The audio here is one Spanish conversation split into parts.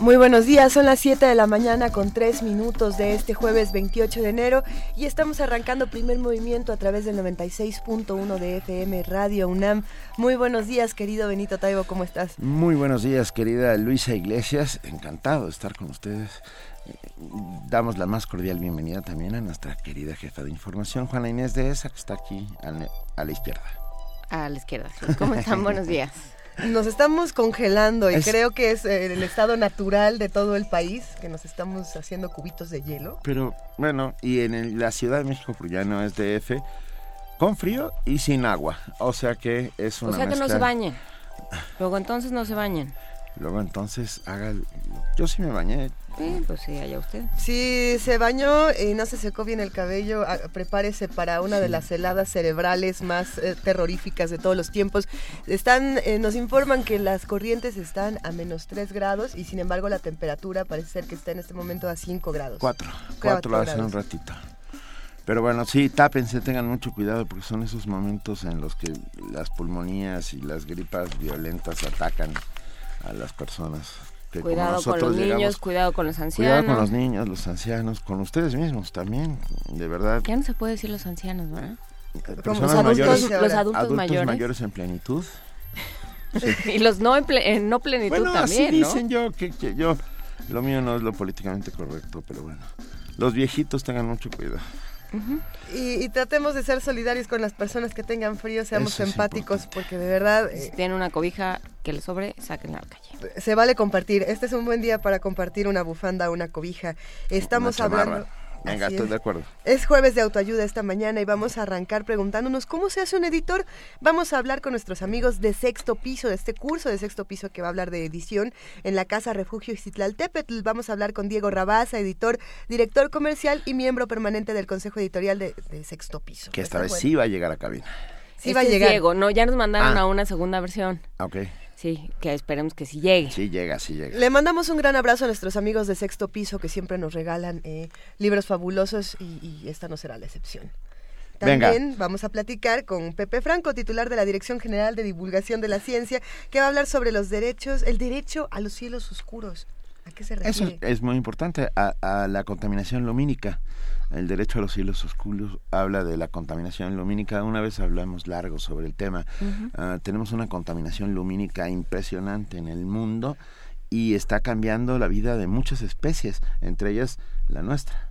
Muy buenos días, son las 7 de la mañana con 3 minutos de este jueves 28 de enero y estamos arrancando primer movimiento a través del 96.1 de FM Radio UNAM. Muy buenos días, querido Benito Taibo, ¿cómo estás? Muy buenos días, querida Luisa Iglesias, encantado de estar con ustedes. Damos la más cordial bienvenida también a nuestra querida jefa de información, Juana Inés de ESA, que está aquí a la izquierda. A la izquierda, ¿cómo están? buenos días. Nos estamos congelando y creo que es eh, el estado natural de todo el país, que nos estamos haciendo cubitos de hielo. Pero bueno, y en la Ciudad de México, porque ya no es DF, con frío y sin agua. O sea que es una O sea que no se bañen. Luego entonces no se bañen. Luego entonces haga... Yo sí me bañé. Sí, pues sí, allá usted. Si se bañó y no se secó bien el cabello, ah, prepárese para una de las heladas cerebrales más eh, terroríficas de todos los tiempos. Están, eh, nos informan que las corrientes están a menos 3 grados y sin embargo la temperatura parece ser que está en este momento a 5 grados. 4, 4 hace un ratito. Pero bueno, sí, tápense, tengan mucho cuidado porque son esos momentos en los que las pulmonías y las gripas violentas atacan a las personas. cuidado con los niños, cuidado con los ancianos. Cuidado con los niños, los ancianos, con ustedes mismos también, de verdad. Ya no se puede decir los ancianos, ¿verdad? Como los adultos, los adultos, mayores. en plenitud. y los no en, no plenitud bueno, también, así dicen yo que, que yo lo mío no es lo políticamente correcto, pero bueno. Los viejitos tengan mucho cuidado y, tratemos de ser solidarios con las personas que tengan frío, seamos empáticos, porque de verdad... Si eh, tienen una cobija que les sobre, sáquenla a la calle. Se vale compartir. Este es un buen día para compartir una bufanda, una cobija. Estamos hablando... Venga, estoy de acuerdo. Es jueves de autoayuda esta mañana y vamos a arrancar preguntándonos cómo se hace un editor. Vamos a hablar con nuestros amigos de sexto piso, de este curso de sexto piso que va a hablar de edición en la Casa Refugio Iztlaltépetl. Vamos a hablar con Diego Rabaza, editor, director comercial y miembro permanente del Consejo Editorial de, sexto piso. Que esta vez sí va a llegar a cabina. Sí va a llegar. Diego, no, ya nos mandaron ah. a una segunda versión. Ok. Sí, que esperemos que sí llegue. Sí llega, sí llega. Le mandamos un gran abrazo a nuestros amigos de Sexto Piso que siempre nos regalan eh, libros fabulosos y, esta no será la excepción. También vamos a platicar con Pepe Franco, titular de la Dirección General de Divulgación de la Ciencia, que va a hablar sobre los derechos, el derecho a los cielos oscuros. ¿A qué se refiere? Eso es muy importante, a la contaminación lumínica. El derecho a los cielos oscuros habla de la contaminación lumínica. Una vez hablamos largo sobre el tema. Ah, tenemos una contaminación lumínica impresionante en el mundo y está cambiando la vida de muchas especies, entre ellas la nuestra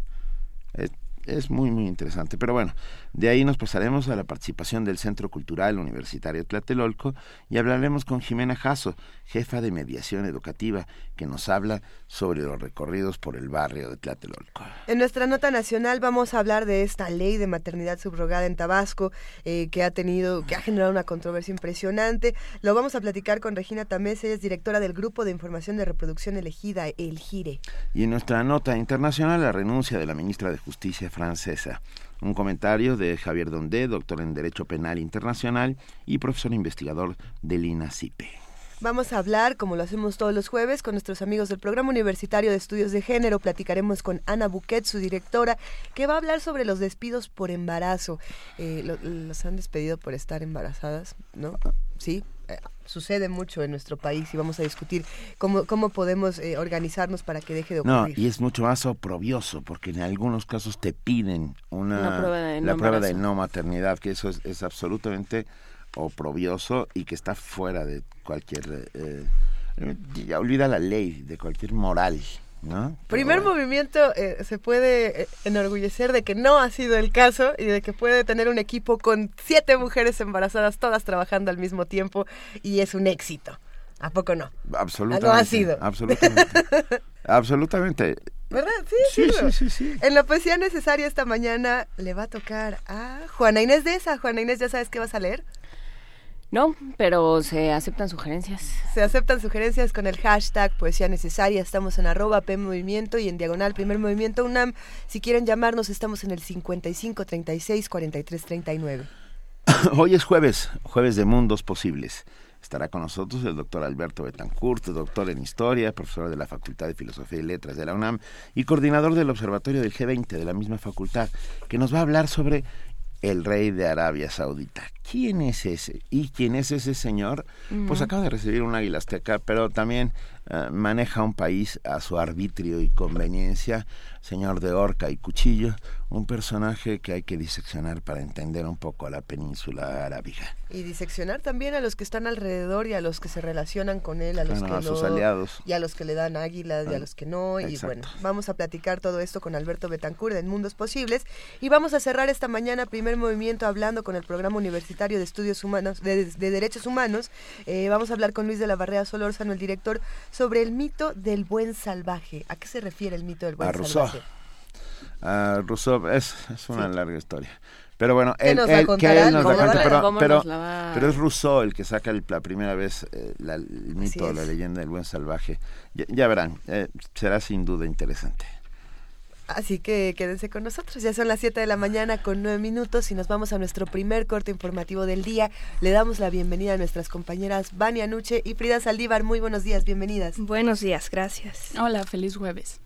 es muy, muy interesante. Pero bueno, de ahí nos pasaremos a la participación del Centro Cultural Universitario Tlatelolco y hablaremos con Jimena Jasso, jefa de mediación educativa, que nos habla sobre los recorridos por el barrio de Tlatelolco. En nuestra nota nacional vamos a hablar de esta ley de maternidad subrogada en Tabasco, eh, que ha tenido, que ha generado una controversia impresionante. Lo vamos a platicar con Regina Tamés, ella es directora del Grupo de Información de Reproducción Elegida, el GIRE. Y en nuestra nota internacional, la renuncia de la ministra de Justicia francesa. Un comentario de Javier Dondé, doctor en Derecho Penal Internacional y profesor investigador del INACIPE. Vamos a hablar, como lo hacemos todos los jueves, con nuestros amigos del Programa Universitario de Estudios de Género. Platicaremos con Ana Buquet, su directora, que va a hablar sobre los despidos por embarazo. Eh, los han despedido por estar embarazadas, ¿no? Sí, eh, sucede mucho en nuestro país y vamos a discutir cómo, cómo podemos eh, organizarnos para que deje de ocurrir. No, y es mucho más oprobioso porque en algunos casos te piden una, prueba de la no prueba de no maternidad, que eso es, absolutamente oprobioso y que está fuera de cualquier... Eh, ya olvida la ley, de cualquier moral. Primer movimiento eh, se puede eh, enorgullecer de que no ha sido el caso y de que puede tener un equipo con siete mujeres embarazadas todas trabajando al mismo tiempo y es un éxito. ¿A poco no? Absolutamente. No ha sido. Absolutamente. absolutamente. ¿Verdad? Sí, sí, sí, sí, En la poesía necesaria esta mañana le va a tocar a Juana Inés de esa. Juana Inés, ¿ya sabes qué vas a leer? No, pero se aceptan sugerencias. Se aceptan sugerencias con el hashtag Poesía Necesaria. Estamos en arroba P Movimiento y en diagonal Primer Movimiento UNAM. Si quieren llamarnos, estamos en el 55 36 43 39. Hoy es jueves, jueves de mundos posibles. Estará con nosotros el doctor Alberto Betancourt, doctor en Historia, profesor de la Facultad de Filosofía y Letras de la UNAM y coordinador del Observatorio del G20 de la misma facultad, que nos va a hablar sobre el rey de Arabia Saudita. ¿Quién es ese? ¿Y quién es ese señor? Pues acaba de recibir un águila azteca, pero también eh, maneja un país a su arbitrio y conveniencia, señor de horca y cuchillo, un personaje que hay que diseccionar para entender un poco a la península arábiga. Y diseccionar también a los que están alrededor y a los que se relacionan con él, a los que a sus aliados. Y a los que le dan águilas y a ah, los que no. Y bueno, vamos a platicar todo esto con Alberto Betancourt en Mundos Posibles. Y vamos a cerrar esta mañana primer movimiento hablando con el Programa Universitario de Estudios Humanos, de, Derechos Humanos. Eh, vamos a hablar con Luis de la Barrea Solórzano, el director, sobre el mito del buen salvaje. ¿A qué se refiere el mito del buen salvaje? A Rousseau es, es una larga historia. Pero bueno, él, nos él, que él nos pero, pero, pero, es Rousseau el que saca la primera vez eh, el mito, la leyenda del buen salvaje. Ya, verán, eh, será sin duda interesante. Así que quédense con nosotros. Ya son las 7 de la mañana con 9 minutos y nos vamos a nuestro primer corte informativo del día. Le damos la bienvenida a nuestras compañeras Vania Nuche y Frida Saldívar. Muy buenos días, bienvenidas. Buenos días, gracias. Hola, feliz jueves.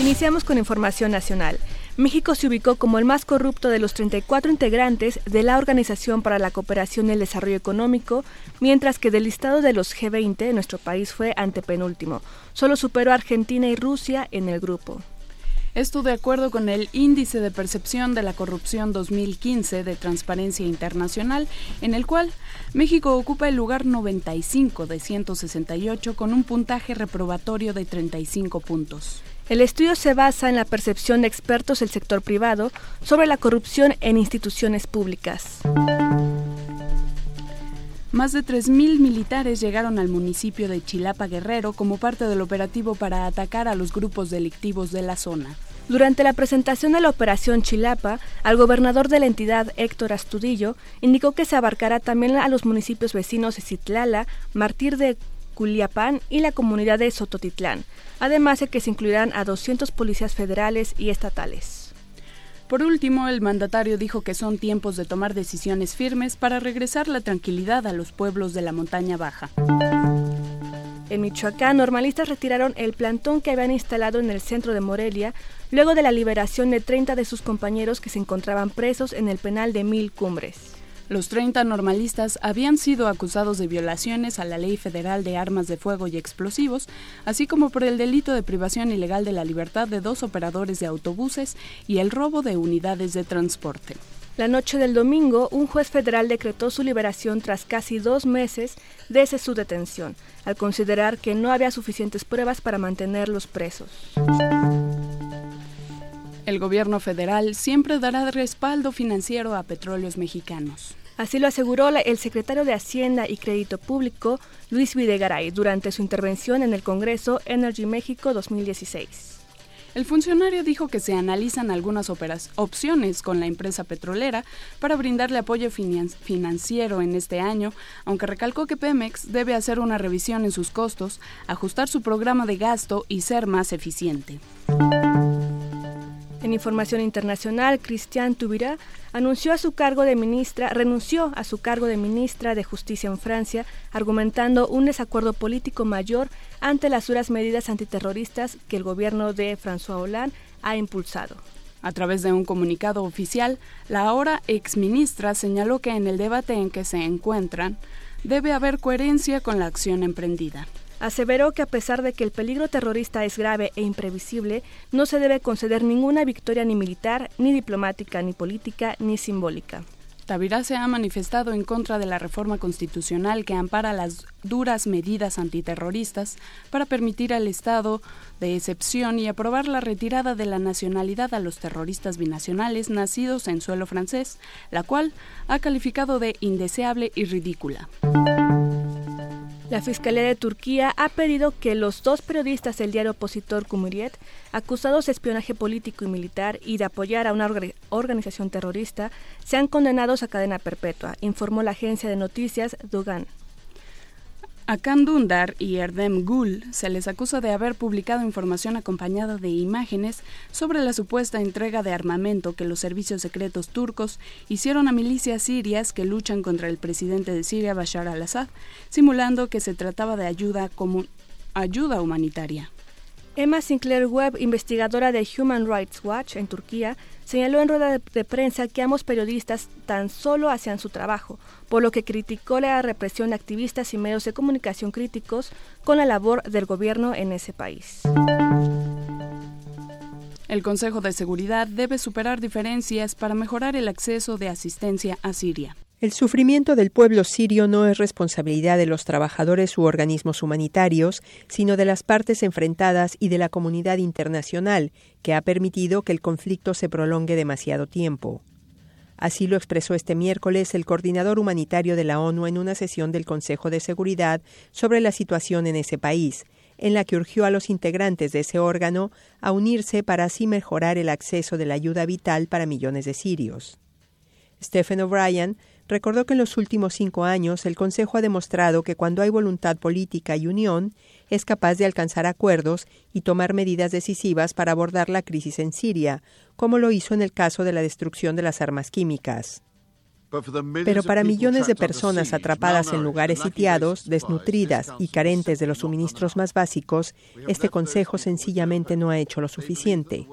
Iniciamos con información nacional. México se ubicó como el más corrupto de los 34 integrantes de la Organización para la Cooperación y el Desarrollo Económico, mientras que del listado de los G20 nuestro país fue antepenúltimo. Solo superó a Argentina y Rusia en el grupo. Esto de acuerdo con el Índice de Percepción de la Corrupción 2015 de Transparencia Internacional, en el cual México ocupa el lugar 95 de 168 con un puntaje reprobatorio de 35 puntos. El estudio se basa en la percepción de expertos del sector privado sobre la corrupción en instituciones públicas. Más de 3.000 militares llegaron al municipio de Chilapa Guerrero como parte del operativo para atacar a los grupos delictivos de la zona. Durante la presentación de la operación Chilapa, al gobernador de la entidad, Héctor Astudillo, indicó que se abarcará también a los municipios vecinos de Citlala, Martir de Culiapán y la comunidad de Sototitlán, además de que se incluirán a 200 policías federales y estatales. Por último, el mandatario dijo que son tiempos de tomar decisiones firmes para regresar la tranquilidad a los pueblos de la montaña baja. En Michoacán, normalistas retiraron el plantón que habían instalado en el centro de Morelia luego de la liberación de 30 de sus compañeros que se encontraban presos en el penal de Mil Cumbres. Los 30 normalistas habían sido acusados de violaciones a la Ley Federal de Armas de Fuego y Explosivos, así como por el delito de privación ilegal de la libertad de dos operadores de autobuses y el robo de unidades de transporte. La noche del domingo, un juez federal decretó su liberación tras casi dos meses desde su detención, al considerar que no había suficientes pruebas para mantenerlos presos. El gobierno federal siempre dará respaldo financiero a petróleos mexicanos. Así lo aseguró el secretario de Hacienda y Crédito Público, Luis Videgaray, durante su intervención en el Congreso Energy México 2016. El funcionario dijo que se analizan algunas opciones con la empresa petrolera para brindarle apoyo financiero en este año, aunque recalcó que Pemex debe hacer una revisión en sus costos, ajustar su programa de gasto y ser más eficiente. En información internacional, Christian Taubira anunció a su cargo de ministra, renunció a su cargo de ministra de Justicia en Francia, argumentando un desacuerdo político mayor ante las duras medidas antiterroristas que el gobierno de François Hollande ha impulsado. A través de un comunicado oficial, la ahora exministra señaló que en el debate en que se encuentran debe haber coherencia con la acción emprendida aseveró que a pesar de que el peligro terrorista es grave e imprevisible, no se debe conceder ninguna victoria ni militar, ni diplomática, ni política, ni simbólica. Tavira se ha manifestado en contra de la reforma constitucional que ampara las duras medidas antiterroristas para permitir al Estado de excepción y aprobar la retirada de la nacionalidad a los terroristas binacionales nacidos en suelo francés, la cual ha calificado de indeseable y ridícula. La Fiscalía de Turquía ha pedido que los dos periodistas del diario opositor Cumhuriyet, acusados de espionaje político y militar y de apoyar a una organización terrorista, sean condenados a cadena perpetua, informó la agencia de noticias Dugan. A Kandundar y Erdem Gul se les acusa de haber publicado información acompañada de imágenes sobre la supuesta entrega de armamento que los servicios secretos turcos hicieron a milicias sirias que luchan contra el presidente de Siria, Bashar al-Assad, simulando que se trataba de ayuda, ayuda humanitaria. Emma Sinclair Webb, investigadora de Human Rights Watch en Turquía, señaló en rueda de, prensa que ambos periodistas tan solo hacían su trabajo, por lo que criticó la represión de activistas y medios de comunicación críticos con la labor del gobierno en ese país. El Consejo de Seguridad debe superar diferencias para mejorar el acceso de asistencia a Siria. El sufrimiento del pueblo sirio no es responsabilidad de los trabajadores u organismos humanitarios, sino de las partes enfrentadas y de la comunidad internacional, que ha permitido que el conflicto se prolongue demasiado tiempo. Así lo expresó este miércoles el coordinador humanitario de la ONU en una sesión del Consejo de Seguridad sobre la situación en ese país, en la que urgió a los integrantes de ese órgano a unirse para así mejorar el acceso de la ayuda vital para millones de sirios. Stephen O'Brien recordó que en los últimos cinco años el Consejo ha demostrado que cuando hay voluntad política y unión, es capaz de alcanzar acuerdos y tomar medidas decisivas para abordar la crisis en Siria, como lo hizo en el caso de la destrucción de las armas químicas. Pero para millones de personas atrapadas en lugares sitiados, desnutridas y carentes de los suministros más básicos, este Consejo sencillamente no ha hecho lo suficiente.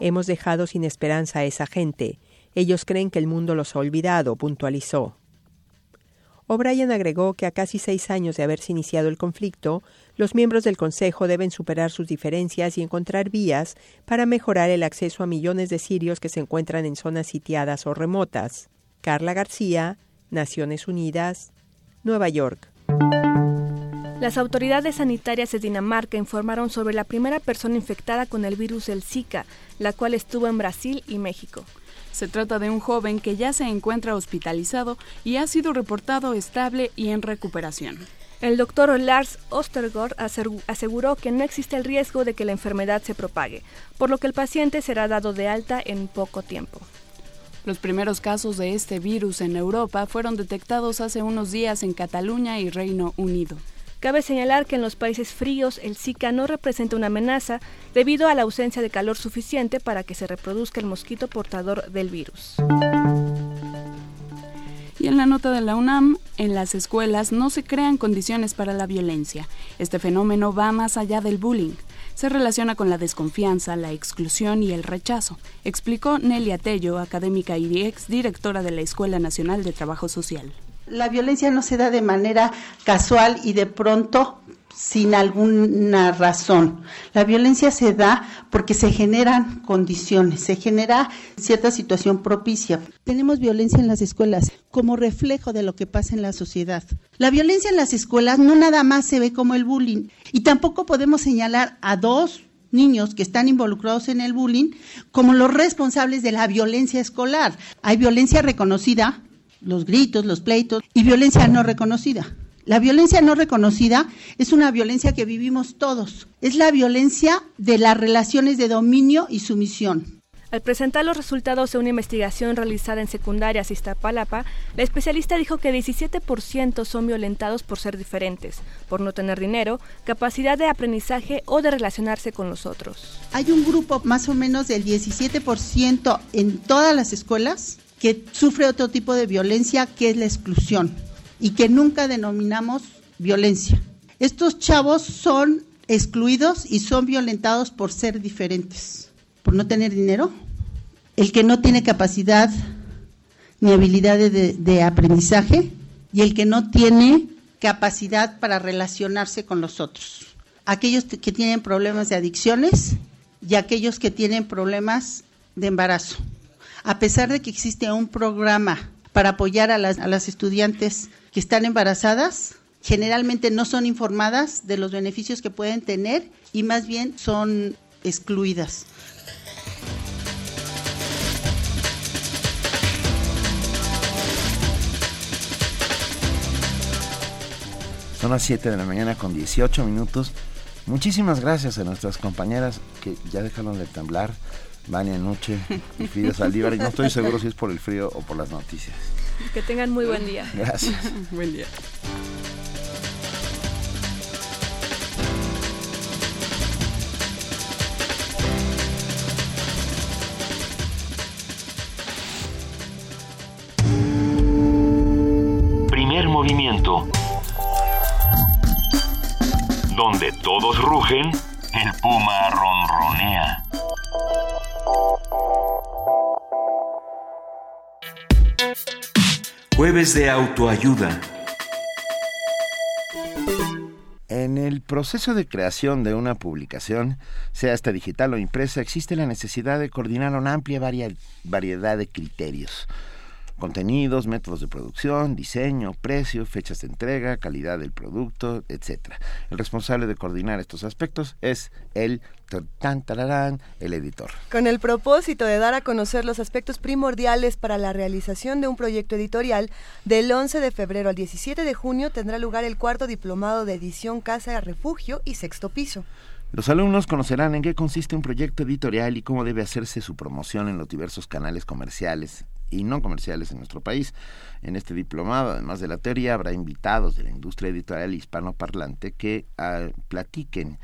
Hemos dejado sin esperanza a esa gente ellos creen que el mundo los ha olvidado, puntualizó. O'Brien agregó que a casi seis años de haberse iniciado el conflicto, los miembros del Consejo deben superar sus diferencias y encontrar vías para mejorar el acceso a millones de sirios que se encuentran en zonas sitiadas o remotas. Carla García, Naciones Unidas, Nueva York. Las autoridades sanitarias de Dinamarca informaron sobre la primera persona infectada con el virus del Zika, la cual estuvo en Brasil y México. Se trata de un joven que ya se encuentra hospitalizado y ha sido reportado estable y en recuperación. El doctor Lars Ostergaard aseguró que no existe el riesgo de que la enfermedad se propague, por lo que el paciente será dado de alta en poco tiempo. Los primeros casos de este virus en Europa fueron detectados hace unos días en Cataluña y Reino Unido. Cabe señalar que en los países fríos el Zika no representa una amenaza debido a la ausencia de calor suficiente para que se reproduzca el mosquito portador del virus. Y en la nota de la UNAM, en las escuelas no se crean condiciones para la violencia. Este fenómeno va más allá del bullying. Se relaciona con la desconfianza, la exclusión y el rechazo, explicó Nelia Tello, académica y ex directora de la Escuela Nacional de Trabajo Social. La violencia no se da de manera casual y de pronto sin alguna razón. La violencia se da porque se generan condiciones, se genera cierta situación propicia. Tenemos violencia en las escuelas como reflejo de lo que pasa en la sociedad. La violencia en las escuelas no nada más se ve como el bullying y tampoco podemos señalar a dos niños que están involucrados en el bullying como los responsables de la violencia escolar. Hay violencia reconocida los gritos, los pleitos y violencia no reconocida. La violencia no reconocida es una violencia que vivimos todos. Es la violencia de las relaciones de dominio y sumisión. Al presentar los resultados de una investigación realizada en secundarias Iztapalapa, la especialista dijo que 17% son violentados por ser diferentes, por no tener dinero, capacidad de aprendizaje o de relacionarse con los otros. Hay un grupo más o menos del 17% en todas las escuelas que sufre otro tipo de violencia que es la exclusión y que nunca denominamos violencia. Estos chavos son excluidos y son violentados por ser diferentes, por no tener dinero, el que no tiene capacidad ni habilidad de, aprendizaje y el que no tiene capacidad para relacionarse con los otros. Aquellos que tienen problemas de adicciones y aquellos que tienen problemas de embarazo a pesar de que existe un programa para apoyar a las, estudiantes que están embarazadas, generalmente no son informadas de los beneficios que pueden tener y más bien son excluidas. Son las 7 de la mañana con 18 minutos. Muchísimas gracias a nuestras compañeras que ya dejaron de temblar Dania Nuche y Frida Saldívar. Y no estoy seguro si es por el frío o por las noticias. Que tengan muy buen día. Gracias. buen día. Primer movimiento. Donde todos rugen, el puma ronronea. Jueves de autoayuda. En el proceso de creación de una publicación, sea esta digital o impresa, existe la necesidad de coordinar una amplia variedad de criterios contenidos, métodos de producción, diseño, precio, fechas de entrega, calidad del producto, etc. El responsable de coordinar estos aspectos es el tan el editor. Con el propósito de dar a conocer los aspectos primordiales para la realización de un proyecto editorial, del 11 de febrero al 17 de junio tendrá lugar el cuarto diplomado de edición Casa Refugio y Sexto Piso. Los alumnos conocerán en qué consiste un proyecto editorial y cómo debe hacerse su promoción en los diversos canales comerciales, y no comerciales en nuestro país. En este diplomado, además de la teoría, habrá invitados de la industria editorial hispanoparlante que ah, platiquen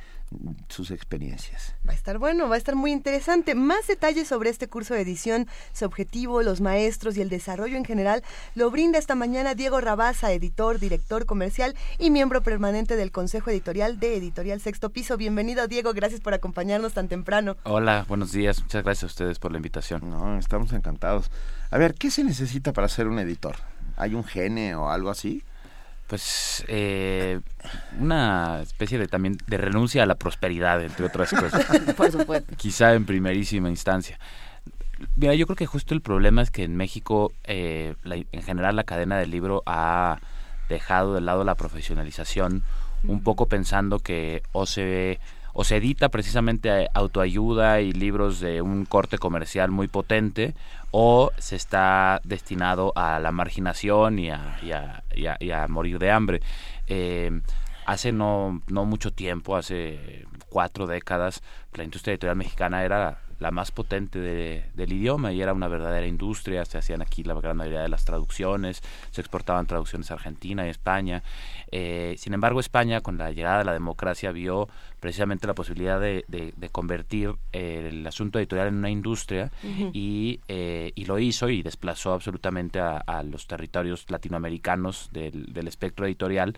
sus experiencias. Va a estar bueno, va a estar muy interesante. Más detalles sobre este curso de edición, su objetivo, los maestros y el desarrollo en general lo brinda esta mañana Diego Rabaza, editor, director comercial y miembro permanente del Consejo Editorial de Editorial Sexto Piso. Bienvenido Diego, gracias por acompañarnos tan temprano. Hola, buenos días, muchas gracias a ustedes por la invitación. No, estamos encantados. A ver, ¿qué se necesita para ser un editor? ¿Hay un gene o algo así? Pues eh, una especie de también de renuncia a la prosperidad, entre otras cosas. Por supuesto. Quizá en primerísima instancia. Mira, yo creo que justo el problema es que en México, eh, en general, la cadena del libro ha dejado de lado la profesionalización, un poco pensando que o se o se edita precisamente autoayuda y libros de un corte comercial muy potente, o se está destinado a la marginación y a, y a, morir de hambre. Eh, hace no, no mucho tiempo, hace cuatro décadas, la industria editorial mexicana era la más potente del idioma y era una verdadera industria, se hacían aquí la gran mayoría de las traducciones, se exportaban traducciones a Argentina y España. Eh, sin embargo, España, con la llegada de la democracia, vio precisamente la posibilidad de, convertir el asunto editorial en una industria y, eh, y, lo hizo y desplazó absolutamente a, los territorios latinoamericanos del, del espectro editorial.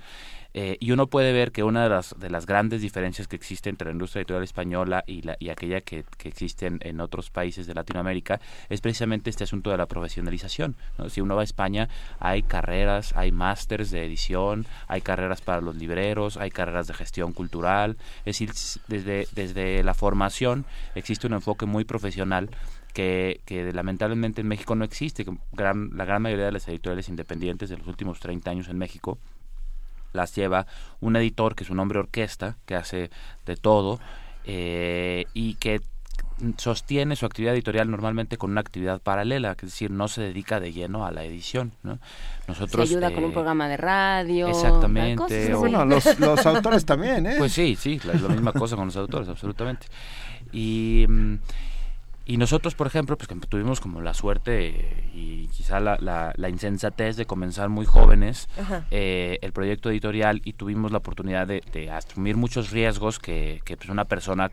Eh, y uno puede ver que una de las, de las grandes diferencias que existe entre la industria editorial española y, la, y aquella que, que existe en, otros países de Latinoamérica es precisamente este asunto de la profesionalización. Si uno va a España, hay carreras, hay másters de edición, hay carreras para los libreros, hay carreras de gestión cultural. Es decir, desde, desde la formación existe un enfoque muy profesional que, que, lamentablemente en México no existe. Gran, la gran mayoría de las editoriales independientes de los últimos 30 años en México las lleva un editor que es un hombre orquesta, que hace de todo eh, y que sostiene su actividad editorial normalmente con una actividad paralela, es decir, no se dedica de lleno a la edición. ¿no? Nosotros, se ayuda con un eh, programa de radio. Exactamente. bueno, los, los, autores también, ¿eh? Pues sí, sí, es la misma cosa con los autores, absolutamente. Y... Y nosotros, por ejemplo, pues que tuvimos como la suerte y quizá la, la, insensatez de comenzar muy jóvenes eh, el proyecto editorial y tuvimos la oportunidad de, asumir muchos riesgos que, que pues una persona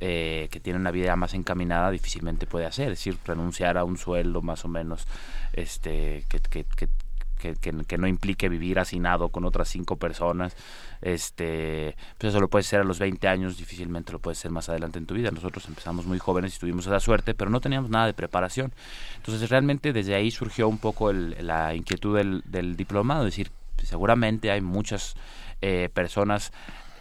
eh, que tiene una vida más encaminada difícilmente puede hacer, es decir, renunciar a un sueldo más o menos este que, que, que, que, no implique vivir hacinado con otras cinco personas este pues eso lo puedes hacer a los 20 años difícilmente lo puedes hacer más adelante en tu vida. Nosotros empezamos muy jóvenes y tuvimos esa suerte pero no teníamos nada de preparación. Entonces realmente desde ahí surgió un poco la inquietud del, del diplomado es decir seguramente hay muchas eh, personas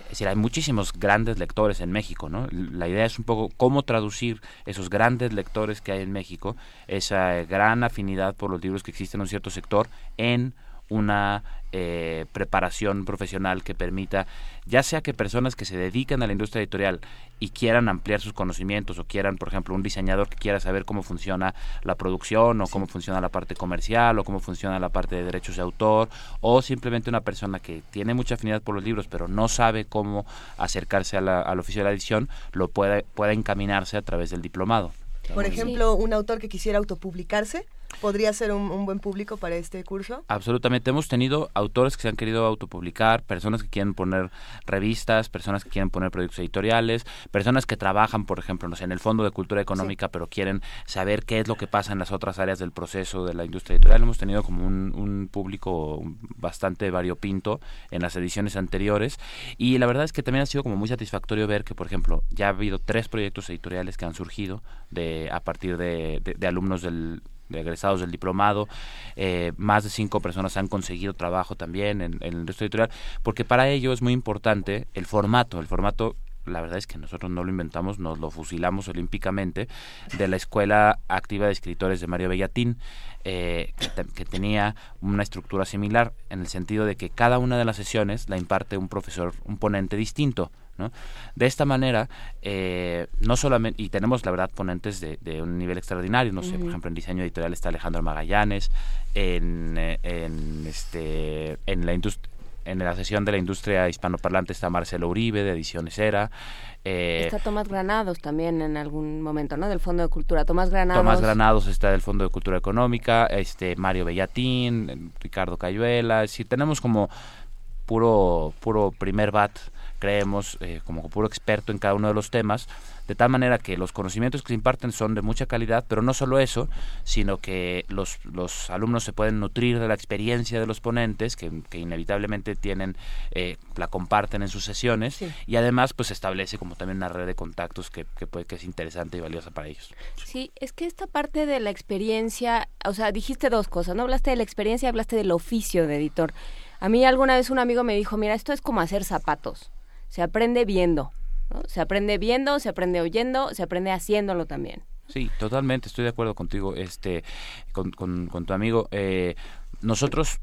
es decir, hay muchísimos grandes lectores en México, ¿no? La idea es un poco cómo traducir esos grandes lectores que hay en México, esa gran afinidad por los libros que existen en un cierto sector, en una eh, preparación profesional que permita, ya sea que personas que se dedican a la industria editorial y quieran ampliar sus conocimientos o quieran, por ejemplo, un diseñador que quiera saber cómo funciona la producción o cómo funciona la parte comercial o cómo funciona la parte de derechos de autor o simplemente una persona que tiene mucha afinidad por los libros pero no sabe cómo acercarse a la, al oficio de la edición, lo pueda, pueda encaminarse a través del diplomado. Por ejemplo, un autor que quisiera autopublicarse podría ser un, buen público para este curso. Absolutamente. Hemos tenido autores que se han querido autopublicar, personas que quieren poner revistas, personas que quieren poner proyectos editoriales, personas que trabajan, por ejemplo, no sé, en el Fondo de Cultura Económica, pero quieren saber qué es lo que pasa en las otras áreas del proceso de la industria editorial. Hemos tenido como un, un público bastante variopinto en las ediciones anteriores y la verdad es que también ha sido como muy satisfactorio ver que, por ejemplo, ya ha habido tres proyectos editoriales que han surgido de a partir de, de alumnos del de egresados del diplomado, eh, más de cinco personas han conseguido trabajo también en, la industria editorial, porque para ello es muy importante el formato, el formato la verdad es que nosotros no lo inventamos, nos lo fusilamos olímpicamente, de la Escuela Activa de Escritores de Mario Bellatín, eh, que, tenía una estructura similar, en el sentido de que cada una de las sesiones la imparte un profesor, un ponente distinto. De esta manera, eh, no solamente, y tenemos la verdad ponentes de, un nivel extraordinario, no sé, por ejemplo, en diseño editorial está Alejandro Magallanes, en, en, este, en la industria en la sesión de la industria hispanoparlante está Marcelo Uribe de Ediciones Era. Eh, está Tomás Granados también en algún momento, ¿no? Del Fondo de Cultura. Tomás Granados. Tomás Granados está del Fondo de Cultura Económica, este Mario Bellatín, Ricardo Cayuela. Sí, tenemos como puro puro primer bat creemos, eh, como puro experto en cada uno de los temas, de tal manera que los conocimientos que se imparten son de mucha calidad, pero no solo eso, sino que los, los alumnos se pueden nutrir de la experiencia de los ponentes, que, inevitablemente tienen, eh, la comparten en sus sesiones, y además pues establece como también una red de contactos que, que, puede, que es interesante y valiosa para ellos. Sí, es que esta parte de la experiencia, o sea, dijiste dos cosas, ¿no? Hablaste de la experiencia, hablaste del oficio de editor. A mí alguna vez un amigo me dijo, mira, esto es como hacer zapatos se aprende viendo, Se aprende viendo, se aprende oyendo, se aprende haciéndolo también. Sí, totalmente, estoy de acuerdo contigo, este, con, con, tu amigo. Eh, nosotros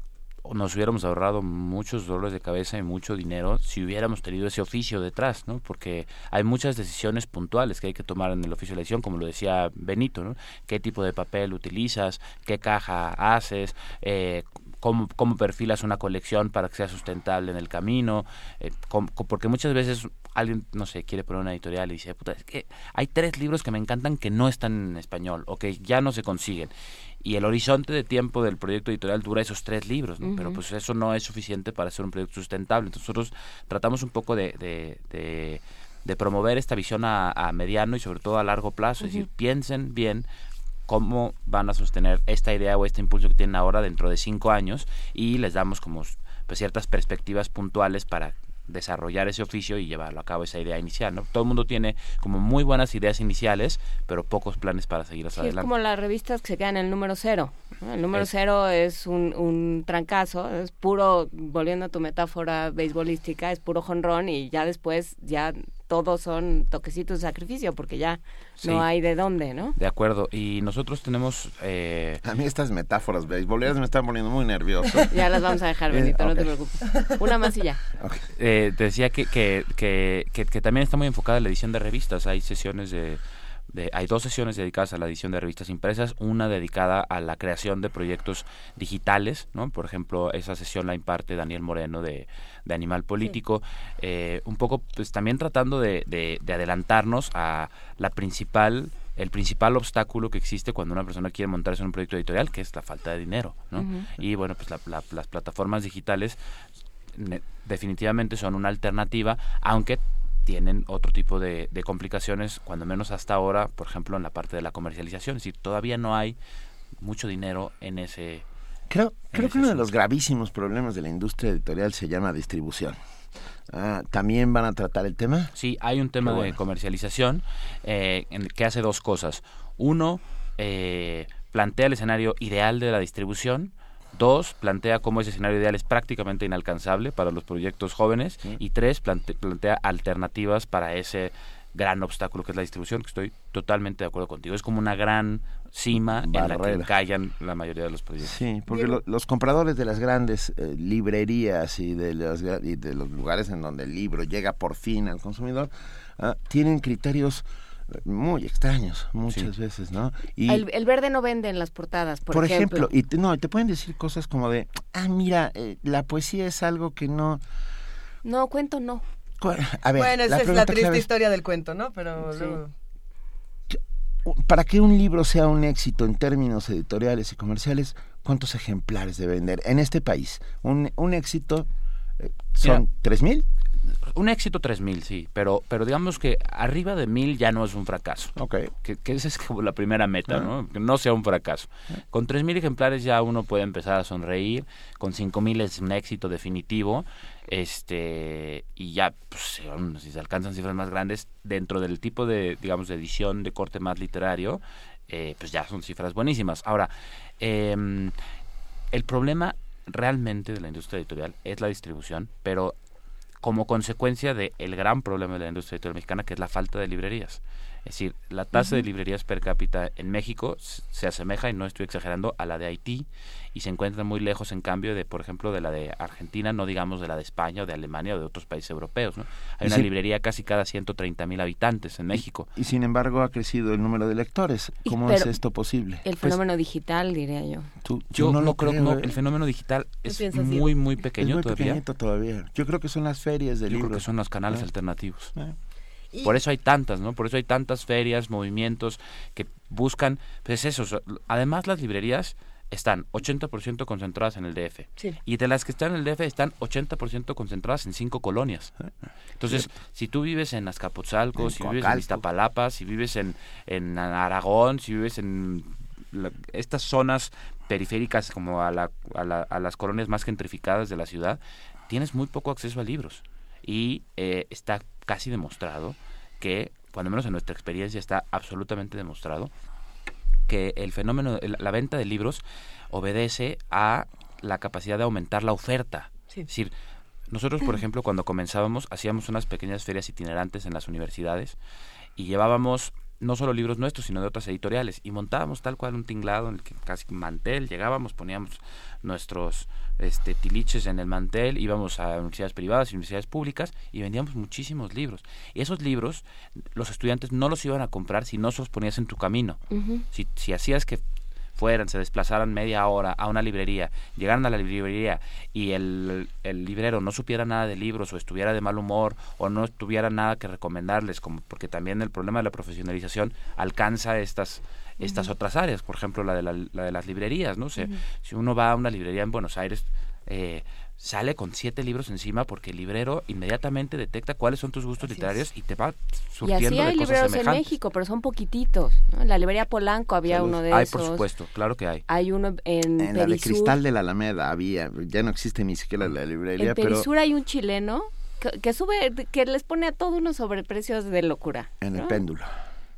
nos hubiéramos ahorrado muchos dolores de cabeza y mucho dinero si hubiéramos tenido ese oficio detrás, ¿no? Porque hay muchas decisiones puntuales que hay que tomar en el oficio de edición, como lo decía Benito, ¿no? ¿Qué tipo de papel utilizas? ¿Qué caja haces? Eh, cómo, cómo perfilas una colección para que sea sustentable en el camino, eh, porque muchas veces alguien, no sé, quiere poner una editorial y dice, puta, es que hay tres libros que me encantan que no están en español o que ya no se consiguen. Y el horizonte de tiempo del proyecto editorial dura esos tres libros, pero pues eso no es suficiente para hacer un proyecto sustentable. Entonces nosotros tratamos un poco de, de, de, promover esta visión a, mediano y sobre todo a largo plazo, es decir, piensen bien cómo van a sostener esta idea o este impulso que tienen ahora dentro de cinco años y les damos como pues, ciertas perspectivas puntuales para desarrollar ese oficio y llevarlo a cabo esa idea inicial, ¿no? Todo el mundo tiene como muy buenas ideas iniciales, pero pocos planes para seguir hacia adelante. Es como las revistas que se quedan en el número cero. El número cero es un, un trancazo, es puro, volviendo a tu metáfora beisbolística, es puro jonrón y ya después ya todos son toquecitos de sacrificio porque ya no hay de dónde, ¿no? De acuerdo. Y nosotros tenemos... Eh... A mí estas metáforas beisboleras me están poniendo muy nervioso. ya las vamos a dejar, Benito, no te preocupes. Una más y ya. Eh, te decía que, que, que, que, también está muy enfocada en la edición de revistas. Hay sesiones de... De, hay dos sesiones dedicadas a la edición de revistas impresas, una dedicada a la creación de proyectos digitales, ¿no? Por ejemplo, esa sesión la imparte Daniel Moreno de, de Animal Político, eh, un poco pues también tratando de, de, adelantarnos a la principal el principal obstáculo que existe cuando una persona quiere montarse en un proyecto editorial, que es la falta de dinero, ¿no? Y bueno, pues las plataformas digitales definitivamente son una alternativa, aunque tienen otro tipo de, de, complicaciones, cuando menos hasta ahora, por ejemplo, en la parte de la comercialización. Es decir, todavía no hay mucho dinero en ese Creo, creo que uno de los gravísimos problemas de la industria editorial se llama distribución. Ah, ¿También van a tratar el tema? Sí, hay un tema de comercialización eh, que hace dos cosas. Uno, eh, plantea el escenario ideal de la distribución. Dos, plantea cómo ese escenario ideal es prácticamente inalcanzable para los proyectos jóvenes. Y tres, plantea alternativas para ese gran obstáculo que es la distribución, que estoy totalmente de acuerdo contigo. Es como una gran cima en la que callan la mayoría de los proyectos. Sí, porque los compradores de las grandes eh, librerías y de, los, de los lugares en donde el libro llega por fin al consumidor, ah, tienen criterios muy extraños muchas veces, ¿no? Y el, verde no vende en las portadas, por, por ejemplo. y te, no, te pueden decir cosas como de, ah, mira, eh, la poesía es algo que no... No, cuento no. A ver, bueno, esa es la triste historia del cuento, ¿no? Pero para que un libro sea un éxito en términos editoriales y comerciales, ¿cuántos ejemplares debe vender en este país? Un, un éxito eh, son tres mil un éxito 3000, sí, pero, pero digamos que arriba de 1000 ya no es un fracaso. Ok. Que, que esa es como la primera meta, Ah. ¿no? Que no sea un fracaso. Con 3000 ejemplares ya uno puede empezar a sonreír, con 5000 es un éxito definitivo, este y ya pues, si se alcanzan cifras más grandes dentro del tipo de, digamos, de edición de corte más literario, eh, pues ya son cifras buenísimas. Ahora, em, el problema realmente de la industria editorial es la distribución, pero como consecuencia del gran problema de la industria editorial mexicana, que es la falta de librerías. Es decir, la tasa de librerías per cápita en México se asemeja, y no estoy exagerando, a la de Haití y se encuentra muy lejos, en cambio, de, por ejemplo, de la de Argentina, no digamos de la de España o de Alemania o de otros países europeos. ¿no? Hay Y una librería casi cada 130 mil habitantes en México. Y sin embargo ha crecido el número de lectores. Y- ¿Cómo es esto posible? El Pues, fenómeno digital, diría yo. Tú- Yo no, lo creo, creo, no, ¿eh? el fenómeno digital ¿Qué es muy, muy Es pequeño muy todavía. Yo creo que son las ferias de Yo creo libros. que son los canales Ah. alternativos. Ah. Y- Por eso hay tantas, ¿no? Por eso hay tantas ferias, movimientos que buscan, pues eso, so- además las librerías están 80% concentradas en el DF. Sí. Y de las que están en el DF están 80% concentradas en cinco colonias. Entonces, si tú vives en Azcapotzalco, En si vives en. Iztapalapa, si vives en, en Aragón, si vives en la- estas zonas periféricas como a, la- a la- a las colonias más gentrificadas de la ciudad, tienes muy poco acceso a libros. Y eh, está casi demostrado que, cuando menos en nuestra experiencia está absolutamente demostrado, que el fenómeno, el- la venta de libros obedece a la capacidad de aumentar la oferta. Sí. Es decir, nosotros, por ejemplo, cuando comenzábamos, hacíamos unas pequeñas ferias itinerantes en las universidades y llevábamos no solo libros nuestros, sino de otras editoriales. Y montábamos tal cual un tinglado en el que casi mantel, llegábamos, poníamos nuestros este, tiliches en el mantel, íbamos a universidades privadas y universidades públicas y vendíamos muchísimos libros. Y esos libros, los estudiantes no los iban a comprar si no se los ponías en tu camino. Si, si hacías que fueran, se desplazaran media hora a una librería, llegaran a la librería y el, el librero no supiera nada de libros o estuviera de mal humor o no tuviera nada que recomendarles, como porque también el problema de la profesionalización alcanza estas estas otras áreas, por ejemplo la de, la, la de las librerías, ¿no? sé. Si uno va a una librería en Buenos Aires, eh, sale con siete libros encima porque el librero inmediatamente detecta cuáles son tus gustos literarios y te va Y surtiendo así de hay cosas libreros en semejantes. México, pero son poquititos. ¿no? En la librería Polanco había Salud. uno de Hay, esos. por supuesto, claro que hay. Hay uno en, En la de. Cristal de la Alameda había, ya no existe ni siquiera la librería, En pero Perisur hay un chileno que, que sube, que les pone a todo unos sobreprecios de locura. en el péndulo.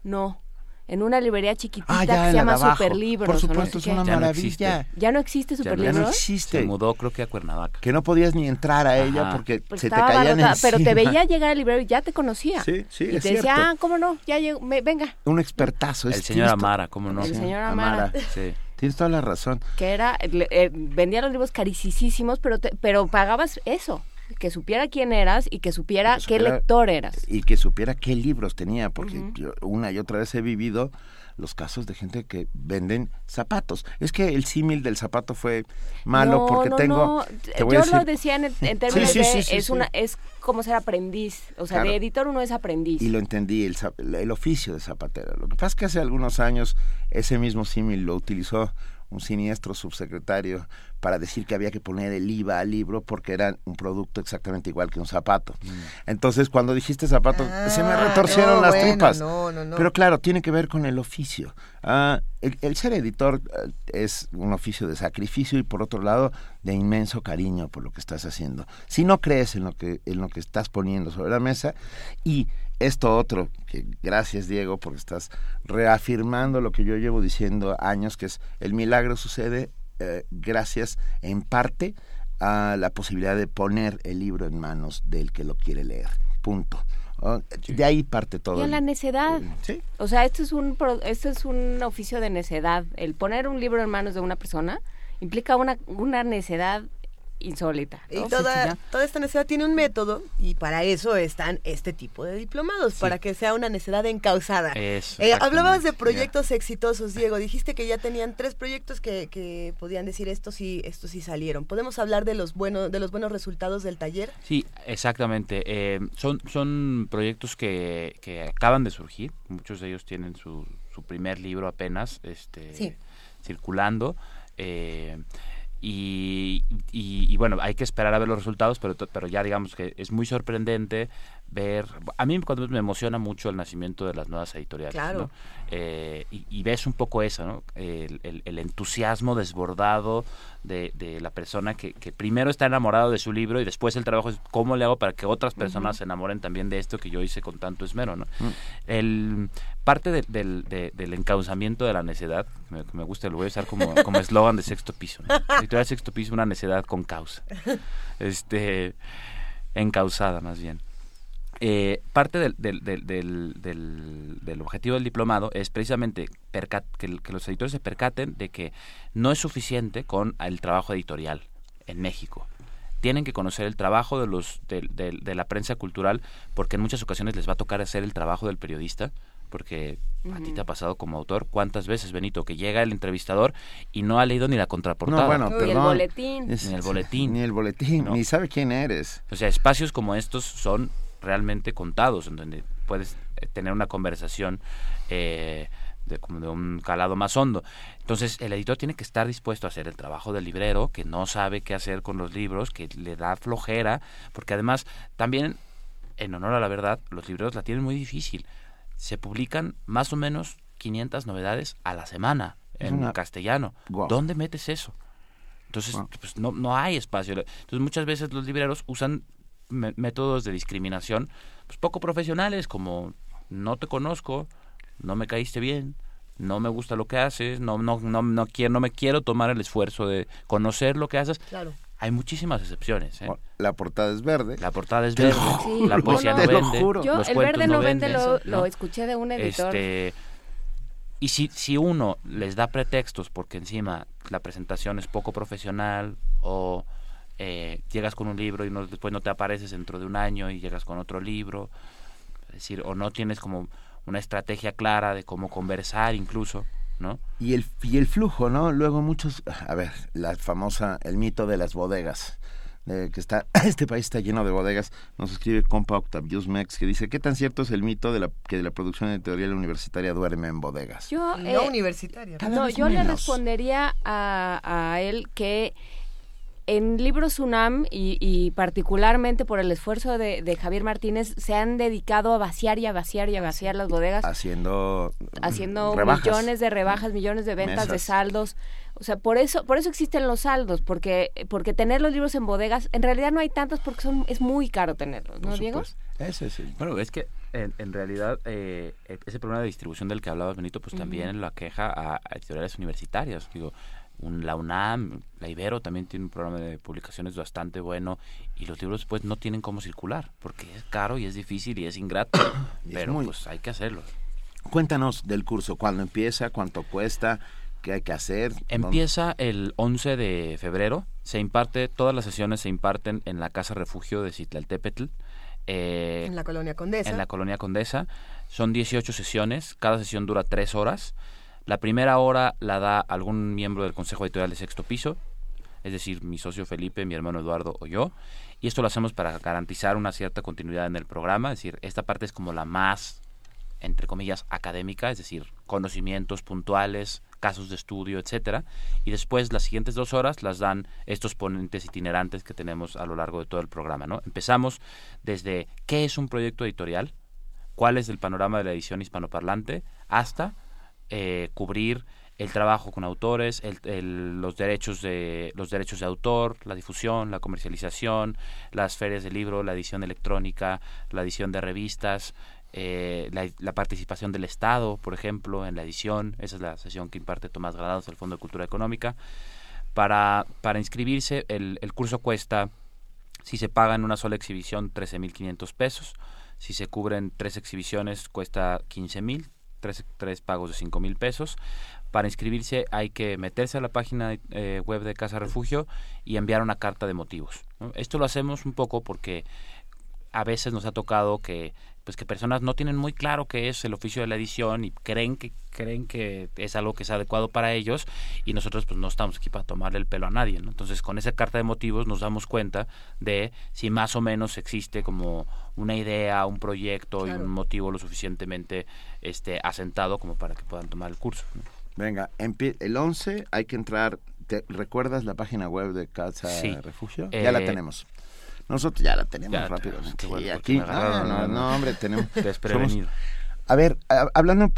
No, en una librería chiquitita Ah, que ya, se llama. Superlibros. Por no supuesto, sé es una qué. Ya no maravilla. existe. ¿Ya no existe Ya Superlibros? no existe. Se mudó creo que a Cuernavaca. Que no podías ni entrar a ella Ajá. porque Pues se te caían abarrotada, pero te encima. veía llegar al librero y ya te conocía. Sí, sí, Y es te decía, ah, ¿cómo no? Ya llegó, me- venga. Un expertazo. El es- señor tienes to- Amara, ¿cómo no? El señor Amara. Sí. Tienes toda la razón. Que era, le- eh, vendía los libros carísimos, pero, te- pero pagabas eso. Que supiera quién eras y que supiera, Que qué lector eras. Y que supiera qué libros tenía, porque yo una y otra vez he vivido los casos de gente que venden zapatos. Es que el símil del zapato fue malo no, porque no, tengo... no. te voy Yo a decir- lo decía en, en términos sí, de sí, sí, es sí. una es como ser aprendiz, o sea, Claro. de editor uno es aprendiz. Y lo entendí, el, el oficio de zapatero. Lo que pasa es que hace algunos años ese mismo símil lo utilizó un siniestro subsecretario para decir que había que poner el IVA al libro porque era un producto exactamente igual que un zapato. Entonces, cuando dijiste zapato, se me Ah, retorcieron no, las bueno, tripas. no, no, no. Pero claro, tiene que ver con el oficio. Ah, el, el ser editor eh, es un oficio de sacrificio y por otro lado de inmenso cariño por lo que estás haciendo. Si no crees en lo que en lo que estás poniendo sobre la mesa y esto otro, que gracias Diego porque estás reafirmando lo que yo llevo diciendo años, que es el milagro sucede eh, gracias en parte a la posibilidad de poner el libro en manos del que lo quiere leer. Punto. Oh, De ahí parte todo. y en la necedad. Sí. O sea, esto es un pro- esto es un oficio de necedad. El poner un libro en manos de una persona implica una una necedad insólita. Y toda, toda esta necedad tiene un método y para eso están este tipo de diplomados, para que sea una necedad encausada. Eso, Eh, hablabas de proyectos exitosos, Diego. Dijiste que ya tenían tres proyectos que, que podían decir estos sí, estos sí salieron. ¿Podemos hablar de los buenos, de los buenos resultados del taller? Sí, exactamente. Eh, son, son proyectos que, que acaban de surgir. Muchos de ellos tienen su, su primer libro apenas este Sí. circulando eh, y, y- y bueno hay que esperar a ver los resultados pero pero ya digamos que es muy sorprendente ver a mí cuando me emociona mucho el nacimiento de las nuevas editoriales Claro. ¿no? Eh, y, y ves un poco eso ¿no? el, el- el entusiasmo desbordado de, de la persona que, que primero está enamorado de su libro y después el trabajo es cómo le hago para que otras personas se enamoren también de esto que yo hice con tanto esmero ¿no? el parte de- del, de- del encauzamiento de la necedad me, me gusta lo voy a usar como como eslogan de sexto piso ¿no? editorial sexto piso una necedad con causa este encausada más bien eh, parte del, del, del, del, del- del objetivo del diplomado es precisamente percat- que, los editores se percaten de que no es suficiente con el trabajo editorial en México. Tienen que conocer el trabajo de, los, de, de- de la prensa cultural porque en muchas ocasiones les va a tocar hacer el trabajo del periodista porque a ti te ha pasado como autor cuántas veces Benito que llega el entrevistador y no ha leído ni la contraportada No, bueno, Uy, el boletín. Es- Ni el boletín. Ni el boletín, No. ni sabe quién eres. O sea, espacios como estos son realmente contados, en donde puedes eh, tener una conversación eh, de, como de un calado más hondo. Entonces, el editor tiene que estar dispuesto a hacer el trabajo del librero, que no sabe qué hacer con los libros, que le da flojera, porque además, también, en honor a la verdad, los libreros la tienen muy difícil. Se publican más o menos 500 novedades a la semana en una- castellano. ¿Dónde metes eso? Entonces, Wow. pues no, no hay espacio. Entonces, muchas veces los libreros usan métodos de discriminación pues, poco profesionales, como no te conozco, no me caíste bien, no me gusta lo que haces, no, no, no, no, quiero, no me quiero tomar el esfuerzo de conocer lo que haces. Claro. Hay muchísimas excepciones. ¿eh? La portada es verde. La portada es Te lo verde, juro. la poesía no vende, juro. Yo, los el verde no vende, venden, lo, ¿no? lo escuché de un editor. Este, y si, si uno les da pretextos porque encima la presentación es poco profesional o eh, llegas con un libro y no- después no te apareces dentro de un año y llegas con otro libro, es decir, o no tienes como una estrategia clara de cómo conversar incluso, ¿no? Y el, y el flujo, ¿no? Luego muchos, a ver, la famosa, el mito de las bodegas, de que está, este país está lleno de bodegas, nos escribe compa Octavius Mex, que dice, ¿qué tan cierto es el mito de la, que la producción editorial universitaria duerme en bodegas? Yo, No eh, universitaria. No, yo le respondería a, a él que en Libros UNAM y, y particularmente por el esfuerzo de, de Javier Martínez se han dedicado a vaciar y a vaciar y a vaciar las bodegas, Haciendo... haciendo rebajas. millones de rebajas, millones de ventas de saldos. O sea, por eso, por eso existen los saldos, porque, porque tener los libros en bodegas, en realidad no hay tantos porque son, es muy caro tenerlos, ¿no, Diego? Ese es el... Bueno, es que en, en realidad eh, ese problema de distribución del que hablabas, Benito, pues también lo aqueja a, a editoriales universitarias. Digo, un- la UNAM, la Ibero también tiene un programa de publicaciones bastante bueno y los libros pues no tienen cómo circular porque es caro y es difícil y es ingrato, Y es pero muy- pues hay que hacerlo. Cuéntanos del curso, cuándo empieza, cuánto cuesta, qué hay que hacer. dónde- Empieza el 11 de febrero, se imparte, todas las sesiones se imparten en la Casa Refugio de Citlaltépetl. eh, En la colonia Condesa. en la colonia Condesa. Son 18 sesiones, cada sesión dura 3 horas. La primera hora la da algún miembro del Consejo Editorial de Sexto Piso, es decir, mi socio Felipe, mi hermano Eduardo o yo. Y esto lo hacemos para garantizar una cierta continuidad en el programa, es decir, esta parte es como la más, entre comillas, académica, es decir, conocimientos puntuales, casos de estudio, etcétera. Y después las siguientes dos horas las dan estos ponentes itinerantes que tenemos a lo largo de todo el programa. ¿no? Empezamos desde qué es un proyecto editorial, cuál es el panorama de la edición hispanoparlante, hasta eh, cubrir el trabajo con autores, el- los derechos de los derechos de autor, la difusión, la comercialización, las ferias de libro, la edición electrónica, la edición de revistas, eh, la, participación del Estado, por ejemplo, en la edición. Esa es la sesión que imparte Tomás Gradados del Fondo de Cultura Económica. Para, para inscribirse, el, el curso cuesta, si se paga en una sola exhibición, 13.500 pesos. Si se cubren tres exhibiciones, cuesta 15.000, tres, tres pagos de 5.000 pesos. Para inscribirse hay que meterse a la página eh, web de Casa Refugio y enviar una carta de motivos. Esto lo hacemos un poco porque a veces nos ha tocado que pues que personas no tienen muy claro qué es el oficio de la edición y creen que creen que es algo que es adecuado para ellos y nosotros pues no estamos aquí para tomarle el pelo a nadie. Entonces, con esa carta de motivos nos damos cuenta de si más o menos existe como una idea, un proyecto y un motivo lo suficientemente este asentado como para que puedan tomar el curso. Venga, el 11 hay que entrar. ¿Te recuerdas la página web de Casa Refugio? ya la eh, tenemos. Nosotros ya la tenemos rápido. aquí, no, no, hombre, tenemos. a ver, hablando,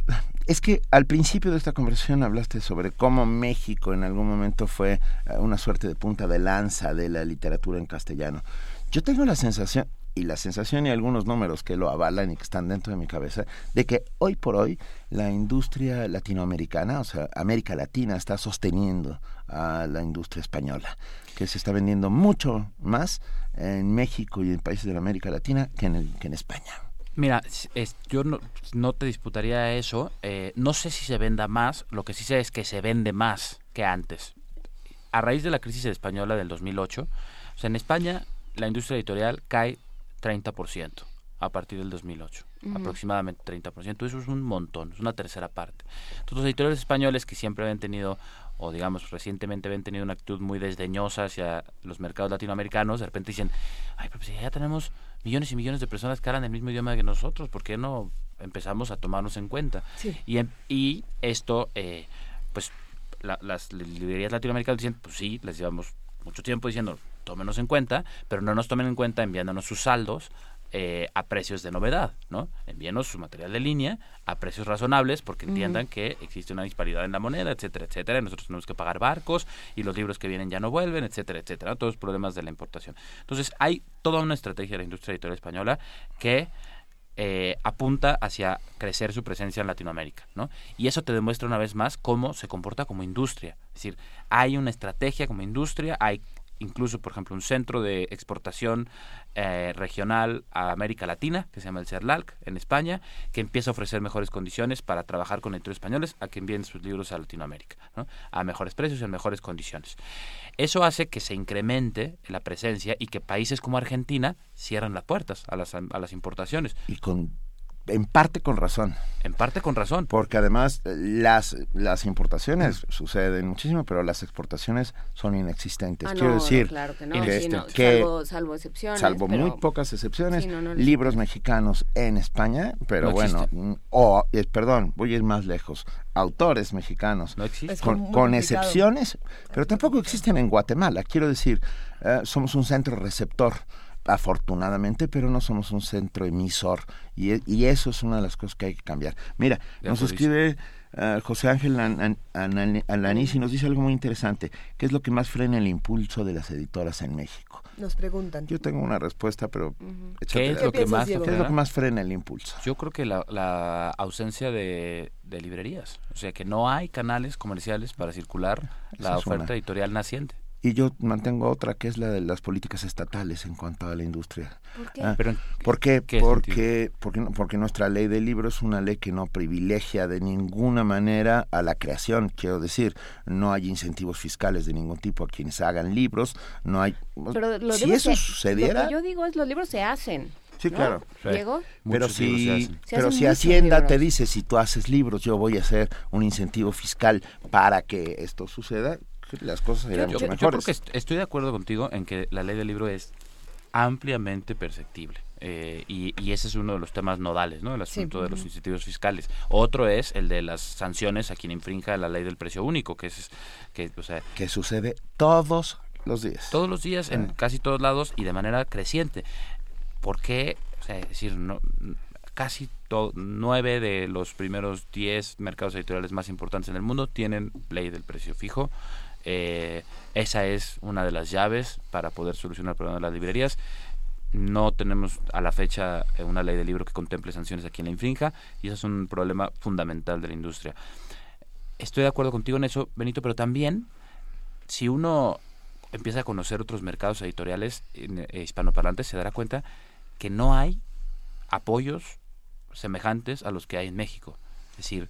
es que al principio de esta conversación hablaste sobre cómo México en algún momento fue eh, una suerte de punta de lanza de la literatura en castellano. Yo tengo la sensación, y la sensación y algunos números que lo avalan y que están dentro de mi cabeza, de que hoy por hoy la industria latinoamericana, o sea, América Latina, está sosteniendo a la industria española, que se está vendiendo mucho más en México y en países de América Latina que en, que en España. Mira, yo no, te disputaría eso. Eh, no sé si se venda más, lo que sí sé es que se vende más que antes. A raíz de la crisis española del 2008, o sea, en España la industria editorial cae 30% a partir del 2008, aproximadamente 30%. Eso es un montón, es una tercera parte. Entonces, los editoriales españoles que siempre habían tenido, o digamos recientemente habían tenido una actitud muy desdeñosa hacia los mercados latinoamericanos, de repente dicen, ay, pero si ya tenemos millones y millones de personas que hablan el mismo idioma que nosotros, ¿por qué no empezamos a tomarnos en cuenta? Y, em, y esto, eh, pues las librerías latinoamericanas dicen, pues sí, les llevamos mucho tiempo diciendo, tómenos en cuenta, pero no nos tomen en cuenta enviándonos sus saldos eh, a precios de novedad, ¿no? Envíenos su material de línea a precios razonables porque entiendan que existe una disparidad en la moneda, etcétera, etcétera. Y nosotros tenemos que pagar barcos y los libros que vienen ya no vuelven, etcétera, etcétera. Todos los problemas de la importación. Entonces, hay toda una estrategia de la industria editorial española que eh, apunta hacia crecer su presencia en Latinoamérica, ¿no? Y eso te demuestra una vez más cómo se comporta como industria. Es decir, hay una estrategia como industria, hay incluso, por ejemplo, un centro de exportación eh, regional a América Latina, que se llama el CERLALC, en España, que empieza a ofrecer mejores condiciones para trabajar con editores españoles a que envíen sus libros a Latinoamérica, a mejores precios y en mejores condiciones. Eso hace que se incremente la presencia y que países como Argentina cierran las puertas a las, a las importaciones. Y con en parte con razón. En parte con razón. Porque además eh, las, las importaciones suceden muchísimo, pero las exportaciones son inexistentes. Ah, Quiero decir claro que, no, que salvo, excepciones. Salvo muy pocas excepciones, libros mexicanos en España, pero bueno, o, eh, perdón, voy a ir más lejos, autores mexicanos. No existen. Con, excepciones, pero tampoco existen en Guatemala. Quiero decir, eh, somos un centro receptor afortunadamente, pero no somos un centro emisor y, y, eso es una de las cosas que hay que cambiar. Mira, nos escribe uh, José Ángel Alanís y nos dice algo muy interesante, ¿qué es lo que más frena el impulso de las editoras en México? Nos preguntan. Yo tengo una respuesta, pero ¿Qué, es lo que más, ¿Qué es lo que más frena el impulso? Yo creo que la, la ausencia de, de, librerías, o sea, que no hay canales comerciales para circular la oferta editorial naciente. Y yo mantengo otra que es la de las políticas estatales en cuanto a la industria. ¿Por qué? Ah, ¿Por qué? Porque, porque, porque nuestra ley del libro es una ley que no privilegia de ninguna manera a la creación. Quiero decir, no hay incentivos fiscales de ningún tipo a quienes hagan libros. No hay. Pero si eso sucediera. Lo que yo digo es los libros se hacen. Sí, claro. ¿Diego? Pero si, pero si Hacienda te dice, si tú haces libros, yo voy a hacer un incentivo fiscal para que esto suceda, las cosas serían mucho mejores. Yo creo que estoy de acuerdo contigo en que la ley del libro es ampliamente perceptible. Eh, y, ese es uno de los temas nodales, ¿no? El asunto de los incentivos fiscales. Otro es el de las sanciones a quien infrinja la ley del precio único, que es que, o sea, que sucede todos los días. Todos los días, en ah. casi todos lados y de manera creciente. ¿Por qué? O sea, es decir, no, casi nueve de los primeros diez mercados editoriales más importantes en el mundo tienen ley del precio fijo. Eh, esa es una de las llaves para poder solucionar el problema de las librerías. No tenemos a la fecha eh, una ley de libro que contemple sanciones a quien la infrinja y eso es un problema fundamental de la industria. Estoy de acuerdo contigo en eso, Benito, pero también si uno empieza a conocer otros mercados editoriales eh, hispanoparlantes se dará cuenta que no hay apoyos semejantes a los que hay en México. Es decir,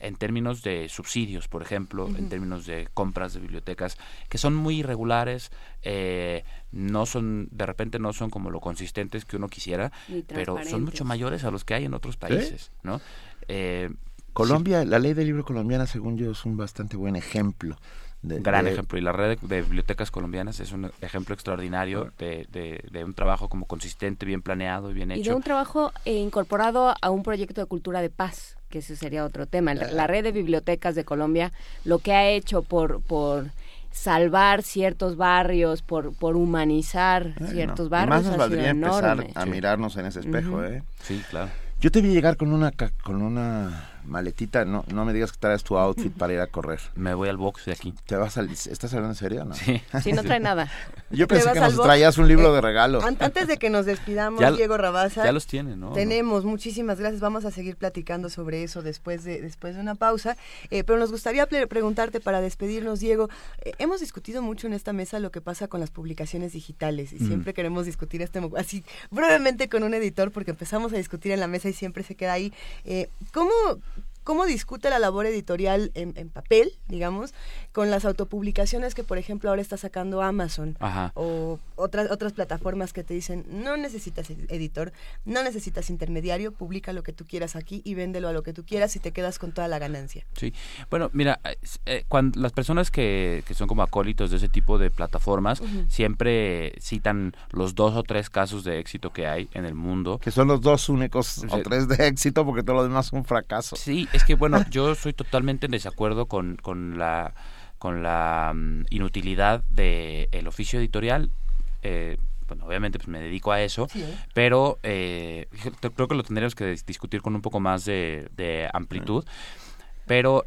en términos de subsidios, por ejemplo, en términos de compras de bibliotecas, que son muy irregulares, eh, no son, de repente no son como lo consistentes que uno quisiera, pero son mucho mayores a los que hay en otros países, ¿no? Eh, Colombia, la ley del libro colombiana, según yo, es un bastante buen ejemplo Gran ejemplo. Y la red de, bibliotecas colombianas es un ejemplo extraordinario de, de, un trabajo como consistente, bien planeado y bien hecho. Y de un trabajo eh, incorporado a un proyecto de cultura de paz, que ese sería otro tema. La, red de bibliotecas de Colombia, lo que ha hecho por... por salvar ciertos barrios, por, por humanizar ciertos barrios. Más nos valdría empezar a mirarnos en ese espejo, ¿eh? Sí, claro. Yo te vi llegar con una con una maletita, no, no me digas que traes tu outfit para ir a correr. Me voy al box de aquí. ¿Te vas al, ¿Estás hablando en serio no? Sí. Sí, no trae nada. Yo pensé que nos traías un libro de eh, regalo. Antes de que nos despidamos, Diego Rabasa. Ya los tiene, ¿no? Tenemos, muchísimas gracias. Vamos a seguir platicando sobre eso después de, después de una pausa. Eh, pero nos gustaría preguntarte para despedirnos, Diego. Eh, hemos discutido mucho en esta mesa lo que pasa con las publicaciones digitales y mm. siempre queremos discutir este así brevemente con un editor porque empezamos a discutir en la mesa y siempre se queda ahí. ¿Cómo cómo discute la labor editorial en, papel, digamos, con las autopublicaciones que, por ejemplo, ahora está sacando Amazon o otras, otras plataformas que te dicen, no necesitas editor, no necesitas intermediario, publica lo que tú quieras aquí y véndelo a lo que tú quieras y te quedas con toda la ganancia. Sí, bueno, mira, eh, cuando las personas que, que, son como acólitos de ese tipo de plataformas siempre citan los dos o tres casos de éxito que hay en el mundo. Que son los dos únicos o tres de éxito porque todo lo demás es un fracaso. Sí, es que bueno, yo soy totalmente en desacuerdo con, con la con la mm, inutilidad del el oficio editorial. Eh, bueno, obviamente pues me dedico a eso, pero eh, creo que lo tendríamos que discutir con un poco más de, de amplitud. Pero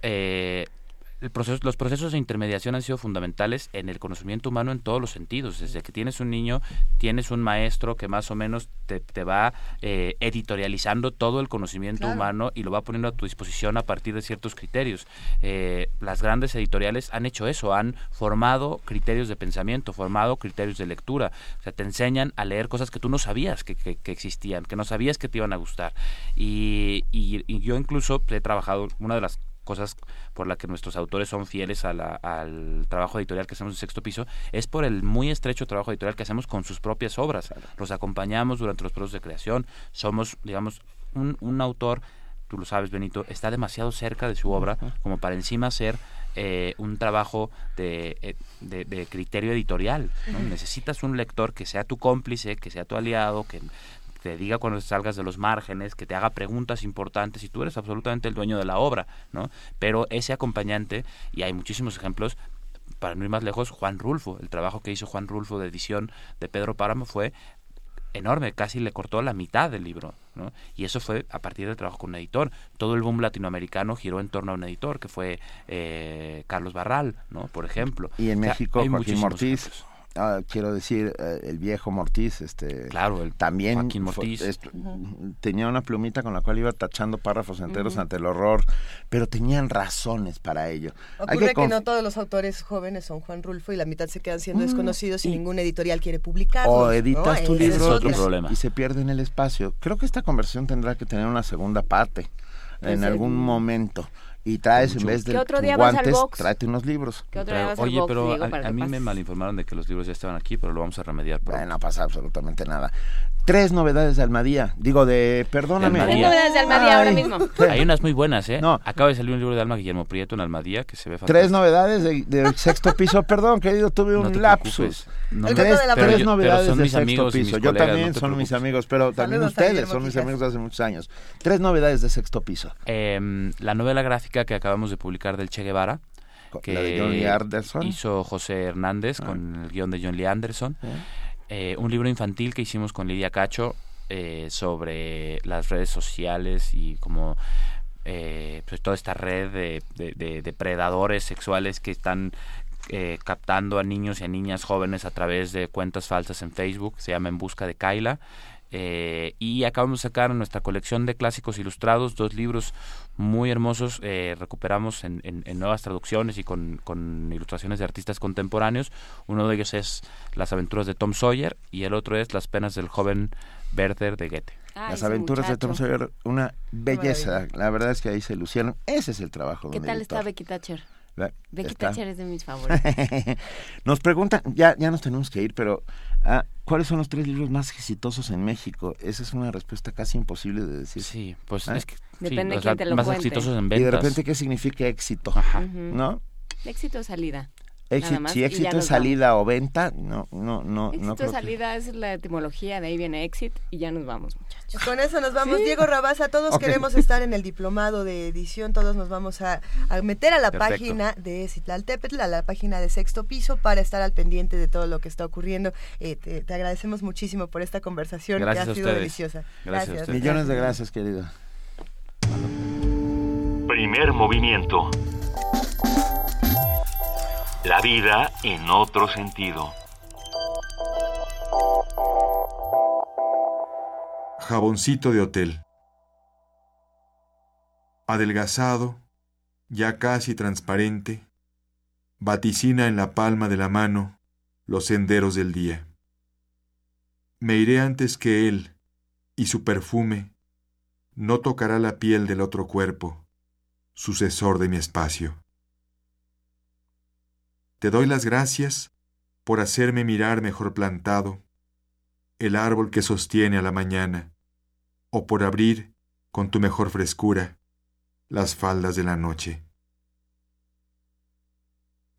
eh, los procesos de intermediación han sido fundamentales en el conocimiento humano en todos los sentidos. Desde que tienes un niño, tienes un maestro que más o menos te, va eh, editorializando todo el conocimiento humano y lo va poniendo a tu disposición a partir de ciertos criterios. Eh, las grandes editoriales han hecho eso, han formado criterios de pensamiento, formado criterios de lectura. O sea, te enseñan a leer cosas que tú no sabías que, existían, que no sabías que te iban a gustar. Y, y yo incluso he trabajado, una de las cosas por las que nuestros autores son fieles al trabajo editorial que hacemos en sexto piso, es por el muy estrecho trabajo editorial que hacemos con sus propias obras. Los acompañamos durante los procesos de creación, somos, digamos, un, un autor, tú lo sabes Benito, está demasiado cerca de su obra como para encima ser eh, un trabajo de, eh, de, criterio editorial. Necesitas un lector que sea tu cómplice, que sea tu aliado, que te diga cuando salgas de los márgenes, que te haga preguntas importantes y tú eres absolutamente el dueño de la obra, ¿no? Pero ese acompañante, y hay muchísimos ejemplos, para no ir más lejos, Juan Rulfo, el trabajo que hizo Juan Rulfo de edición de Pedro Páramo fue enorme, casi le cortó la mitad del libro, ¿no? Y eso fue a partir del trabajo con un editor. Todo el boom latinoamericano giró en torno a un editor, que fue eh, Carlos Barral, ¿no? Por ejemplo. Y en México, Joaquín Mortiz. Ah, quiero decir, eh, el viejo Mortiz, este, claro, el también tenía una plumita con la cual iba tachando párrafos enteros ante el horror, pero tenían razones para ello. Ocurre que, no todos los autores jóvenes son Juan Rulfo y la mitad se quedan siendo desconocidos y, ningún editorial quiere publicar. O editas tu libro y, se pierde en el espacio. Creo que esta conversión tendrá que tener una segunda parte en algún momento y traes en vez de guantes, tráete unos libros. oye, pero a, mí me malinformaron de que los libros ya estaban aquí, pero lo vamos a remediar. Bueno, no pasa absolutamente nada. Tres novedades de Almadía. Digo, de. Perdóname. Tres novedades de Almadía ahora mismo. Hay unas muy buenas, ¿eh? No. Acaba de salir un libro de Alma Guillermo Prieto en Almadía que se ve fantástico. Tres novedades del sexto piso. Perdón, querido, tuve un lapsus. tres, tres novedades del sexto piso. Yo también son mis amigos, pero también ustedes son mis amigos de hace muchos años. Tres novedades de sexto piso. Em, la novela gráfica que acabamos de publicar del Che Guevara que la de John Lee Anderson. hizo José Hernández ah. con el guion de John Lee Anderson. Eh, un libro infantil que hicimos con Lidia Cacho eh, sobre las redes sociales y como eh, pues toda esta red de, depredadores sexuales que están captando a niños y a niñas jóvenes a través de cuentas falsas en Facebook. Se llama En Busca de Kaila. y acabamos de sacar en nuestra colección de clásicos ilustrados dos libros muy hermosos. Eh, recuperamos en, nuevas traducciones y con, ilustraciones de artistas contemporáneos. Uno de ellos es Las aventuras de Tom Sawyer y el otro es Las penas del joven Werther de Goethe. Ay, Las aventuras de. Tom Sawyer, una belleza. La verdad es que ahí se lucieron. Ese es el trabajo de ¿Qué tal está. Becky Thatcher? La- Becky está- Thatcher es de mis favoritos. nos preguntan, ya, ya nos tenemos que ir, pero ah, ¿cuáles son los tres libros más exitosos en México? Esa es una respuesta casi imposible de decir. Sí, pues es que Depende sí, de o sea, quién te lo más cuente. exitosos en Y ventas. de repente, ¿qué significa éxito? Ujú. ¿No? Éxito de salida. Éxito- Nada más, si éxito es salida o venta, no, no, no, Éxito no creo que- salida es la etimología, de ahí viene exit y ya nos vamos, muchachos. Con eso nos vamos. Diego Rabasa, todos queremos estar en el diplomado de edición, todos nos vamos a, a meter a la Perfecto. página de Citlaltépetl, a la página de Sexto Piso, para estar al pendiente de todo lo que está ocurriendo. Eh, te, te agradecemos muchísimo por esta conversación Gracias que ha sido ustedes. deliciosa. Gracias a ustedes. Millones de gracias, querido. Primer movimiento. La vida en otro sentido. Jaboncito de hotel. Adelgazado, ya casi transparente, vaticina en la palma de la mano los senderos del día. Me iré antes que él, y su perfume no tocará la piel del otro cuerpo, sucesor de mi espacio. Te doy las gracias por hacerme mirar mejor plantado el árbol que sostiene a la mañana, o por abrir, con tu mejor frescura, las faldas de la noche.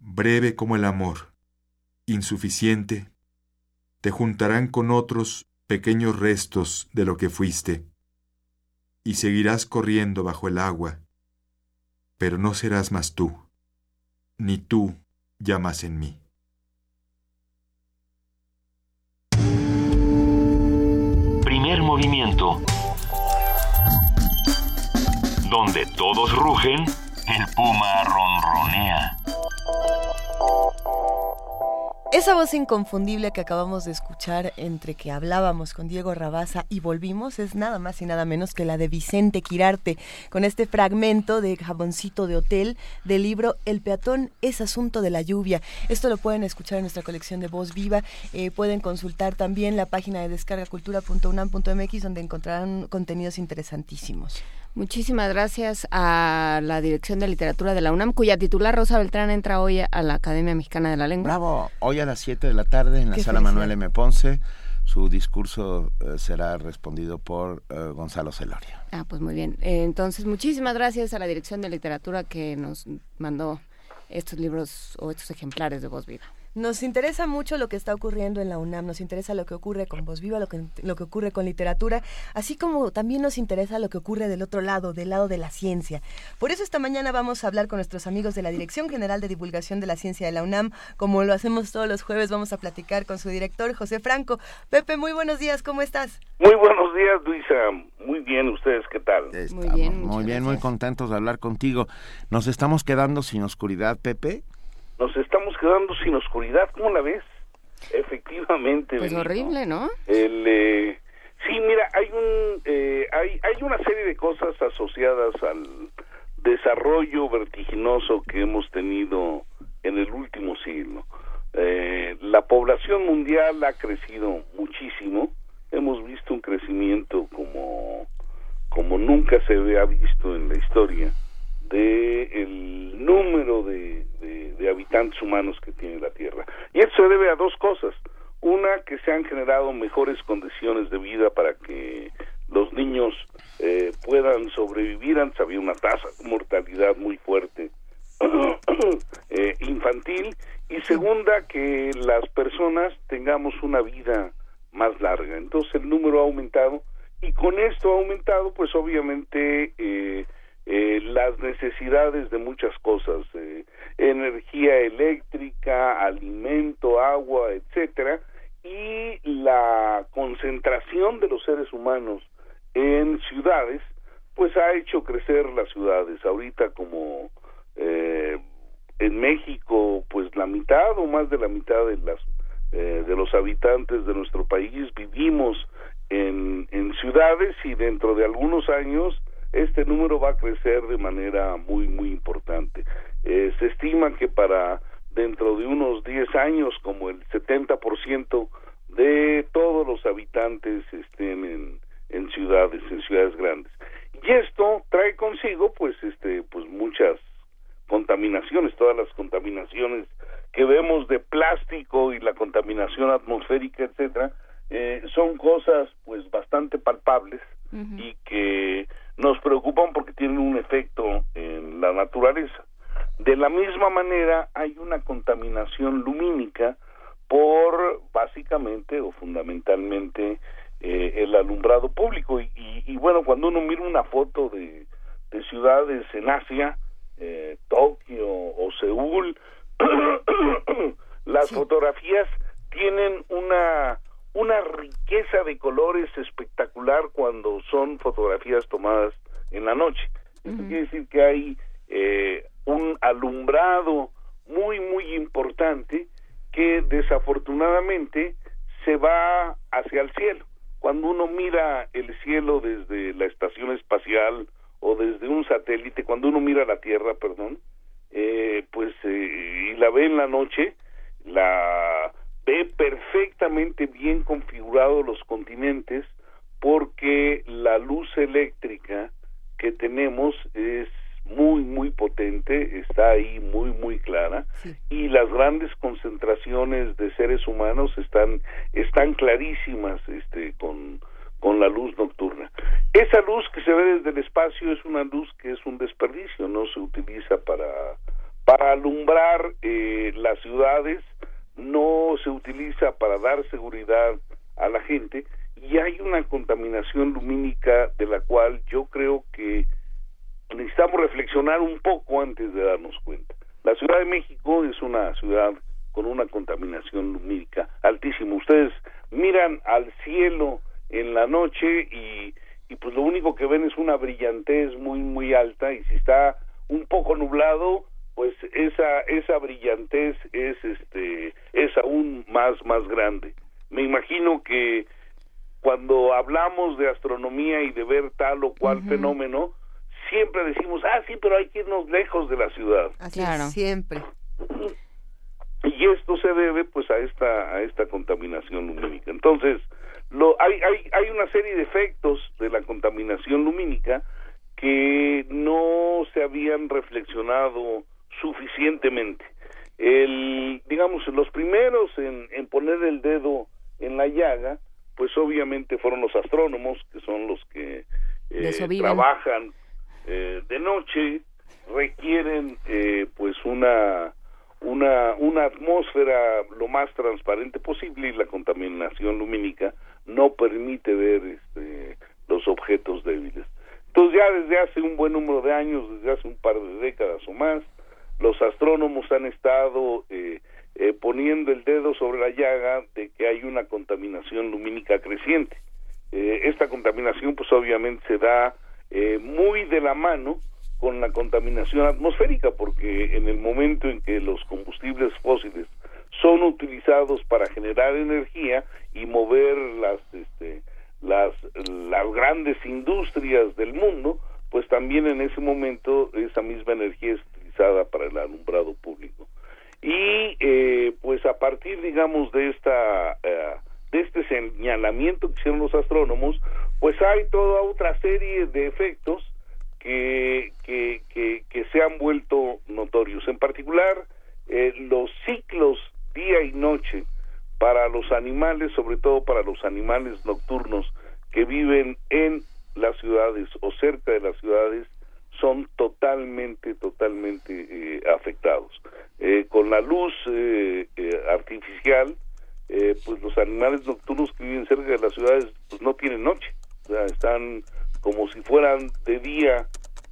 Breve como el amor, insuficiente, te juntarán con otros pequeños restos de lo que fuiste, y seguirás corriendo bajo el agua, pero no serás más tú, ni tú ya más en mí. Primer movimiento. Donde todos rugen, el puma ronronea. Esa voz inconfundible que acabamos de escuchar entre que hablábamos con Diego Rabasa y volvimos es nada más y nada menos que la de Vicente Quirarte, con este fragmento de Jaboncito de Hotel del libro El peatón es asunto de la lluvia. Esto lo pueden escuchar en nuestra colección de Voz Viva. Eh, pueden consultar también la página de descargacultura.unam.mx donde encontrarán contenidos interesantísimos. Muchísimas gracias a la Dirección de Literatura de la UNAM, cuya titular Rosa Beltrán entra hoy a la Academia Mexicana de la Lengua. Bravo, hoy a las 7 de la tarde en la Qué sala felicidad. Manuel M. Ponce. Su discurso eh, será respondido por eh, Gonzalo Celoria. Ah, pues muy bien. Eh, entonces, muchísimas gracias a la Dirección de Literatura que nos mandó estos libros o estos ejemplares de Voz Viva. Nos interesa mucho lo que está ocurriendo en la UNAM, nos interesa lo que ocurre con Voz Viva, lo que, lo que ocurre con literatura, así como también nos interesa lo que ocurre del otro lado, del lado de la ciencia. Por eso esta mañana vamos a hablar con nuestros amigos de la Dirección General de Divulgación de la Ciencia de la UNAM. Como lo hacemos todos los jueves, vamos a platicar con su director, José Franco. Pepe, muy buenos días, ¿cómo estás? Muy buenos días, Luisa. Muy bien, ¿ustedes qué tal? Muy bien, muy bien, muy contentos de hablar contigo. Nos estamos quedando sin oscuridad, Pepe. Nos estamos quedando sin oscuridad, ¿cómo la ves? Efectivamente. Pues Benito. horrible, ¿no? El, eh, sí, mira, hay un, eh, hay, hay una serie de cosas asociadas al desarrollo vertiginoso que hemos tenido en el último siglo. Eh, la población mundial ha crecido muchísimo. Hemos visto un crecimiento como, como nunca se había visto en la historia de el número de, de- de habitantes humanos que tiene la Tierra. Y esto se debe a dos cosas. Una, que se han generado mejores condiciones de vida para que los niños eh, puedan sobrevivir. Antes había una tasa de mortalidad muy fuerte eh, infantil. Y segunda, que las personas tengamos una vida más larga. Entonces el número ha aumentado y con esto ha aumentado pues obviamente eh, eh, las necesidades de muchas cosas, eh, energía eléctrica, alimento, agua, etcétera, y la concentración de los seres humanos en ciudades, pues ha hecho crecer las ciudades. Ahorita como eh, en México, pues la mitad o más de la mitad de las eh, de los habitantes de nuestro país vivimos en, en ciudades y dentro de algunos años este número va a crecer de manera muy muy importante. Eh, se estima que para dentro de unos 10 años como el 70% de todos los habitantes estén en, en ciudades, en ciudades grandes. Y esto trae consigo, pues, este, pues muchas contaminaciones, todas las contaminaciones que vemos de plástico y la contaminación atmosférica, etcétera, eh, son cosas, pues, bastante palpables y que nos preocupan porque tienen un efecto en la naturaleza. De la misma manera, hay una contaminación lumínica por básicamente o fundamentalmente eh, el alumbrado público y, y, bueno cuando uno mira una foto de, de ciudades en Asia eh, Tokio o Seúl las fotografías tienen una una riqueza de colores espectacular cuando son fotografías tomadas en la noche. Quiere decir que hay eh, un alumbrado muy, muy importante que desafortunadamente se va hacia el cielo. Cuando uno mira el cielo desde la estación espacial o desde un satélite, cuando uno mira la Tierra, perdón, eh, pues eh, y la ve en la noche, la ve perfectamente bien configurados los continentes porque la luz eléctrica que tenemos es muy muy potente, está ahí muy muy clara y las grandes concentraciones de seres humanos están están clarísimas este con con la luz nocturna. Esa luz que se ve desde el espacio es una luz que es un desperdicio, no se utiliza para para alumbrar eh, las ciudades, no se utiliza para dar seguridad a la gente y hay una contaminación lumínica de la cual yo creo que necesitamos reflexionar un poco antes de darnos cuenta. La Ciudad de México es una ciudad con una contaminación lumínica altísima. Ustedes miran al cielo en la noche y, y pues lo único que ven es una brillantez muy muy alta y si está un poco nublado pues esa esa brillantez es este es aún más más grande. Me imagino que cuando hablamos de astronomía y de ver tal o cual fenómeno, siempre decimos, ah, sí, pero hay que irnos lejos de la ciudad. Así claro. siempre. Y esto se debe, pues, a esta, a esta contaminación lumínica. Entonces, lo, hay, hay, hay una serie de efectos de la contaminación lumínica que no se habían reflexionado suficientemente. El, digamos, los primeros en, en poner el dedo en la llaga, pues obviamente fueron los astrónomos, que son los que eh, trabajan eh, de noche requieren eh, pues una una una atmósfera lo más transparente posible y la contaminación lumínica no permite ver este, los objetos débiles. Entonces ya desde hace un buen número de años, desde hace un par de décadas o más, los astrónomos han estado eh, poniendo el dedo sobre la llaga de que hay una contaminación lumínica creciente. esta contaminación pues obviamente se da eh, muy de la mano con la contaminación atmosférica, porque en el momento en que los combustibles fósiles son utilizados para generar energía y mover las este, las las grandes industrias del mundo, pues también en ese momento esa misma energía es para el alumbrado público. Y eh, pues a partir, digamos, de esta eh, de este señalamiento que hicieron los astrónomos, pues hay toda otra serie de efectos que, que, que, se han vuelto notorios. En particular, eh, los ciclos día y noche para los animales, sobre todo para los animales nocturnos que viven en las ciudades o cerca de las ciudades, son totalmente, totalmente eh, afectados. Eh, con la luz artificial, pues los animales nocturnos que viven cerca de las ciudades pues no tienen noche o sea, están como si fueran de día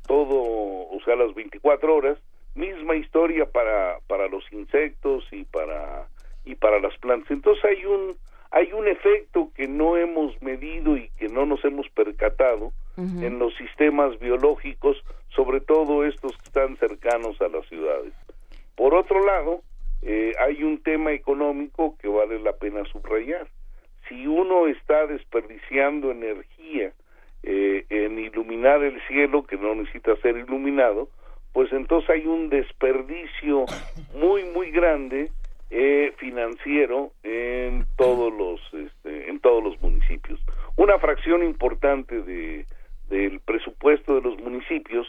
todo, o sea, las 24 horas, misma historia para para los insectos y para y para las plantas. Entonces hay un hay un efecto que no hemos medido y que no nos hemos percatado en los sistemas biológicos, sobre todo estos que están cercanos a las ciudades. Por otro lado, eh, hay un tema económico que vale la pena subrayar si uno está desperdiciando energía eh, en iluminar el cielo que no necesita ser iluminado, pues entonces hay un desperdicio muy muy grande eh, financiero en todos los este, en todos los municipios. una fracción importante de, del presupuesto de los municipios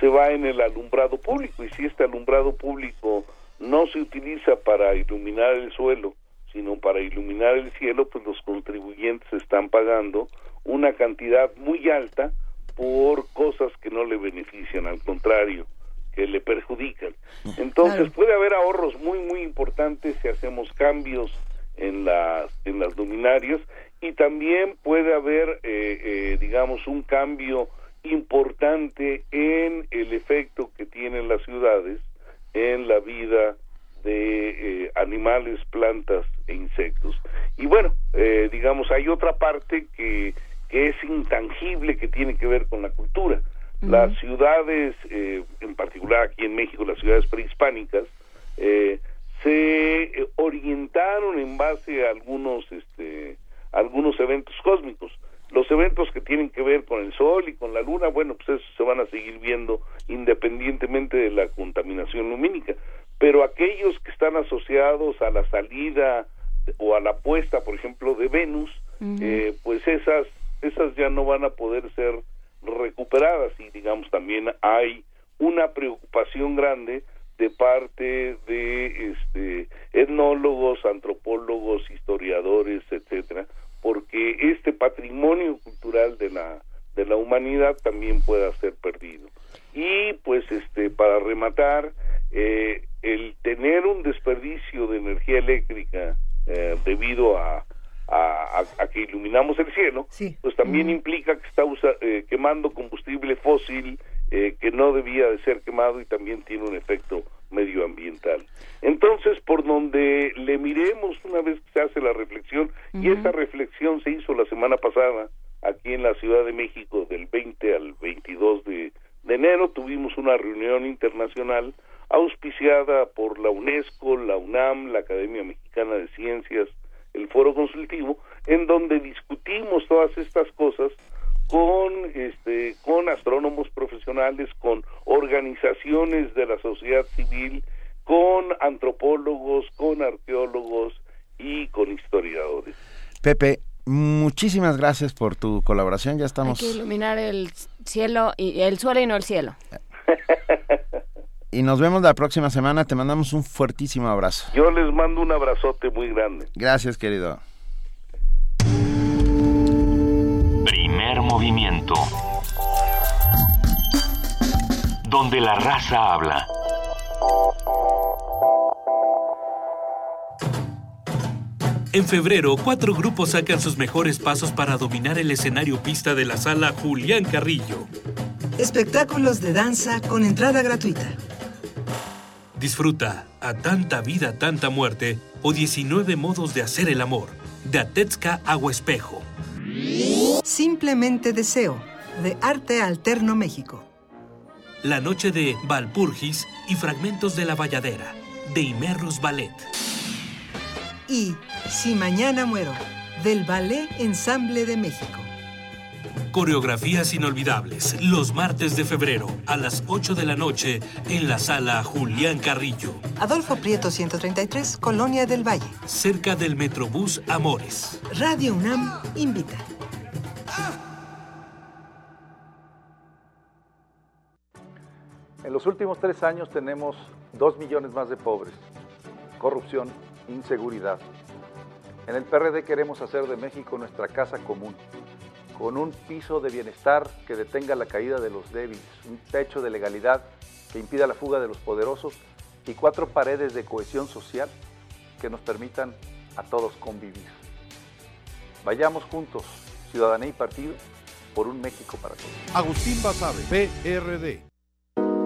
se va en el alumbrado público. Y si este alumbrado público no se utiliza para iluminar el suelo, sino para iluminar el cielo, pues los contribuyentes están pagando una cantidad muy alta por cosas que no le benefician, al contrario, que le perjudican. Entonces puede haber ahorros muy muy importantes si hacemos cambios en las en las luminarias y también puede haber eh, eh, digamos un cambio importante en el efecto que tienen las ciudades en la vida de eh, animales, plantas e insectos. Y bueno, digamos, hay otra parte que, que es intangible que tiene que ver con la cultura. Las ciudades, en particular aquí en México, las ciudades prehispánicas, se orientaron en base a algunos este, algunos eventos cósmicos. Los eventos que tienen que ver con el Sol y con la Luna, bueno, pues eso se van a seguir viendo independientemente de la contaminación lumínica. Pero aquellos que están asociados a la salida o a la puesta, por ejemplo, de Venus, eh, pues esas, esas ya no van a poder ser recuperadas y digamos también hay una preocupación grande de parte de este etnólogos, antropólogos, historiadores, etcétera, porque este patrimonio cultural de la de la humanidad también pueda ser perdido. Y pues este para rematar eh, el tener un desperdicio de energía eléctrica eh, debido a, a, a, que iluminamos el cielo, pues también implica que está usa, eh, quemando combustible fósil eh, que no debía de ser quemado y también tiene un efecto medioambiental. Entonces, por donde le miremos una vez que se hace la reflexión, y esta reflexión se hizo la semana pasada aquí en la Ciudad de México del 20 al 22 de, de enero, tuvimos una reunión internacional auspiciada por la UNESCO, la UNAM, la Academia Mexicana de Ciencias, el Foro Consultivo, en donde discutimos todas estas cosas con este con astrónomos profesionales, con organizaciones de la sociedad civil, con antropólogos, con arqueólogos y con historiadores. Pepe, muchísimas gracias por tu colaboración. Ya estamos. Hay que iluminar el cielo y el suelo y no el cielo. y nos vemos la próxima semana. Te mandamos un fuertísimo abrazo. Yo les mando un abrazote muy grande. Gracias, querido. Movimiento. Donde la raza habla. En febrero, cuatro grupos sacan sus mejores pasos para dominar el escenario pista de la sala Julián Carrillo. Espectáculos de danza con entrada gratuita. Disfruta A tanta vida, tanta muerte o 19 modos de hacer el amor, de Atetska Agua Espejo. Simplemente Deseo, de Arte Alterno México. La noche de Valpurgis y Fragmentos de la Valladera, de Imerrus Ballet. Y Si Mañana Muero, del Ballet Ensamble de México. Coreografías inolvidables, los martes de febrero a las 8 de la noche en la sala Julián Carrillo. Adolfo Prieto 133, Colonia del Valle. Cerca del Metrobús Amores. Radio UNAM invita. En los últimos tres años tenemos dos millones más de pobres, corrupción, inseguridad. En el PRD queremos hacer de México nuestra casa común, con un piso de bienestar que detenga la caída de los débiles, un techo de legalidad que impida la fuga de los poderosos y cuatro paredes de cohesión social que nos permitan a todos convivir. Vayamos juntos, ciudadanía y partido, por un México para todos. Agustín Basabe, PRD.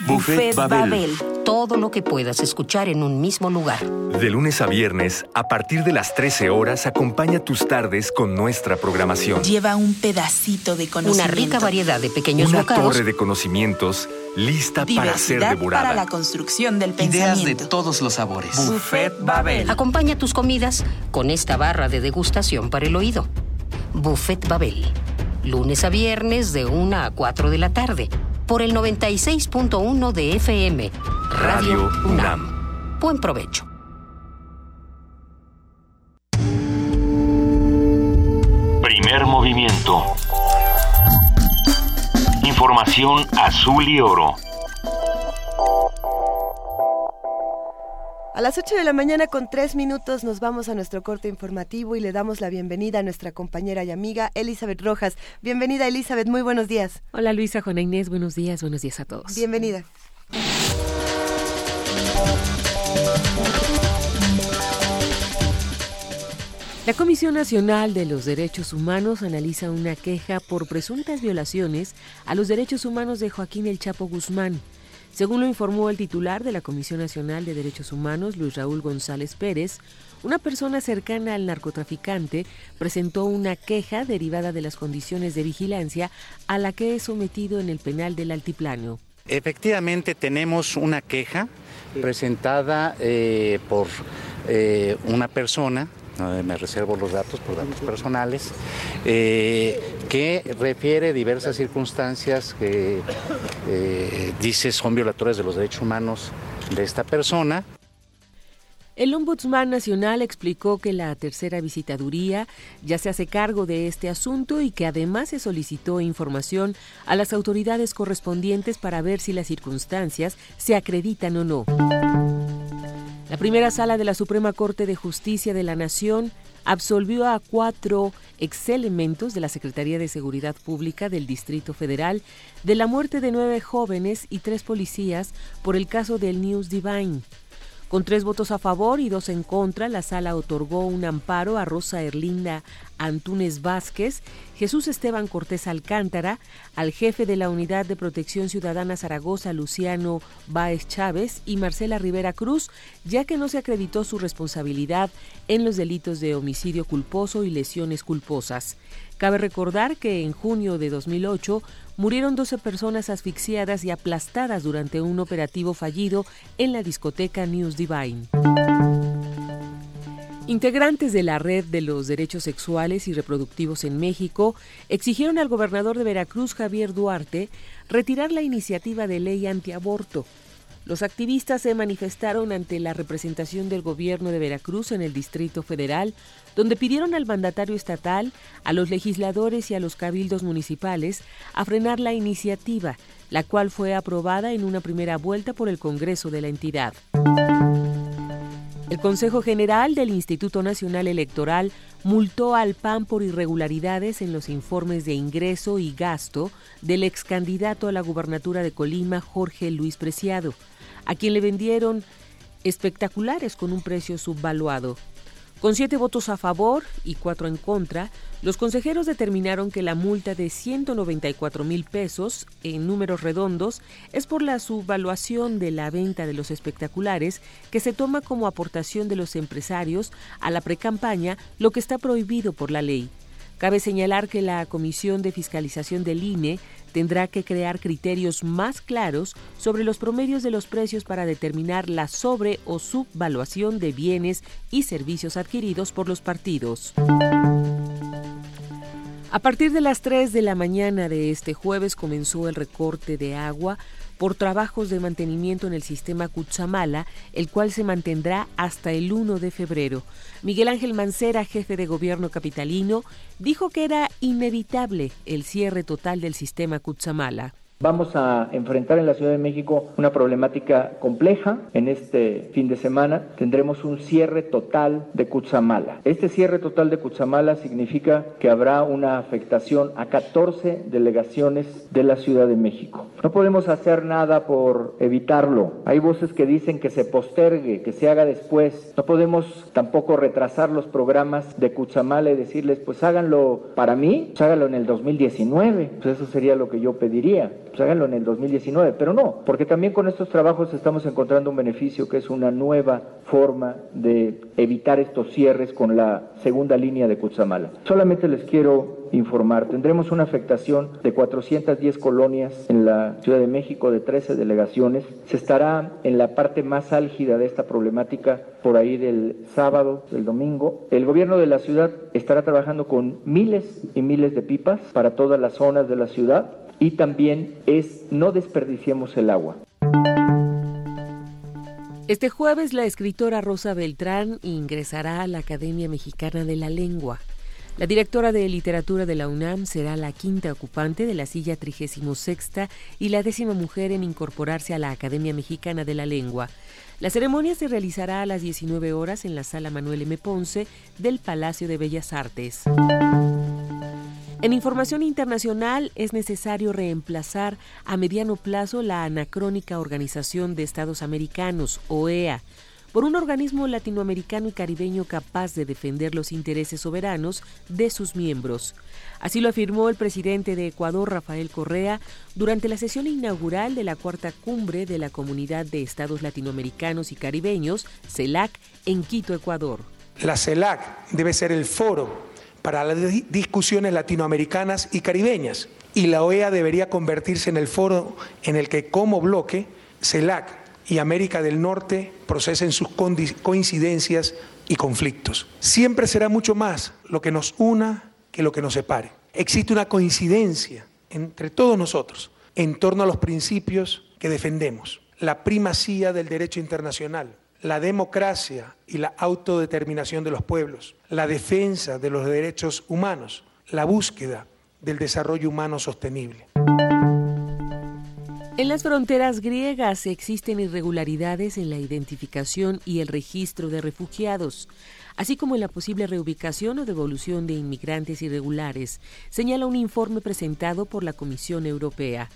Buffet, Babel. Todo lo que puedas escuchar en un mismo lugar. De lunes a viernes, a partir de las 13 horas, acompaña tus tardes con nuestra programación. Lleva un pedacito de conocimiento. Una rica variedad de pequeños Una bocados. torre de conocimientos lista para ser devorada. para la construcción del Ideas de pensamiento. todos los sabores. Buffet Babel. Acompaña tus comidas con esta barra de degustación para el oído. Buffet Babel. Lunes a viernes de 1 a 4 de la tarde. Por el 96.1 de FM. Radio UNAM. Buen provecho. Primer movimiento. Información azul y oro. A las 8 de la mañana con 3 minutos nos vamos a nuestro corte informativo y le damos la bienvenida a nuestra compañera y amiga Elizabeth Rojas. Bienvenida Elizabeth, muy buenos días. Hola Luisa, Juana Inés, buenos días, buenos días a todos. Bienvenida. La Comisión Nacional de los Derechos Humanos analiza una queja por presuntas violaciones a los derechos humanos de Joaquín El Chapo Guzmán. Según lo informó el titular de la Comisión Nacional de Derechos Humanos, Luis Raúl González Pérez, una persona cercana al narcotraficante presentó una queja derivada de las condiciones de vigilancia a la que es sometido en el penal del Altiplano. Efectivamente tenemos una queja presentada eh, por eh, una persona, me reservo los datos por datos personales, eh, que refiere diversas circunstancias que eh, dice son violatorias de los derechos humanos de esta persona. El Ombudsman Nacional explicó que la tercera visitaduría ya se hace cargo de este asunto y que además se solicitó información a las autoridades correspondientes para ver si las circunstancias se acreditan o no. La primera sala de la Suprema Corte de Justicia de la Nación absolvió a cuatro exelementos de la Secretaría de Seguridad Pública del Distrito Federal de la muerte de nueve jóvenes y tres policías por el caso del News Divine. Con tres votos a favor y dos en contra, la sala otorgó un amparo a Rosa Erlinda Antúnez Vázquez, Jesús Esteban Cortés Alcántara, al jefe de la Unidad de Protección Ciudadana Zaragoza, Luciano Báez Chávez, y Marcela Rivera Cruz, ya que no se acreditó su responsabilidad en los delitos de homicidio culposo y lesiones culposas. Cabe recordar que en junio de 2008 murieron 12 personas asfixiadas y aplastadas durante un operativo fallido en la discoteca News Divine. Integrantes de la Red de los Derechos Sexuales y Reproductivos en México exigieron al gobernador de Veracruz, Javier Duarte, retirar la iniciativa de ley antiaborto. Los activistas se manifestaron ante la representación del gobierno de Veracruz en el Distrito Federal, donde pidieron al mandatario estatal, a los legisladores y a los cabildos municipales a frenar la iniciativa, la cual fue aprobada en una primera vuelta por el Congreso de la entidad. El Consejo General del Instituto Nacional Electoral multó al PAN por irregularidades en los informes de ingreso y gasto del ex candidato a la gubernatura de Colima, Jorge Luis Preciado, a quien le vendieron espectaculares con un precio subvaluado. Con siete votos a favor y cuatro en contra, los consejeros determinaron que la multa de 194 mil pesos, en números redondos, es por la subvaluación de la venta de los espectaculares que se toma como aportación de los empresarios a la precampaña, lo que está prohibido por la ley. Cabe señalar que la Comisión de Fiscalización del INE tendrá que crear criterios más claros sobre los promedios de los precios para determinar la sobre o subvaluación de bienes y servicios adquiridos por los partidos. A partir de las 3 de la mañana de este jueves comenzó el recorte de agua por trabajos de mantenimiento en el sistema Cutzamala, el cual se mantendrá hasta el 1 de febrero. Miguel Ángel Mancera, jefe de gobierno capitalino, dijo que era inevitable el cierre total del sistema Cutzamala. Vamos a enfrentar en la Ciudad de México una problemática compleja. En este fin de semana tendremos un cierre total de Cutzamala. Este cierre total de Cutzamala significa que habrá una afectación a 14 delegaciones de la Ciudad de México. No podemos hacer nada por evitarlo. Hay voces que dicen que se postergue, que se haga después. No podemos tampoco retrasar los programas de Cutzamala y decirles, pues háganlo para mí, pues háganlo en el 2019. Pues eso sería lo que yo pediría pues háganlo en el 2019, pero no, porque también con estos trabajos estamos encontrando un beneficio que es una nueva forma de evitar estos cierres con la segunda línea de Cutzamala. Solamente les quiero informar, tendremos una afectación de 410 colonias en la Ciudad de México, de 13 delegaciones. Se estará en la parte más álgida de esta problemática por ahí del sábado, del domingo. El gobierno de la ciudad estará trabajando con miles y miles de pipas para todas las zonas de la ciudad y también es no desperdiciemos el agua. Este jueves la escritora Rosa Beltrán ingresará a la Academia Mexicana de la Lengua. La directora de literatura de la UNAM será la quinta ocupante de la silla 36 y la décima mujer en incorporarse a la Academia Mexicana de la Lengua. La ceremonia se realizará a las 19 horas en la sala Manuel M. Ponce del Palacio de Bellas Artes. En información internacional es necesario reemplazar a mediano plazo la anacrónica Organización de Estados Americanos, OEA, por un organismo latinoamericano y caribeño capaz de defender los intereses soberanos de sus miembros. Así lo afirmó el presidente de Ecuador, Rafael Correa, durante la sesión inaugural de la cuarta cumbre de la Comunidad de Estados Latinoamericanos y Caribeños, CELAC, en Quito, Ecuador. La CELAC debe ser el foro para las discusiones latinoamericanas y caribeñas. Y la OEA debería convertirse en el foro en el que como bloque CELAC y América del Norte procesen sus coincidencias y conflictos. Siempre será mucho más lo que nos una que lo que nos separe. Existe una coincidencia entre todos nosotros en torno a los principios que defendemos. La primacía del derecho internacional, la democracia y la autodeterminación de los pueblos, la defensa de los derechos humanos, la búsqueda del desarrollo humano sostenible. En las fronteras griegas existen irregularidades en la identificación y el registro de refugiados, así como en la posible reubicación o devolución de inmigrantes irregulares, señala un informe presentado por la Comisión Europea.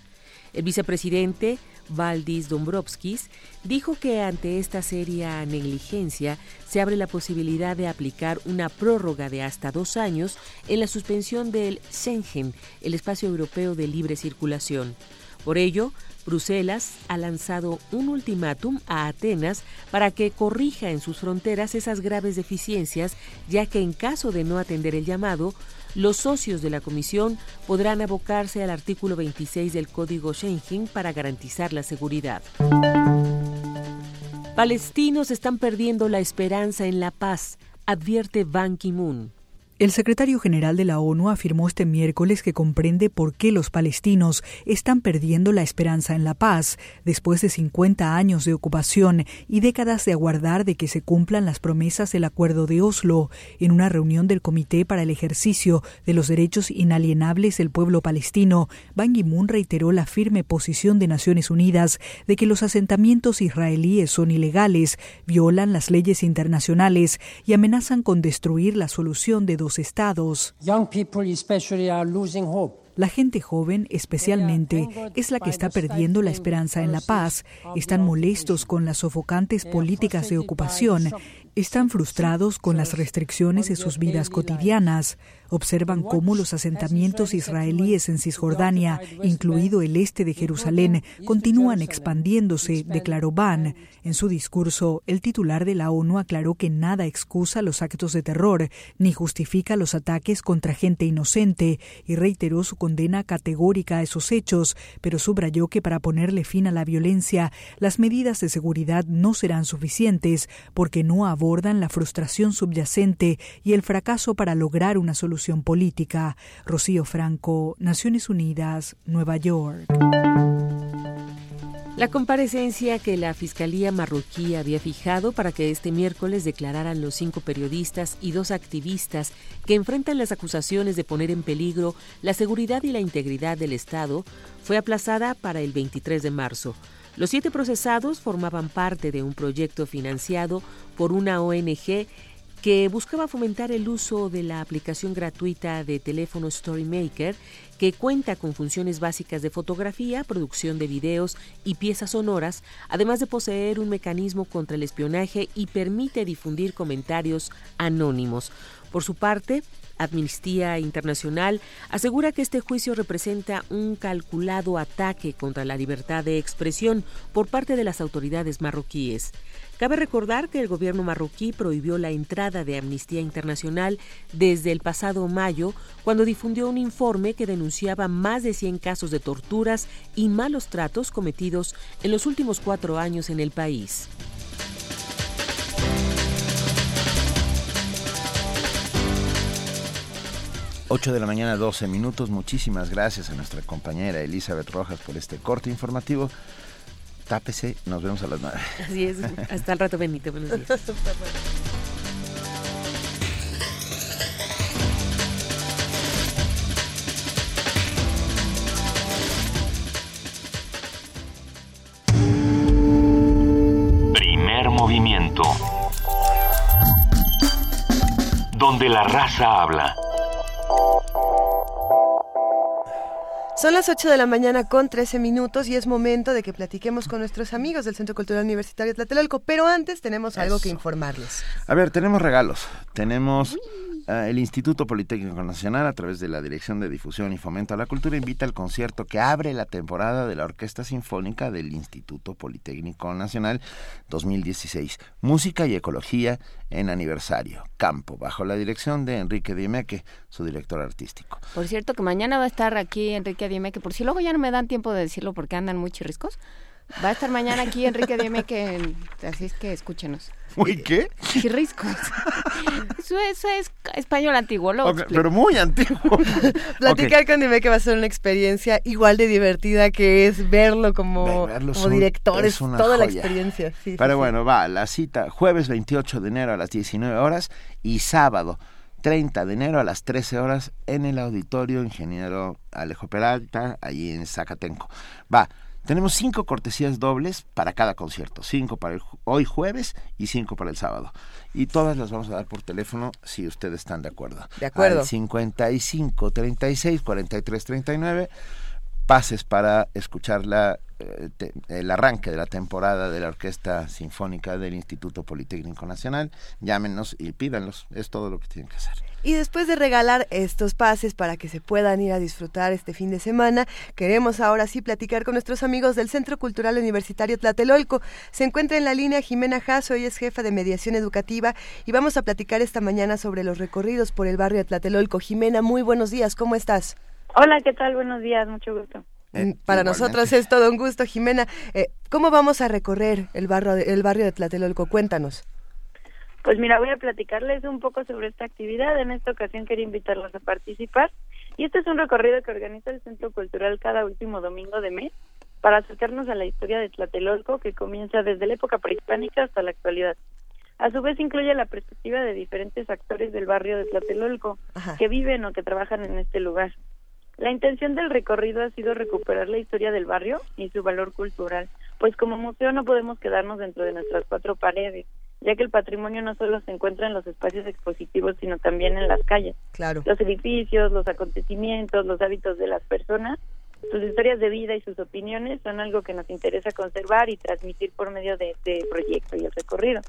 El vicepresidente Valdis Dombrovskis, dijo que ante esta seria negligencia se abre la posibilidad de aplicar una prórroga de hasta dos años en la suspensión del Schengen, el espacio europeo de libre circulación. Por ello, Bruselas ha lanzado un ultimátum a Atenas para que corrija en sus fronteras esas graves deficiencias, ya que en caso de no atender el llamado, los socios de la comisión podrán abocarse al artículo 26 del Código Schengen para garantizar la seguridad. Palestinos están perdiendo la esperanza en la paz, advierte Ban Ki-moon. El secretario general de la ONU afirmó este miércoles que comprende por qué los palestinos están perdiendo la esperanza en la paz después de 50 años de ocupación y décadas de aguardar de que se cumplan las promesas del Acuerdo de Oslo. En una reunión del Comité para el Ejercicio de los Derechos Inalienables del Pueblo Palestino, Ban Ki-moon reiteró la firme posición de Naciones Unidas de que los asentamientos israelíes son ilegales, violan las leyes internacionales y amenazan con destruir la solución de dos estados. La gente joven, especialmente, es la que está perdiendo la esperanza en la paz. Están molestos con las sofocantes políticas de ocupación. Están frustrados con las restricciones de sus vidas cotidianas observan cómo los asentamientos israelíes en Cisjordania, incluido el este de Jerusalén, continúan expandiéndose, declaró Ban. En su discurso, el titular de la ONU aclaró que nada excusa los actos de terror ni justifica los ataques contra gente inocente y reiteró su condena categórica a esos hechos, pero subrayó que para ponerle fin a la violencia, las medidas de seguridad no serán suficientes porque no abordan la frustración subyacente y el fracaso para lograr una solución política. Rocío Franco, Naciones Unidas, Nueva York. La comparecencia que la Fiscalía marroquí había fijado para que este miércoles declararan los cinco periodistas y dos activistas que enfrentan las acusaciones de poner en peligro la seguridad y la integridad del Estado fue aplazada para el 23 de marzo. Los siete procesados formaban parte de un proyecto financiado por una ONG que buscaba fomentar el uso de la aplicación gratuita de teléfono StoryMaker, que cuenta con funciones básicas de fotografía, producción de videos y piezas sonoras, además de poseer un mecanismo contra el espionaje y permite difundir comentarios anónimos. Por su parte, Amnistía Internacional asegura que este juicio representa un calculado ataque contra la libertad de expresión por parte de las autoridades marroquíes. Cabe recordar que el gobierno marroquí prohibió la entrada de Amnistía Internacional desde el pasado mayo, cuando difundió un informe que denunciaba más de 100 casos de torturas y malos tratos cometidos en los últimos cuatro años en el país. 8 de la mañana, 12 minutos. Muchísimas gracias a nuestra compañera Elizabeth Rojas por este corte informativo tápese, nos vemos a las nueve. Así es, hasta el rato Benito, buenos días. Primer movimiento. Donde la raza habla. Son las 8 de la mañana con 13 minutos y es momento de que platiquemos con nuestros amigos del Centro Cultural Universitario Tlatelolco, pero antes tenemos algo que informarles. A ver, tenemos regalos. Tenemos el Instituto Politécnico Nacional, a través de la Dirección de Difusión y Fomento a la Cultura, invita al concierto que abre la temporada de la Orquesta Sinfónica del Instituto Politécnico Nacional 2016. Música y Ecología en aniversario. Campo, bajo la dirección de Enrique Diemeque, su director artístico. Por cierto, que mañana va a estar aquí Enrique Diemeque, por si luego ya no me dan tiempo de decirlo porque andan muy chirriscos. Va a estar mañana aquí Enrique Diemeque, así es que escúchenos. ¿Muy qué? Chirriscos. Eso, eso es español antiguo, lo Ok, pero muy antiguo. Platicar con Dime que va a ser una experiencia igual de divertida que es verlo como, Verlo como son- director, es es una toda la joya. experiencia. sí, Pero sí, bueno, va, la cita jueves 28 de enero a las 19 horas y sábado 30 de enero a las 13 horas en el auditorio Ingeniero Alejo Peralta, allí en Zacatenco. Va, tenemos cinco cortesías dobles para cada concierto, cinco para el hoy jueves y cinco para el sábado. Y todas las vamos a dar por teléfono si ustedes están de acuerdo. De acuerdo. Al 55 36 43 39 pases para escuchar la, eh, te- el arranque de la temporada de la Orquesta Sinfónica del Instituto Politécnico Nacional. Llámenos y pídanlos, es todo lo que tienen que hacer. Y después de regalar estos pases para que se puedan ir a disfrutar este fin de semana, queremos ahora sí platicar con nuestros amigos del Centro Cultural Universitario Tlatelolco. Se encuentra en la línea Jimena Jasso, ella es jefa de mediación educativa y vamos a platicar esta mañana sobre los recorridos por el barrio de Tlatelolco. Jimena, muy buenos días, ¿cómo estás? Hola, ¿qué tal? Buenos días, mucho gusto. Mm, Para nosotros es todo un gusto, Jimena. Eh, ¿Cómo vamos a recorrer el barrio, de, el barrio de Tlatelolco? Cuéntanos. Pues mira, voy a platicarles un poco sobre esta actividad. En esta ocasión quería invitarlos a participar. Y este es un recorrido que organiza el Centro Cultural cada último domingo de mes para acercarnos a la historia de Tlatelolco que comienza desde la época prehispánica hasta la actualidad. A su vez incluye la perspectiva de diferentes actores del barrio de Tlatelolco que viven o que trabajan en este lugar. La intención del recorrido ha sido recuperar la historia del barrio y su valor cultural, pues como museo no podemos quedarnos dentro de nuestras cuatro paredes, ya que el patrimonio no solo se encuentra en los espacios expositivos, sino también en las calles. Claro. Los edificios, los acontecimientos, los hábitos de las personas, sus historias de vida y sus opiniones son algo que nos interesa conservar y transmitir por medio de este proyecto y el recorrido.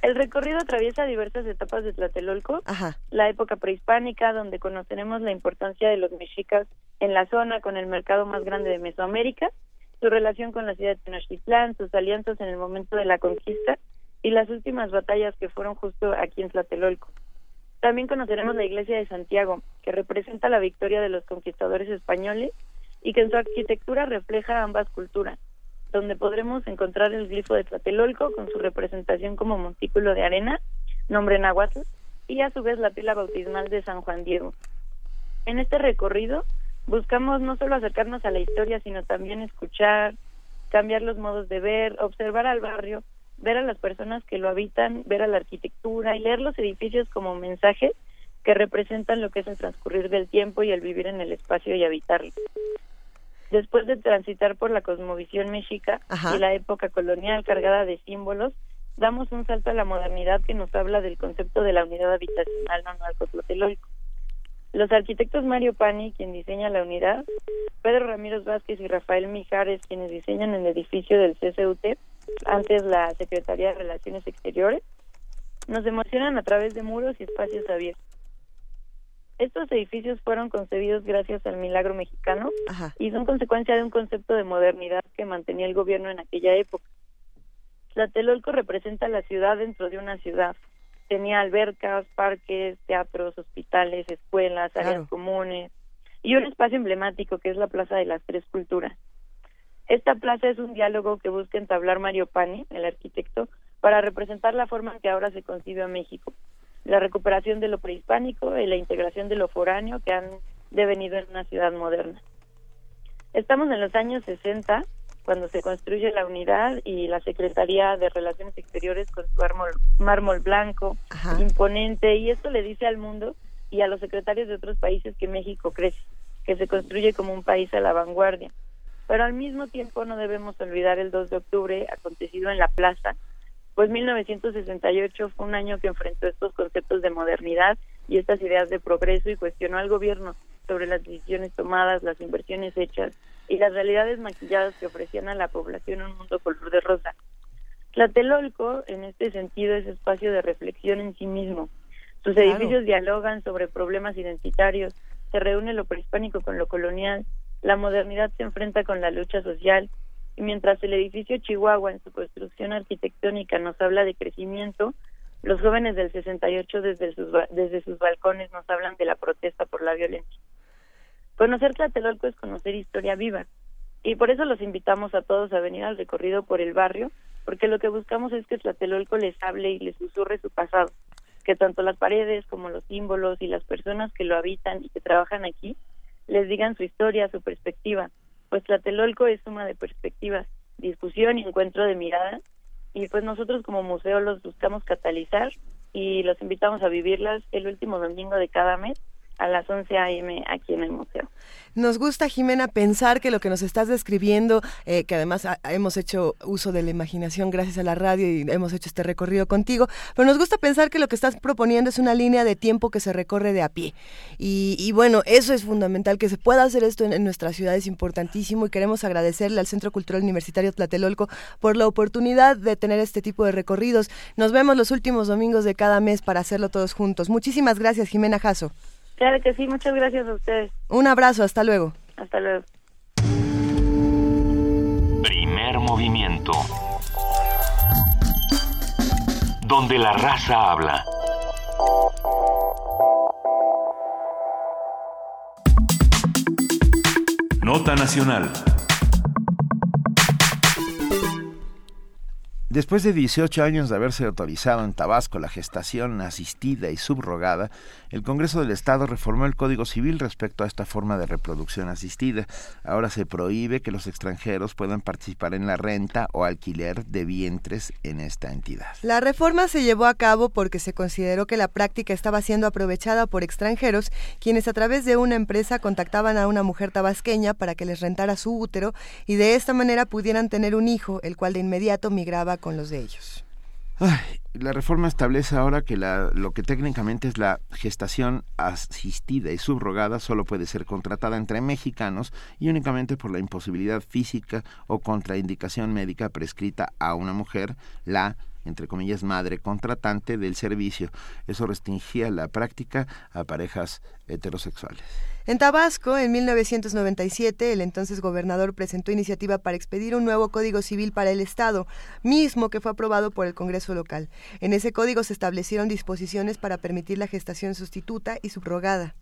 El recorrido atraviesa diversas etapas de Tlatelolco, la época prehispánica, donde conoceremos la importancia de los mexicas en la zona con el mercado más grande de Mesoamérica, su relación con la ciudad de Tenochtitlán, sus alianzas en el momento de la conquista y las últimas batallas que fueron justo aquí en Tlatelolco. También conoceremos la iglesia de Santiago, que representa la victoria de los conquistadores españoles y que en su arquitectura refleja ambas culturas, donde podremos encontrar el glifo de Tlatelolco con su representación como montículo de arena, nombre náhuatl, y a su vez la pila bautismal de San Juan Diego. En este recorrido buscamos no solo acercarnos a la historia, sino también escuchar, cambiar los modos de ver, observar al barrio, ver a las personas que lo habitan, ver a la arquitectura y leer los edificios como mensajes que representan lo que es el transcurrir del tiempo y el vivir en el espacio y habitarlo. Después de transitar por la cosmovisión mexica y la época colonial cargada de símbolos, damos un salto a la modernidad que nos habla del concepto de la unidad habitacional Tlatelolco. Los arquitectos Mario Pani, quien diseña la unidad, Pedro Ramírez Vázquez y Rafael Mijares, quienes diseñan el edificio del CCUT, antes la Secretaría de Relaciones Exteriores, nos emocionan a través de muros y espacios abiertos. Estos edificios fueron concebidos gracias al milagro mexicano y son consecuencia de un concepto de modernidad que mantenía el gobierno en aquella época. Tlatelolco representa la ciudad dentro de una ciudad. Tenía albercas, parques, teatros, hospitales, escuelas, áreas comunes y un espacio emblemático que es la Plaza de las Tres Culturas. Esta plaza es un diálogo que busca entablar Mario Pani, el arquitecto, para representar la forma en que ahora se concibe a México, la recuperación de lo prehispánico y la integración de lo foráneo que han devenido en una ciudad moderna. Estamos en los años 60, cuando se construye la unidad y la Secretaría de Relaciones Exteriores con su mármol, blanco, imponente, y esto le dice al mundo y a los secretarios de otros países que México crece, que se construye como un país a la vanguardia. Pero al mismo tiempo no debemos olvidar el 2 de octubre acontecido en la plaza, pues 1968 fue un año que enfrentó estos conceptos de modernidad y estas ideas de progreso y cuestionó al gobierno sobre las decisiones tomadas, las inversiones hechas y las realidades maquilladas que ofrecían a la población un mundo color de rosa. Tlatelolco, en este sentido, es espacio de reflexión en sí mismo. Sus edificios dialogan sobre problemas identitarios, se reúne lo prehispánico con lo colonial, la modernidad se enfrenta con la lucha social y mientras el edificio Chihuahua en su construcción arquitectónica nos habla de crecimiento, los jóvenes del 68 desde sus, desde sus balcones nos hablan de la protesta por la violencia. Conocer Tlatelolco es conocer historia viva y por eso los invitamos a todos a venir al recorrido por el barrio, porque lo que buscamos es que Tlatelolco les hable y les susurre su pasado, que tanto las paredes como los símbolos y las personas que lo habitan y que trabajan aquí les digan su historia, su perspectiva, pues Tlatelolco es suma de perspectivas, discusión y encuentro de miradas y pues nosotros como museo los buscamos catalizar y los invitamos a vivirlas el último domingo de cada mes a las 11 a.m. aquí en el museo. Nos gusta, Jimena, pensar que lo que nos estás describiendo, eh, que además hemos hecho uso de la imaginación gracias a la radio y hemos hecho este recorrido contigo, pero nos gusta pensar que lo que estás proponiendo es una línea de tiempo que se recorre de a pie. Y, bueno, eso es fundamental, que se pueda hacer esto en, nuestra ciudad es importantísimo y queremos agradecerle al Centro Cultural Universitario Tlatelolco por la oportunidad de tener este tipo de recorridos. Nos vemos los últimos domingos de cada mes para hacerlo todos juntos. Muchísimas gracias, Jimena Jasso. Claro que sí, muchas gracias a ustedes. Un abrazo, hasta luego. Hasta luego. Primer movimiento. Donde la raza habla. Nota Nacional. Después de 18 años de haberse autorizado en Tabasco la gestación asistida y subrogada, el Congreso del Estado reformó el Código Civil respecto a esta forma de reproducción asistida. Ahora se prohíbe que los extranjeros puedan participar en la renta o alquiler de vientres en esta entidad. La reforma se llevó a cabo porque se consideró que la práctica estaba siendo aprovechada por extranjeros, quienes a través de una empresa contactaban a una mujer tabasqueña para que les rentara su útero y de esta manera pudieran tener un hijo, el cual de inmediato migraba con los de ellos. La reforma establece ahora que la, lo que técnicamente es la gestación asistida y subrogada solo puede ser contratada entre mexicanos y únicamente por la imposibilidad física o contraindicación médica prescrita a una mujer, la entre comillas, madre contratante del servicio. Eso restringía la práctica a parejas heterosexuales. En Tabasco, en 1997, el entonces gobernador presentó iniciativa para expedir un nuevo Código Civil para el Estado, mismo que fue aprobado por el Congreso local. En ese código se establecieron disposiciones para permitir la gestación sustituta y subrogada.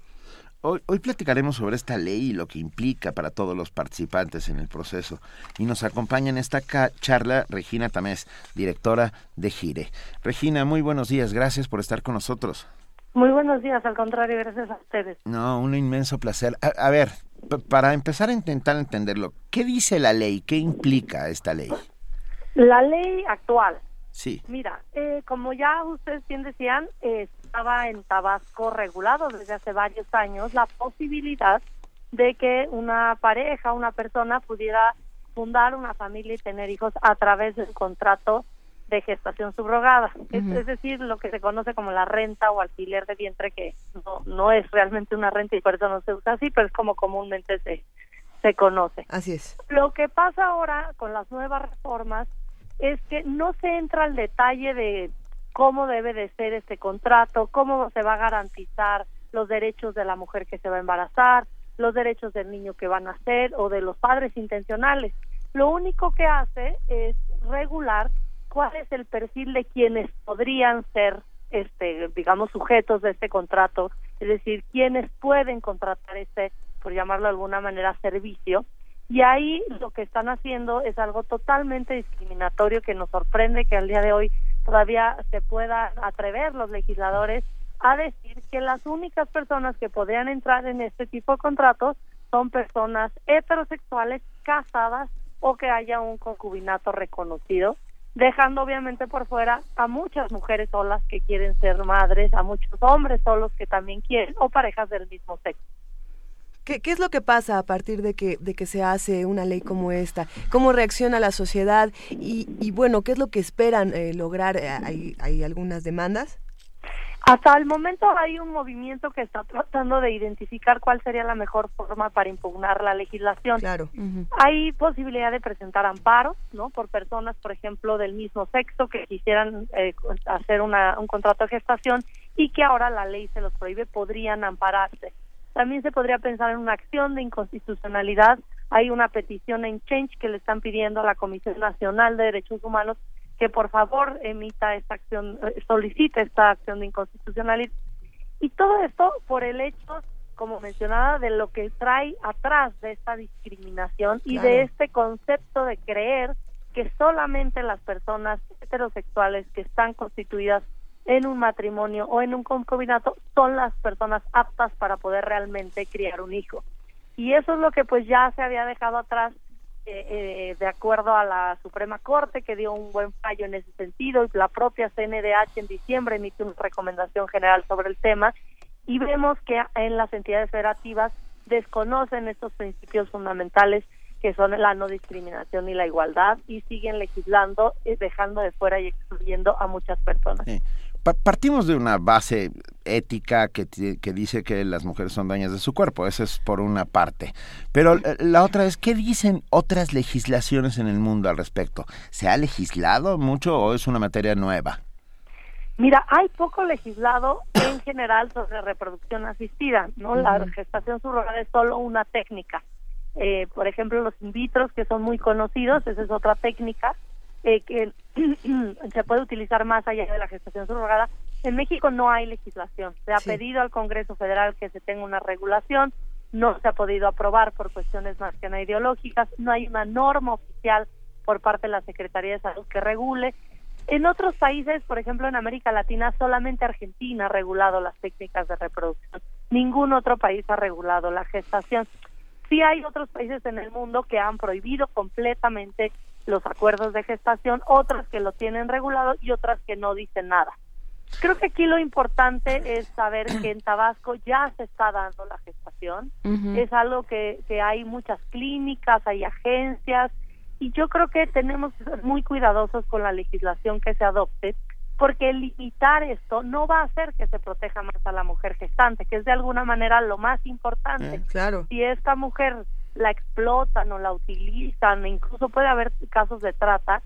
Hoy, platicaremos sobre esta ley y lo que implica para todos los participantes en el proceso. Y nos acompaña en esta charla Regina Tamés, directora de Gire. Regina, muy buenos días, gracias por estar con nosotros. Muy buenos días, al contrario, gracias a ustedes. No, un inmenso placer. A, ver, para empezar a intentar entenderlo, ¿qué dice la ley? ¿Qué implica esta ley? La ley actual. Sí. Mira, eh, como ya ustedes bien decían, estaba en Tabasco regulado desde hace varios años la posibilidad de que una pareja, una persona pudiera fundar una familia y tener hijos a través del contrato de gestación subrogada, es, decir, lo que se conoce como la renta o alquiler de vientre, que no, no es realmente una renta y por eso no se usa así, pero es como comúnmente se, se conoce. Así es. Lo que pasa ahora con las nuevas reformas es que no se entra al detalle de cómo debe de ser este contrato, cómo se va a garantizar los derechos de la mujer que se va a embarazar, los derechos del niño que van a nacer o de los padres intencionales. Lo único que hace es regular cuál es el perfil de quienes podrían ser este digamos sujetos de este contrato, es decir, quienes pueden contratar este por llamarlo de alguna manera servicio. Y ahí lo que están haciendo es algo totalmente discriminatorio que nos sorprende que al día de hoy todavía se pueda atrever los legisladores a decir que las únicas personas que podrían entrar en este tipo de contratos son personas heterosexuales casadas o que haya un concubinato reconocido, dejando obviamente por fuera a muchas mujeres solas que quieren ser madres, a muchos hombres solos que también quieren o parejas del mismo sexo. ¿Qué, ¿Qué, es lo que pasa a partir de que, de que se hace una ley como esta? ¿Cómo reacciona la sociedad? Y, y bueno, ¿qué es lo que esperan eh, lograr? ¿Hay, ¿Hay algunas demandas? Hasta el momento hay un movimiento que está tratando de identificar cuál sería la mejor forma para impugnar la legislación. Claro. Hay posibilidad de presentar amparos, ¿no? Por personas, por ejemplo, del mismo sexo que quisieran eh, hacer una, un contrato de gestación y que ahora la ley se los prohíbe, podrían ampararse. También se podría pensar en una acción de inconstitucionalidad. Hay una petición en Change que le están pidiendo a la Comisión Nacional de Derechos Humanos que por favor emita esta acción, eh, solicite esta acción de inconstitucionalidad. Y todo esto por el hecho, como mencionaba, de lo que trae atrás de esta discriminación y de este concepto de creer que solamente las personas heterosexuales que están constituidas en un matrimonio o en un concubinato son las personas aptas para poder realmente criar un hijo. Y eso es lo que pues ya se había dejado atrás eh, eh, de acuerdo a la Suprema Corte que dio un buen fallo en ese sentido y la propia CNDH en diciembre emitió una recomendación general sobre el tema y vemos que en las entidades federativas desconocen estos principios fundamentales que son la no discriminación y la igualdad y siguen legislando eh, dejando de fuera y excluyendo a muchas personas partimos de una base ética que, que, dice que las mujeres son dueñas de su cuerpo, eso es por una parte. Pero eh, la otra es, ¿qué dicen otras legislaciones en el mundo al respecto? ¿Se ha legislado mucho o es una materia nueva? Mira, hay poco legislado en general sobre reproducción asistida, ¿no? La gestación subrogada es solo una técnica. Eh, por ejemplo, los in vitro, que son muy conocidos, esa es otra técnica eh, que se puede utilizar más allá de la gestación subrogada. En México no hay legislación. Se ha pedido al Congreso Federal que se tenga una regulación, no se ha podido aprobar por cuestiones más que no ideológicas, no hay una norma oficial por parte de la Secretaría de Salud que regule. En otros países, por ejemplo en América Latina, solamente Argentina ha regulado las técnicas de reproducción. Ningún otro país ha regulado la gestación. Sí hay otros países en el mundo que han prohibido completamente los acuerdos de gestación, otras que lo tienen regulado y otras que no dicen nada. Creo que aquí lo importante es saber que en Tabasco ya se está dando la gestación, es algo que, que hay muchas clínicas, hay agencias, y yo creo que tenemos que ser muy cuidadosos con la legislación que se adopte, porque limitar esto no va a hacer que se proteja más a la mujer gestante, que es de alguna manera lo más importante. Eh, claro. Si esta mujer la explotan o la utilizan, incluso puede haber casos de trata.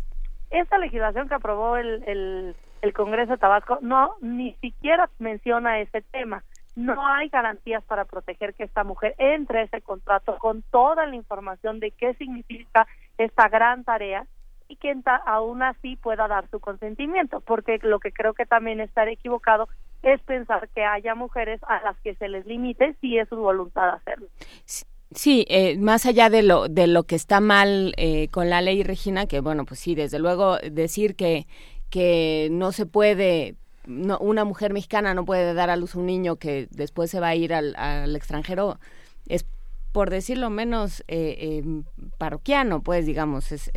Esta legislación que aprobó el, el, el Congreso de Tabasco no ni siquiera menciona ese tema. No hay garantías para proteger que esta mujer entre a ese contrato con toda la información de qué significa esta gran tarea y que aún así pueda dar su consentimiento, porque lo que creo que también estar equivocado es pensar que haya mujeres a las que se les limite si es su voluntad hacerlo. Sí, eh, más allá de lo, de lo que está mal eh, con la ley, Regina, que bueno, pues sí, desde luego decir que, que no se puede, no, una mujer mexicana no puede dar a luz un niño que después se va a ir al, al extranjero, es por decirlo menos eh, parroquiano, pues digamos, es,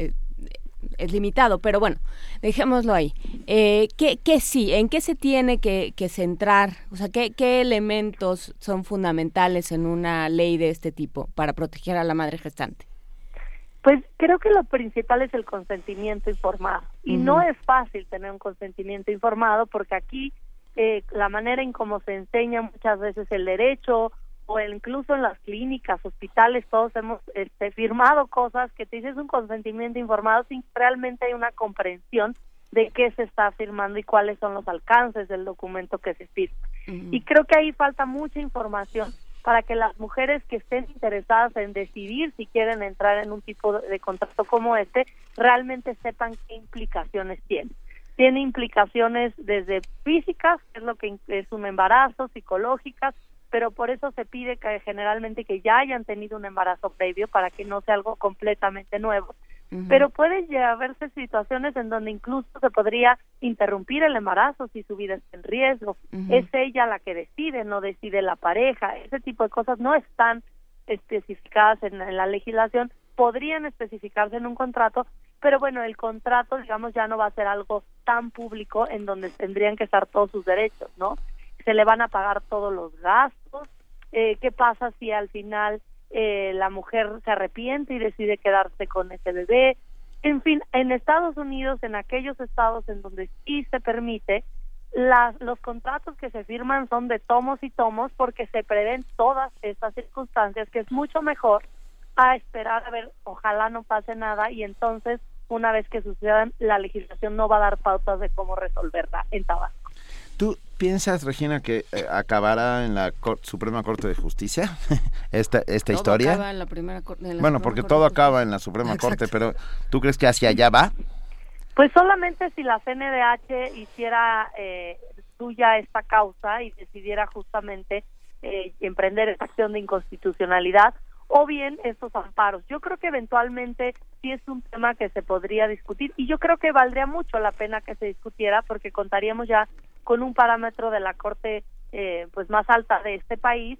es limitado, pero bueno, dejémoslo ahí. Eh, ¿qué, ¿qué, sí? ¿En qué se tiene que, centrar? O sea, ¿qué, ¿qué, elementos son fundamentales en una ley de este tipo para proteger a la madre gestante? Pues creo que lo principal es el consentimiento informado. Y no es fácil tener un consentimiento informado porque aquí eh, la manera en cómo se enseña muchas veces el derecho o incluso en las clínicas, hospitales, todos hemos este, firmado cosas que te dices un consentimiento informado sin realmente hay una comprensión de qué se está firmando y cuáles son los alcances del documento que se firma. Y creo que ahí falta mucha información para que las mujeres que estén interesadas en decidir si quieren entrar en un tipo de contrato como este realmente sepan qué implicaciones tiene. Tiene implicaciones desde físicas, que es lo que es un embarazo, psicológicas, pero por eso se pide que generalmente que ya hayan tenido un embarazo previo para que no sea algo completamente nuevo pero puede haberse situaciones en donde incluso se podría interrumpir el embarazo si su vida está en riesgo. Es ella la que decide, no decide la pareja. Ese tipo de cosas no están especificadas en, la legislación, podrían especificarse en un contrato, pero bueno, el contrato, digamos, ya no va a ser algo tan público en donde tendrían que estar todos sus derechos, ¿no? Se le van a pagar todos los gastos. Eh, ¿Qué pasa si al final eh, la mujer se arrepiente y decide quedarse con ese bebé. En fin, en Estados Unidos, en aquellos estados en donde sí se permite, las, los contratos que se firman son de tomos y tomos porque se prevén todas estas circunstancias, que es mucho mejor a esperar a ver, ojalá no pase nada y entonces, una vez que sucedan, la legislación no va a dar pautas de cómo resolverla en Tabasco. ¿Tú piensas, Regina, que eh, acabará en la Suprema Corte de Justicia esta, esta historia? Acaba en la primera bueno, porque todo acaba en la Suprema Corte, pero ¿tú crees que hacia allá va? Pues solamente si la CNDH hiciera eh, suya esta causa y decidiera justamente eh, emprender esta acción de inconstitucionalidad o bien estos amparos. Yo creo que eventualmente sí es un tema que se podría discutir y yo creo que valdría mucho la pena que se discutiera porque contaríamos ya con un parámetro de la corte eh, pues más alta de este país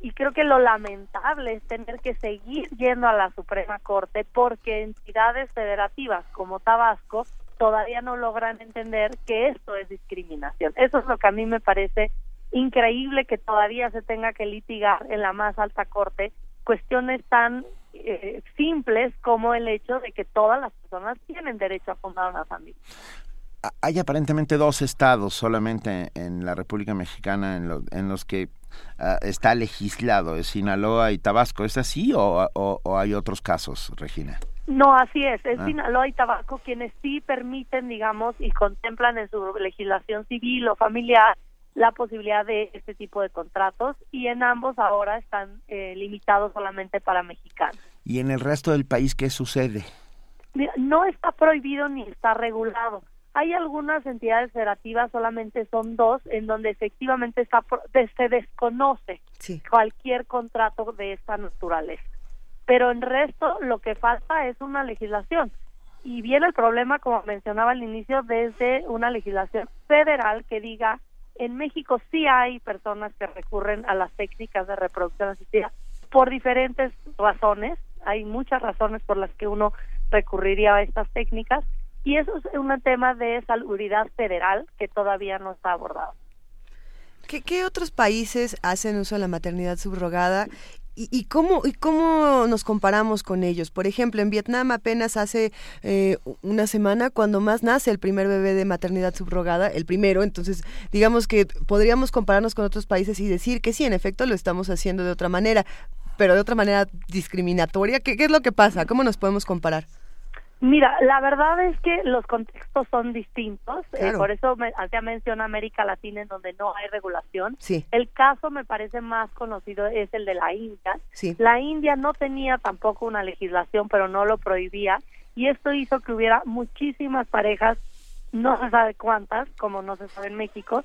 y creo que lo lamentable es tener que seguir yendo a la Suprema Corte porque entidades federativas como Tabasco todavía no logran entender que esto es discriminación. Eso es lo que a mí me parece increíble que todavía se tenga que litigar en la más alta corte cuestiones tan eh, simples como el hecho de que todas las personas tienen derecho a fundar una familia hay aparentemente dos estados solamente en la República Mexicana en, en los que ah, está legislado, es Sinaloa y Tabasco. ¿Es así o, o, hay otros casos, Regina? No, así es. Es ah. Sinaloa y Tabasco quienes sí permiten, digamos, y contemplan en su legislación civil o familiar la posibilidad de este tipo de contratos y en ambos ahora están eh, limitados solamente para mexicanos. ¿Y en el resto del país qué sucede? no está prohibido ni está regulado. Hay algunas entidades federativas, solamente son dos, en donde efectivamente está, se desconoce cualquier contrato de esta naturaleza. Pero en resto lo que falta es una legislación. Y viene el problema, como mencionaba al inicio, desde una legislación federal que diga, en México sí hay personas que recurren a las técnicas de reproducción asistida por diferentes razones. Hay muchas razones por las que uno recurriría a estas técnicas y eso es un tema de salubridad federal que todavía no está abordado. ¿Qué, otros países hacen uso de la maternidad subrogada ¿Y, cómo, ¿Y cómo nos comparamos con ellos? Por ejemplo, en Vietnam apenas hace eh, una semana, cuando más nace el primer bebé de maternidad subrogada, el primero, entonces digamos que podríamos compararnos con otros países y decir que sí, en efecto lo estamos haciendo de otra manera, pero de otra manera discriminatoria. ¿Qué, qué es lo que pasa? ¿Cómo nos podemos comparar? Mira, la verdad es que los contextos son distintos, eh, por eso me, ya menciona América Latina en donde no hay regulación. Sí. El caso me parece más conocido es el de la India. La India no tenía tampoco una legislación, pero no lo prohibía y esto hizo que hubiera muchísimas parejas, no se sabe cuántas, como no se sabe en México,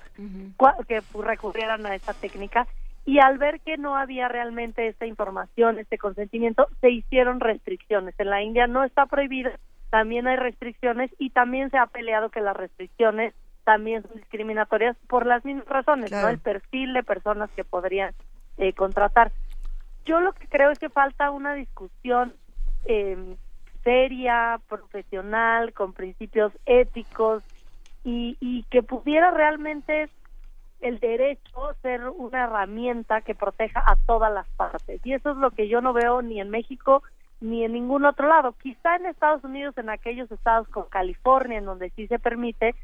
que recurrieran a esta técnica y al ver que no había realmente esta información, este consentimiento, se hicieron restricciones. En la India no está prohibido, también hay restricciones y también se ha peleado que las restricciones también son discriminatorias por las mismas razones, ¿no? El perfil de personas que podrían eh, contratar. Yo lo que creo es que falta una discusión eh, seria, profesional, con principios éticos y, y que pudiera realmente el derecho ser una herramienta que proteja a todas las partes. Y eso es lo que yo no veo ni en México ni en ningún otro lado. Quizá en Estados Unidos, en aquellos estados como California, en donde sí se permite,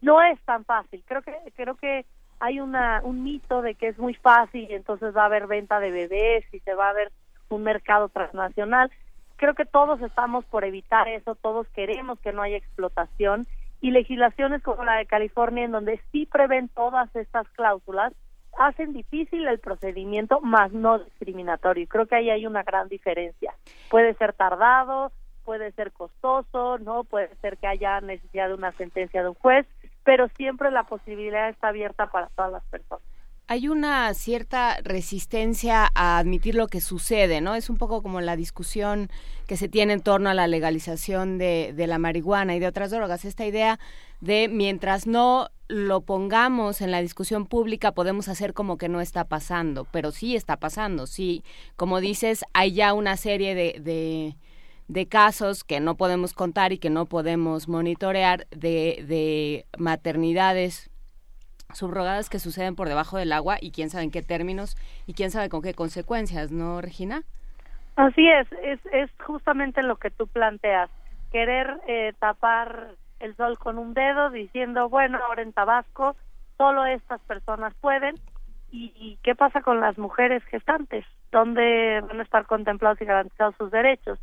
no es tan fácil. Creo que creo que hay una un mito de que es muy fácil y entonces va a haber venta de bebés y se va a ver un mercado transnacional. Creo que todos estamos por evitar eso, todos queremos que no haya explotación y legislaciones como la de California en donde sí prevén todas estas cláusulas hacen difícil el procedimiento más no discriminatorio. Creo que ahí hay una gran diferencia. Puede ser tardado, puede ser costoso, no puede ser que haya necesidad de una sentencia de un juez, pero siempre la posibilidad está abierta para todas las personas. Hay una cierta resistencia a admitir lo que sucede, ¿no? Es un poco como la discusión que se tiene en torno a la legalización de, de la marihuana y de otras drogas. Esta idea de mientras no lo pongamos en la discusión pública podemos hacer como que no está pasando, pero sí está pasando, sí. Como dices, hay ya una serie de, de, casos que no podemos contar y que no podemos monitorear de, de maternidades subrogadas que suceden por debajo del agua y quién sabe en qué términos y quién sabe con qué consecuencias, ¿no, Regina? Así es, es, es justamente lo que tú planteas, querer eh, tapar el sol con un dedo diciendo, bueno, ahora en Tabasco solo estas personas pueden. ¿Y, qué pasa con las mujeres gestantes? ¿Dónde van a estar contemplados y garantizados sus derechos?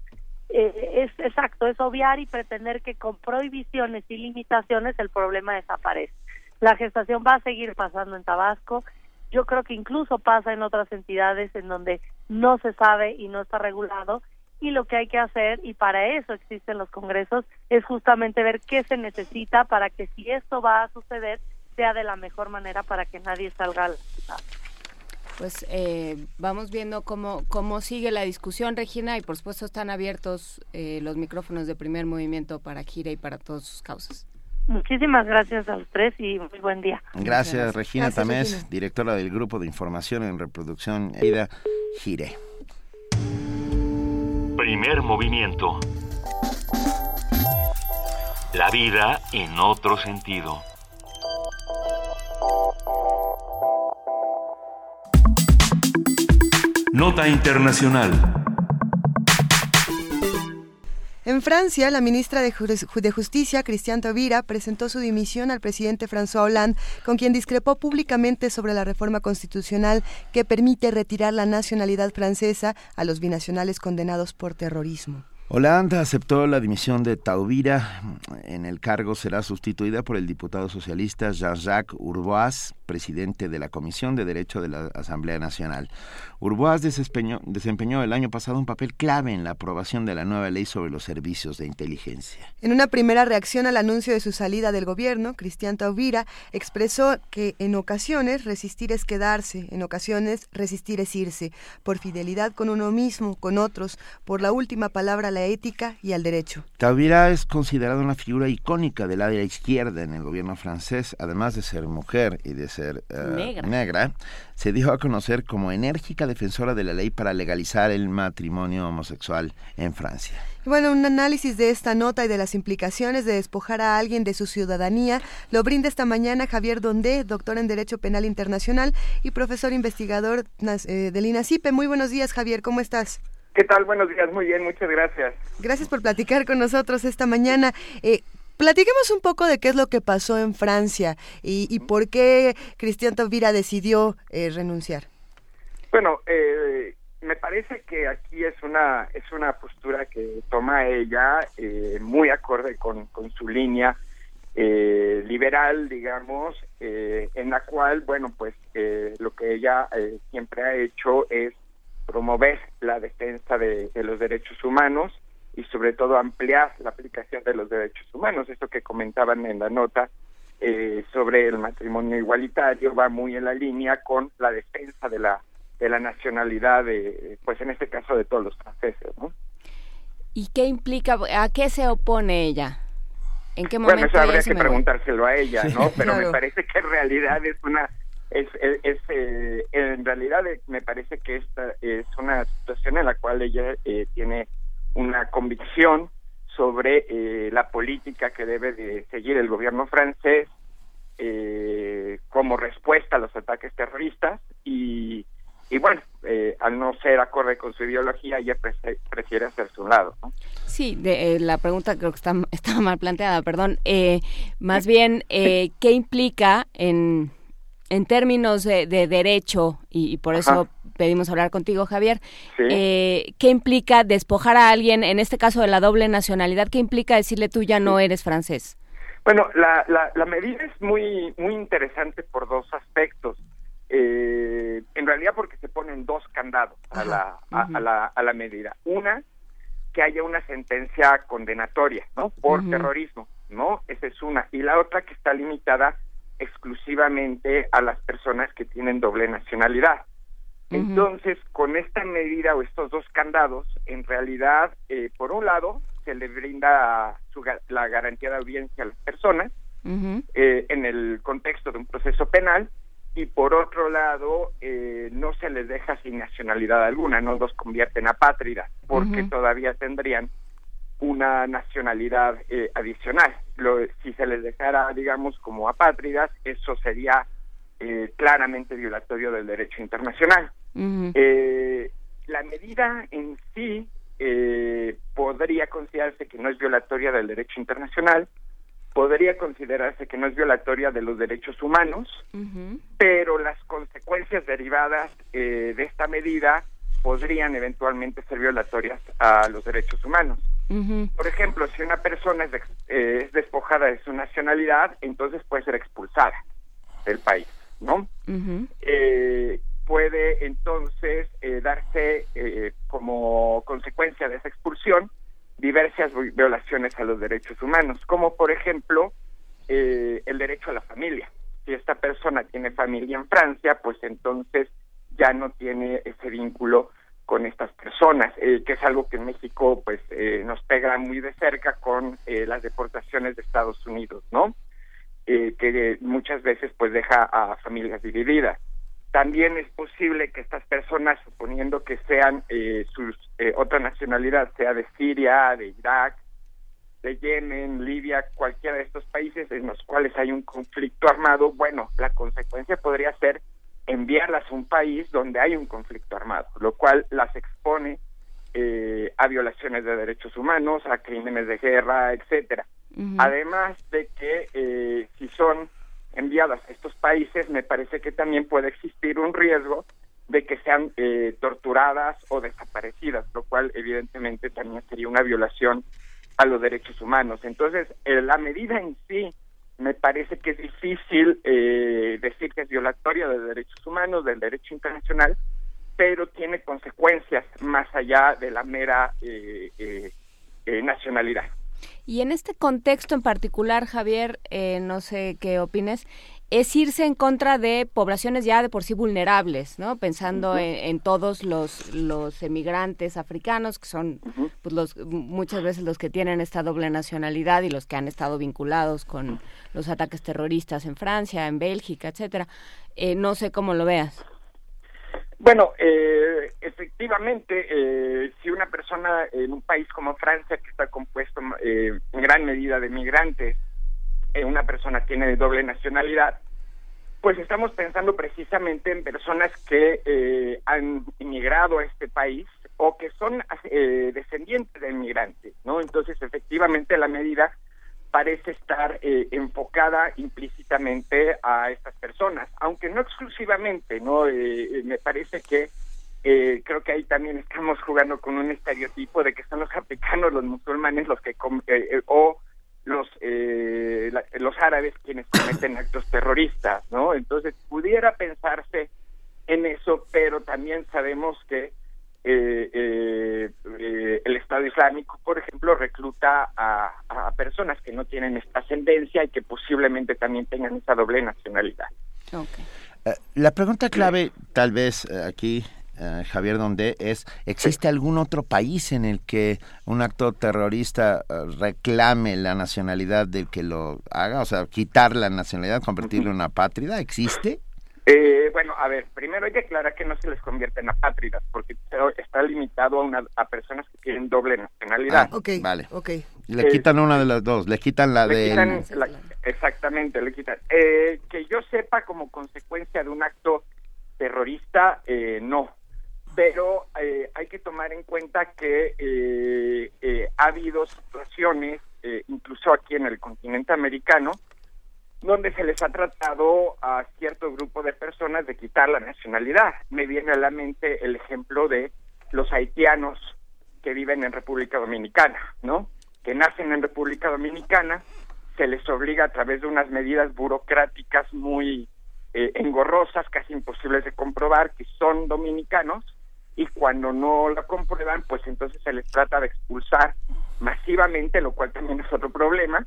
Eh, es exacto, es obviar y pretender que con prohibiciones y limitaciones el problema desaparece. La gestación va a seguir pasando en Tabasco. Yo creo que incluso pasa en otras entidades en donde no se sabe y no está regulado. Y lo que hay que hacer, y para eso existen los congresos, es justamente ver qué se necesita para que si esto va a suceder, sea de la mejor manera para que nadie salga a la ciudad. Pues eh, vamos viendo cómo, cómo sigue la discusión, Regina, y por supuesto están abiertos eh, los micrófonos de primer movimiento para Gira y para todas sus causas. Muchísimas gracias a los tres y muy buen día. Gracias, Regina Tamés, directora del Grupo de Información en Reproducción Vida Gire. Primer movimiento. La vida en otro sentido. Nota Internacional. En Francia, la ministra de, Justicia, Christiane Taubira, presentó su dimisión al presidente François Hollande, con quien discrepó públicamente sobre la reforma constitucional que permite retirar la nacionalidad francesa a los binacionales condenados por terrorismo. Hollande aceptó la dimisión de Taubira. En el cargo será sustituida por el diputado socialista Jean-Jacques Urboas, presidente de la Comisión de Derecho de la Asamblea Nacional. Urboas desempeñó, el año pasado un papel clave en la aprobación de la nueva ley sobre los servicios de inteligencia. En una primera reacción al anuncio de su salida del gobierno, Cristian Taubira expresó que en ocasiones resistir es quedarse, en ocasiones resistir es irse, por fidelidad con uno mismo, con otros, por la última palabra a la ética y al derecho. Taubira es considerada una figura icónica del área izquierda en el gobierno francés, además de ser mujer y de ser eh, negra se dio a conocer como enérgica defensora de la ley para legalizar el matrimonio homosexual en Francia. Bueno, un análisis de esta nota y de las implicaciones de despojar a alguien de su ciudadanía lo brinda esta mañana Javier Dondé, doctor en Derecho Penal Internacional y profesor investigador eh, del INACIPE. Muy buenos días, Javier, ¿cómo estás? ¿Qué tal? Buenos días, muy bien, muchas gracias. Gracias por platicar con nosotros esta mañana. Eh, Platiquemos un poco de qué es lo que pasó en Francia y, por qué Cristian Taubira decidió eh, renunciar. Bueno, eh, me parece que aquí es una es una postura que toma ella eh, muy acorde con, con su línea liberal, digamos, en la cual, bueno, pues lo que ella siempre ha hecho es promover la defensa de los derechos humanos y sobre todo ampliar la aplicación de los derechos humanos. Esto que comentaban en la nota eh, sobre el matrimonio igualitario va muy en la línea con la defensa de la de la nacionalidad de, pues en este caso de todos los franceses, ¿no? ¿Y qué implica, a qué se opone ella? ¿En qué momento? Bueno, eso habría que preguntárselo a ella, ¿no? Pero me parece que en realidad es una es, es, eh, en realidad me parece que esta es una situación en la cual ella eh, tiene una convicción sobre eh, la política que debe de seguir el gobierno francés eh, como respuesta a los ataques terroristas y, y bueno, eh, al no ser acorde con su ideología, ella prefiere hacerse un lado. Sí, de, la pregunta creo que está, está mal planteada, perdón. más bien, ¿qué implica en, en términos de, derecho, y, por eso pedimos hablar contigo, Javier. Eh, ¿Qué implica despojar a alguien, en este caso de la doble nacionalidad? ¿Qué implica decirle tú ya no eres francés? Bueno, la, la, la medida es muy, muy interesante por dos aspectos. Eh, en realidad porque se ponen dos candados a la, a, a la, a la medida. Una, que haya una sentencia condenatoria, ¿no? Por terrorismo, ¿no? Esa es una. Y la otra que está limitada exclusivamente a las personas que tienen doble nacionalidad. Entonces, con esta medida o estos dos candados, en realidad, eh, por un lado, se le brinda su la garantía de audiencia a las personas eh, en el contexto de un proceso penal y por otro lado, eh, no se les deja sin nacionalidad alguna, no los convierten a apátridas, porque todavía tendrían una nacionalidad eh, adicional. Lo, si se les dejara, digamos, como apátridas, eso sería eh, claramente violatorio del derecho internacional. Eh, la medida en sí eh, podría considerarse que no es violatoria del derecho internacional, podría considerarse que no es violatoria de los derechos humanos, pero las consecuencias derivadas eh, de esta medida podrían eventualmente ser violatorias a los derechos humanos. Por ejemplo, si una persona es, eh, es despojada de su nacionalidad, entonces puede ser expulsada del país, ¿no? eh, puede entonces eh, darse eh, como consecuencia de esa expulsión diversas vi- violaciones a los derechos humanos, como por ejemplo eh, el derecho a la familia. Si esta persona tiene familia en Francia, pues entonces ya no tiene ese vínculo con estas personas, eh, que es algo que en México pues eh, nos pega muy de cerca con eh, las deportaciones de Estados Unidos, ¿no? eh, que muchas veces pues deja a familias divididas. También es posible que estas personas, suponiendo que sean eh, sus eh, otra nacionalidad, sea de Siria, de Irak, de Yemen, Libia, cualquiera de estos países en los cuales hay un conflicto armado, bueno, la consecuencia podría ser enviarlas a un país donde hay un conflicto armado, lo cual las expone eh, a violaciones de derechos humanos, a crímenes de guerra, etcétera. Además de que eh, si son enviadas a estos países, me parece que también puede existir un riesgo de que sean eh, torturadas o desaparecidas, lo cual evidentemente también sería una violación a los derechos humanos. Entonces, eh, la medida en sí me parece que es difícil eh, decir que es violatoria de derechos humanos, del derecho internacional, pero tiene consecuencias más allá de la mera eh, eh, eh, nacionalidad. Y en este contexto en particular, Javier, eh, no sé qué opines, es irse en contra de poblaciones ya de por sí vulnerables, ¿no? Pensando en, en todos los, los emigrantes africanos, que son pues, los, muchas veces los que tienen esta doble nacionalidad y los que han estado vinculados con los ataques terroristas en Francia, en Bélgica, etcétera. Eh, no sé cómo lo veas. Bueno, eh, efectivamente, eh, si una persona en un país como Francia, que está compuesto eh, en gran medida de migrantes, eh, una persona tiene doble nacionalidad, pues estamos pensando precisamente en personas que eh, han inmigrado a este país o que son eh, descendientes de inmigrantes, ¿no? Entonces, efectivamente, la medida parece estar eh, enfocada implícitamente a estas personas, aunque no exclusivamente, ¿no? Eh, eh, me parece que eh, creo que ahí también estamos jugando con un estereotipo de que son los africanos, los musulmanes, los que com- eh, eh, o los la- los árabes quienes cometen actos terroristas, ¿no? Entonces pudiera pensarse en eso, pero también sabemos que eh, eh, eh, el Estado Islámico, por ejemplo, recluta a, a personas que no tienen esta ascendencia y que posiblemente también tengan esa doble nacionalidad. Eh, la pregunta clave, tal vez eh, aquí, eh, Javier Donde, es, ¿existe algún otro país en el que un acto terrorista reclame la nacionalidad del que lo haga? O sea, quitar la nacionalidad, convertirlo en una apátrida, ¿existe? Eh, bueno, a ver, primero hay que aclarar que no se les convierte en apátridas, porque está limitado a, una, a personas que tienen doble nacionalidad. Ah, vale. ok. Le Eh, quitan una de las dos, le quitan la Le de... quitan la- exactamente, le quitan. Eh, que yo sepa como consecuencia de un acto terrorista, eh, no. Pero eh, hay que tomar en cuenta que eh, eh, ha habido situaciones, eh, incluso aquí en el continente americano, donde se les ha tratado a cierto grupo de personas de quitar la nacionalidad. Me viene a la mente el ejemplo de los haitianos que viven en República Dominicana, ¿no? Que nacen en República Dominicana, se les obliga a través de unas medidas burocráticas muy eh, engorrosas, casi imposibles de comprobar, que son dominicanos y cuando no la comprueban, pues entonces se les trata de expulsar masivamente, lo cual también es otro problema,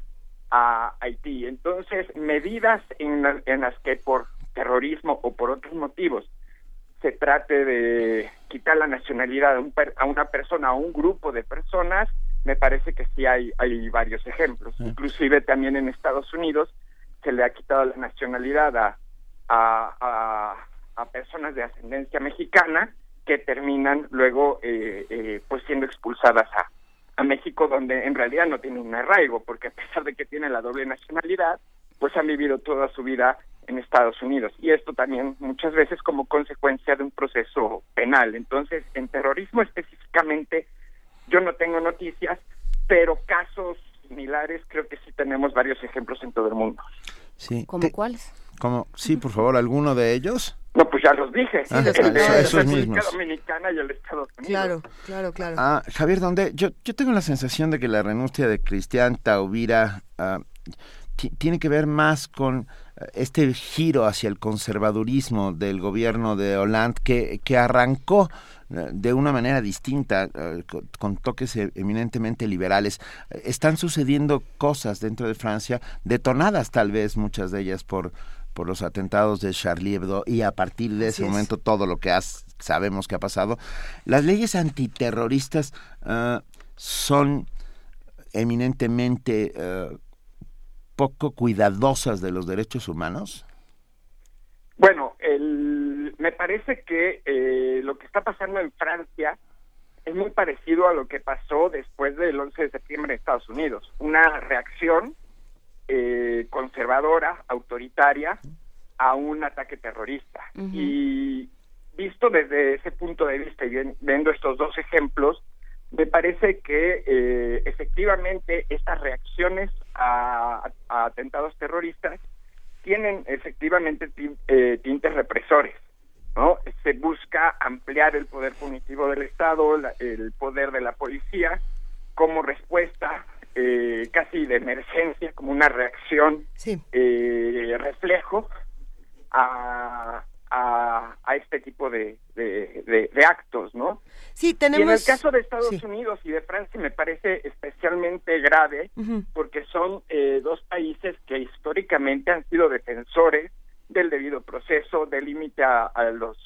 a Haití. Entonces, medidas en, en las que por terrorismo o por otros motivos se trate de quitar la nacionalidad a, un a una persona o un grupo de personas, me parece que sí hay, hay varios ejemplos. Inclusive también en Estados Unidos se le ha quitado la nacionalidad a, a, a, personas de ascendencia mexicana que terminan luego eh, eh, pues siendo expulsadas a, a México donde en realidad no tienen un arraigo porque a pesar de que tienen la doble nacionalidad pues han vivido toda su vida en Estados Unidos. Y esto también muchas veces como consecuencia de un proceso penal. Entonces en terrorismo específicamente yo no tengo noticias pero casos similares creo que sí tenemos varios ejemplos en todo el mundo. Sí ¿Como cuáles? como sí por favor alguno de ellos no, pues ya los dije. Ah, el de esos la República mismos. Dominicana y el de Estados Unidos. Claro, claro, claro. Ah, Javier, ¿dónde? Yo, yo tengo la sensación de que la renuncia de Cristian Taubira ah, ti- tiene que ver más con eh, este giro hacia el conservadurismo del gobierno de Hollande que, que arrancó eh, de una manera distinta, eh, con, toques eh, eminentemente liberales. Están sucediendo cosas dentro de Francia, detonadas tal vez muchas de ellas por por los atentados de Charlie Hebdo y a partir de ese Así es. momento todo lo que has- sabemos que ha pasado. Las leyes antiterroristas ah, son eminentemente eh, poco cuidadosas de los derechos humanos. Bueno, el, me parece que eh, lo que está pasando en Francia es muy parecido a lo que pasó después del 11 de septiembre en Estados Unidos. Una reacción eh, conservadora, autoritaria, a un ataque terrorista. Y visto desde ese punto de vista y bien- viendo estos dos ejemplos, me parece que eh, efectivamente estas reacciones a, a atentados terroristas tienen efectivamente eh, tintes represores. ¿no? Se busca ampliar el poder punitivo del Estado, la- el poder de la policía, como respuesta eh, casi de emergencia, como una reacción Sí. eh, reflejo a, a, a este tipo de, de, de- de actos, ¿no? Sí, Y en tenemos... el caso de Estados sí. Unidos y de Francia me parece especialmente grave porque son eh, dos países que históricamente han sido defensores del debido proceso, del límite a, a los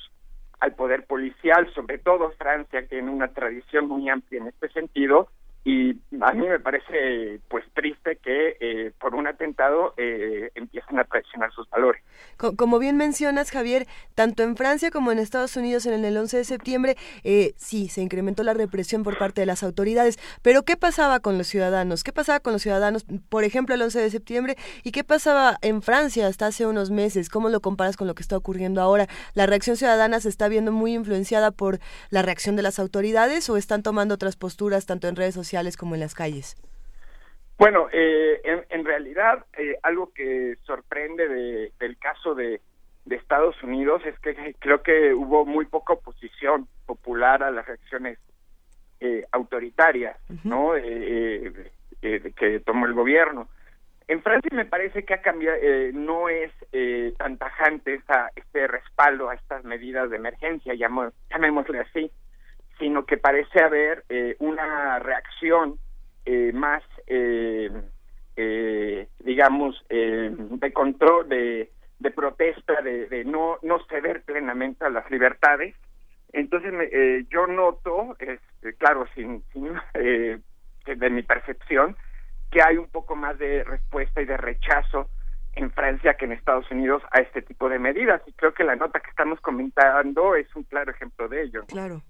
al poder policial, sobre todo Francia, que tiene una tradición muy amplia en este sentido, y a mí me parece pues triste que eh, por un atentado eh, empiecen a traicionar sus valores. Co- Como bien mencionas, Javier, tanto en Francia como en Estados Unidos en el 11 de septiembre, eh, sí, se incrementó la represión por parte de las autoridades. Pero ¿qué pasaba con los ciudadanos? ¿Qué pasaba con los ciudadanos, por ejemplo, el 11 de septiembre? ¿Y qué pasaba en Francia hasta hace unos meses? ¿Cómo lo comparas con lo que está ocurriendo ahora? ¿La reacción ciudadana se está viendo muy influenciada por la reacción de las autoridades o están tomando otras posturas tanto en redes sociales como en las calles? Bueno, eh, en, en realidad eh, algo que sorprende de- del caso de, de Estados Unidos es que creo que hubo muy poca oposición popular a las reacciones eh, autoritarias, ¿no? Eh, eh, que tomó el gobierno. En Francia me parece que ha cambiado, eh, no es eh, tan tajante esa, este respaldo a estas medidas de emergencia, llamo- llamémosle así, sino que parece haber eh, una reacción eh, más, eh, eh, digamos, eh, de control, de, de protesta, de, de no, no ceder plenamente a las libertades. Entonces, yo noto, claro, sin, sin de mi percepción, que hay un poco más de respuesta y de rechazo en Francia que en Estados Unidos a este tipo de medidas. Y creo que la nota que estamos comentando es un claro ejemplo de ello. Claro.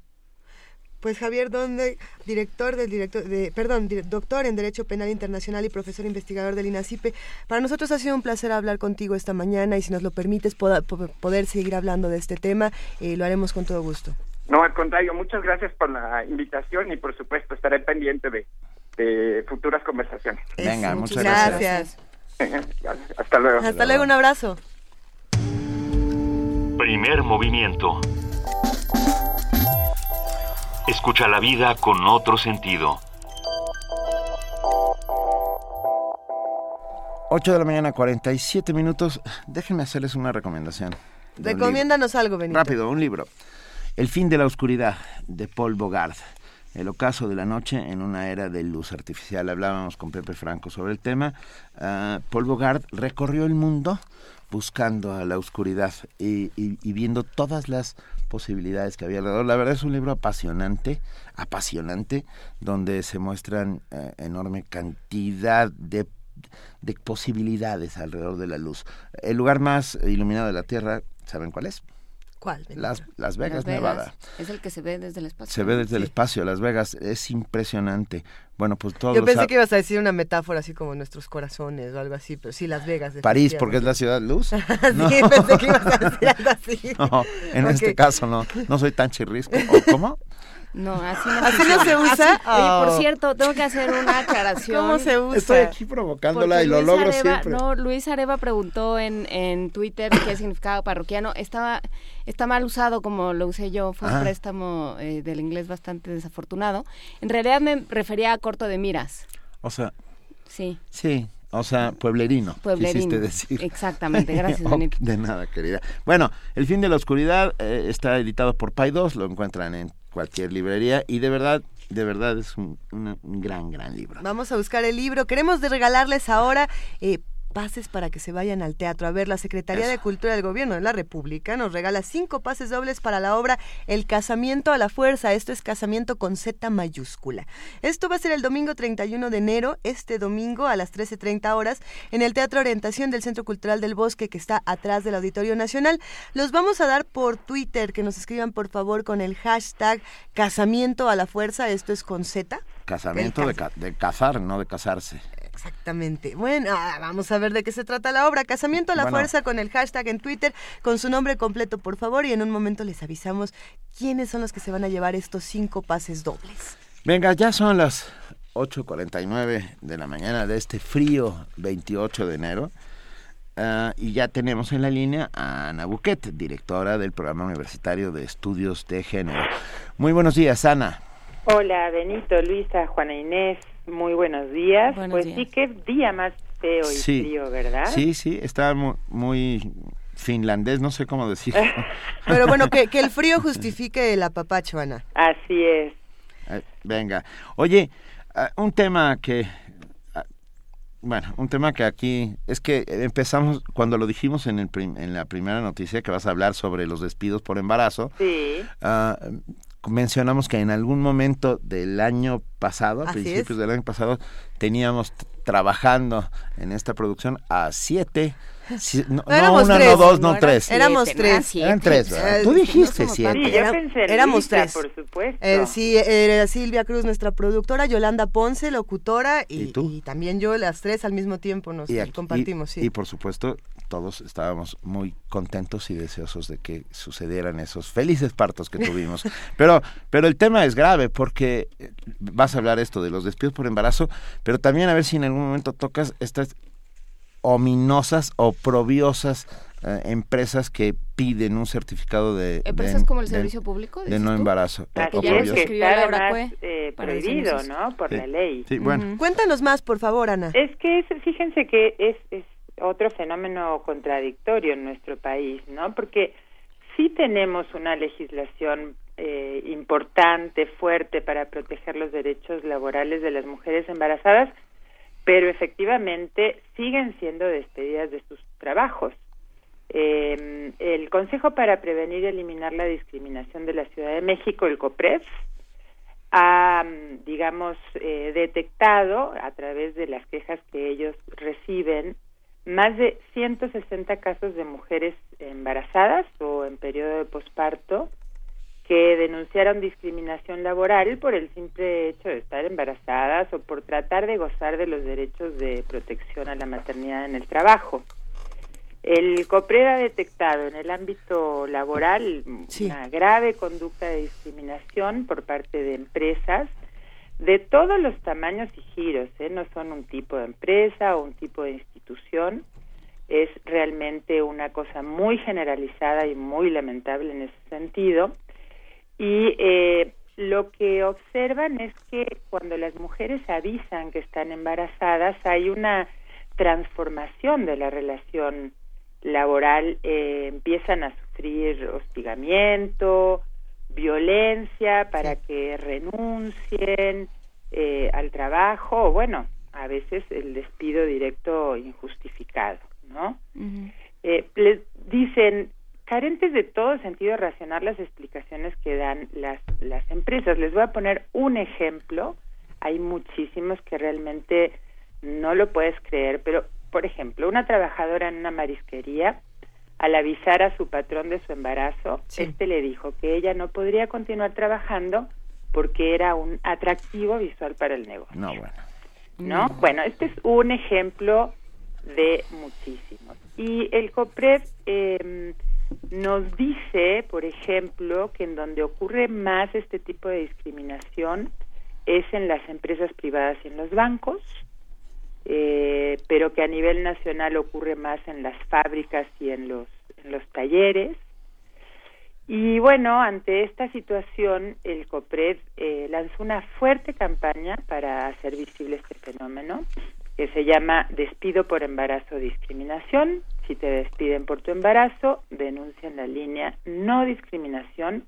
Pues Javier Donde, director del director de, perdón, doctor en Derecho Penal Internacional y profesor investigador del INACIPE, para nosotros ha sido un placer hablar contigo esta mañana y si nos lo permites poda- poder seguir hablando de este tema, eh, lo haremos con todo gusto. No, al contrario, muchas gracias por la invitación y por supuesto estaré pendiente de, de futuras conversaciones. Venga, muchas gracias. Hasta luego. Hasta luego, un abrazo. Primer movimiento. Escucha la vida con otro sentido. 8 de la mañana, 47 minutos. Déjenme hacerles una recomendación. un Recomiéndanos algo. Benito. Rápido, un libro. El fin de la oscuridad, de Paul Bogart. El ocaso de la noche en una era de luz artificial. Hablábamos con Pepe Franco sobre el tema. Ah, Paul Bogart recorrió el mundo buscando a la oscuridad y, y- y viendo todas las posibilidades que había alrededor. La verdad es un libro apasionante, apasionante, donde se muestran eh, enorme cantidad de, de posibilidades alrededor de la luz. El lugar más iluminado de la Tierra, ¿saben cuál es? ¿Cuál? Las, Las Vegas, Las Vegas. Nevada. Es el que se ve desde el espacio. Se ve desde el espacio, Las Vegas, es impresionante. Bueno, pues todos Yo pensé que ibas a decir una metáfora así como nuestros corazones o algo así, pero sí, Las Vegas. París, porque es la ciudad luz. No. sí, pensé que ibas a decir algo así. No, en Ok. este caso no, no soy tan chirrisco. ¿O cómo? No, así no, ¿Así no se usa? Así- Oye, por Oh. cierto, tengo que hacer una aclaración. ¿Cómo se usa? Estoy aquí provocándola Porque y lo Luis logro Areva- siempre. No, Luis Areva preguntó en, en Twitter qué significaba parroquiano. Estaba, está mal usado como lo usé yo. Fue Ah. un préstamo eh, del inglés bastante desafortunado. En realidad me refería a corto de miras. O sea, Sí. sí, o sea, pueblerino, Pueblerino. quisiste decir. Exactamente, gracias, Benito. De nada, querida. Bueno, El fin de la oscuridad eh, está editado por Pay 2, lo encuentran en cualquier librería y de verdad, de verdad es un, un gran, gran libro. Vamos a buscar el libro. Queremos regalarles ahora eh, pases para que se vayan al teatro. A ver, la Secretaría de Cultura del Gobierno de la República nos regala cinco pases dobles para la obra El Casamiento a la Fuerza. Esto es casamiento con Z mayúscula. Esto va a ser el domingo 31 de enero, este domingo a las 13.30 horas, en el Teatro Orientación del Centro Cultural del Bosque, que está atrás del Auditorio Nacional. Los vamos a dar por Twitter, que nos escriban por favor con el hashtag Casamiento a la Fuerza. Esto es con Z. Casamiento de, ca- de cazar, no de casarse. Exactamente. Bueno, ah, vamos a ver de qué se trata la obra. Casamiento a la Bueno. fuerza con el hashtag en Twitter, con su nombre completo, por favor, y en un momento les avisamos quiénes son los que se van a llevar estos cinco pases dobles. Venga, ya son las 8.49 de la mañana de este frío 28 de enero. Ah, y ya tenemos en la línea a Ana Buquet, directora del Programa Universitario de Estudios de Género. Muy buenos días, Ana. Hola, Benito, Luisa, Juana Inés, muy buenos días. Buenos pues días. sí, qué día más feo y Sí. frío, ¿verdad? Sí, sí, está mu- muy, finlandés, no sé cómo decir. Pero bueno, que, que el frío justifique el apapacho, Ana. Así es. Eh, Venga. Oye, ah, un tema que... ah, Bueno, un tema que aquí es que empezamos, cuando lo dijimos en, el prim- en la primera noticia que vas a hablar sobre los despidos por embarazo, Sí. ah, mencionamos que en algún momento del año pasado, a principios es. del año pasado, teníamos trabajando en esta producción a siete, no, no Éramos una, tres. no dos, no, No, tres. siete, Éramos no tres. siete. Eran tres, ¿verdad? Eh, Tú no dijiste como siete. Sí, yo Era- pensé en éramos Luisa, tres. por supuesto. Eh, sí, era Silvia Cruz, nuestra productora, Yolanda Ponce, locutora, y, ¿Y tú? y también yo, las tres al mismo tiempo nos Y aquí- compartimos, y- sí. y por supuesto, todos estábamos muy contentos y deseosos de que sucedieran esos felices partos que tuvimos. pero, pero el tema es grave porque eh, vas a hablar esto de los despidos por embarazo, pero también a ver si en algún momento tocas estas ominosas o probiosas eh, empresas que piden un certificado de... Empresas de- como el de- servicio público. De no tú? embarazo. o- que está además Cue eh, prohibido, ¿no? Por Sí. la ley. Sí, bueno. Ujú. Cuéntanos más, por favor, Ana. Es que es- fíjense que es, es otro fenómeno contradictorio en nuestro país, ¿no? Porque sí tenemos una legislación eh, importante, fuerte para proteger los derechos laborales de las mujeres embarazadas, pero efectivamente siguen siendo despedidas de sus trabajos. Eh, el Consejo para Prevenir y Eliminar la Discriminación de la Ciudad de México, el COPREF, ha, mm, digamos, eh, detectado a través de las quejas que ellos reciben más de 160 casos de mujeres embarazadas o en periodo de posparto que denunciaron discriminación laboral por el simple hecho de estar embarazadas o por tratar de gozar de los derechos de protección a la maternidad en el trabajo. El COPRED ha detectado en el ámbito laboral una grave conducta de discriminación por parte de empresas de todos los tamaños y giros, ¿eh? no son un tipo de empresa o un tipo de institución, es realmente una cosa muy generalizada y muy lamentable en ese sentido. Y eh, lo que observan es que cuando las mujeres avisan que están embarazadas hay una transformación de la relación laboral eh, empiezan a sufrir hostigamiento, violencia para que renuncien eh, al trabajo o bueno, a veces el despido directo injustificado, ¿no? eh, les dicen carentes de todo sentido racional las explicaciones que dan las las empresas. Les voy a poner un ejemplo. Hay muchísimos que realmente no lo puedes creer, pero por ejemplo, una trabajadora en una marisquería al avisar a su patrón de su embarazo, este le dijo que ella no podría continuar trabajando porque era un atractivo visual para el negocio. No, bueno. ¿No? Bueno, este es un ejemplo de muchísimos. Y el COPRED eh, nos dice, por ejemplo, que en donde ocurre más este tipo de discriminación es en las empresas privadas y en los bancos, eh, pero que a nivel nacional ocurre más en las fábricas y en los, talleres. Y bueno, ante esta situación, el COPRED eh, lanzó una fuerte campaña para hacer visible este fenómeno, que se llama Despido por embarazo discriminación. Si te despiden por tu embarazo, denuncia en la línea no discriminación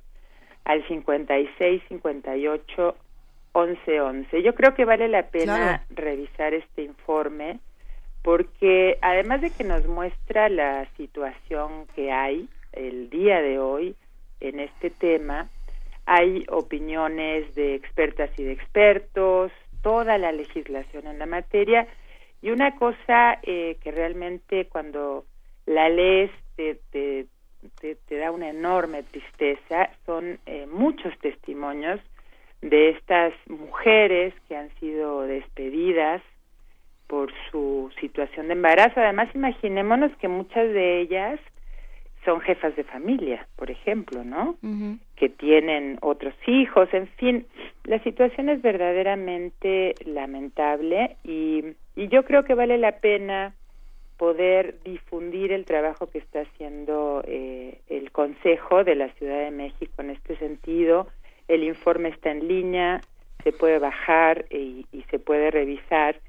al 56 58 11 11. Yo creo que vale la pena Claro. revisar este informe porque además de que nos muestra la situación que hay el día de hoy en este tema, hay opiniones de expertas y de expertos, toda la legislación en la materia y una cosa eh, que realmente cuando la lees te, te, te- da una enorme tristeza son eh, muchos testimonios de estas mujeres que han sido despedidas por su situación de embarazo. Además, imaginémonos que muchas de ellas son jefas de familia, por ejemplo, ¿no? Que tienen otros hijos, en fin, la situación es verdaderamente lamentable y, y yo creo que vale la pena poder difundir el trabajo que está haciendo eh, el Consejo de la Ciudad de México en este sentido. El informe está en línea, se puede bajar y, y se puede revisar.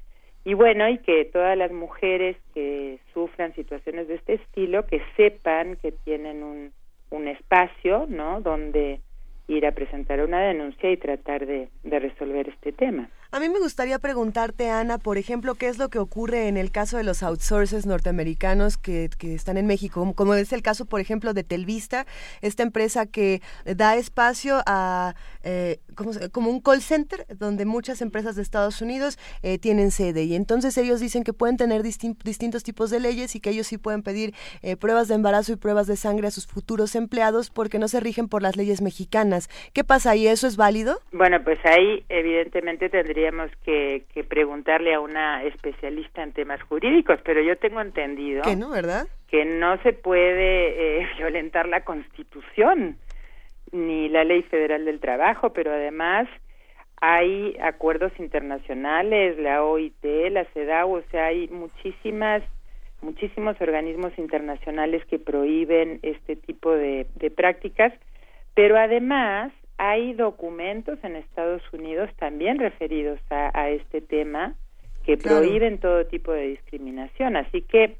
Y bueno, y que todas las mujeres que sufran situaciones de este estilo, que sepan que tienen un, un espacio, ¿no? Donde ir a presentar una denuncia y tratar de, de resolver este tema. A mí me gustaría preguntarte, Ana, por ejemplo, qué es lo que ocurre en el caso de los outsources norteamericanos que, que están en México, como- como es el caso, por ejemplo, de Telvista, esta empresa que da espacio a eh, ¿cómo se- como un call center donde muchas empresas de Estados Unidos eh, tienen sede y entonces ellos dicen que pueden tener distin- distintos tipos de leyes y que ellos sí pueden pedir eh, pruebas de embarazo y pruebas de sangre a sus futuros empleados porque no se rigen por las leyes mexicanas. ¿Qué pasa ahí? ¿Eso es válido? Bueno, pues ahí evidentemente tendríamos que, que preguntarle a una especialista en temas jurídicos, pero yo tengo entendido Que no, ¿verdad? que no se puede eh, violentar la Constitución ni la Ley Federal del Trabajo, pero además hay acuerdos internacionales, la OIT, la CEDAW, o sea, hay muchísimas muchísimos organismos internacionales que prohíben este tipo de, de prácticas, pero además hay documentos en Estados Unidos también referidos a, a este tema que Claro. prohíben todo tipo de discriminación. Así que,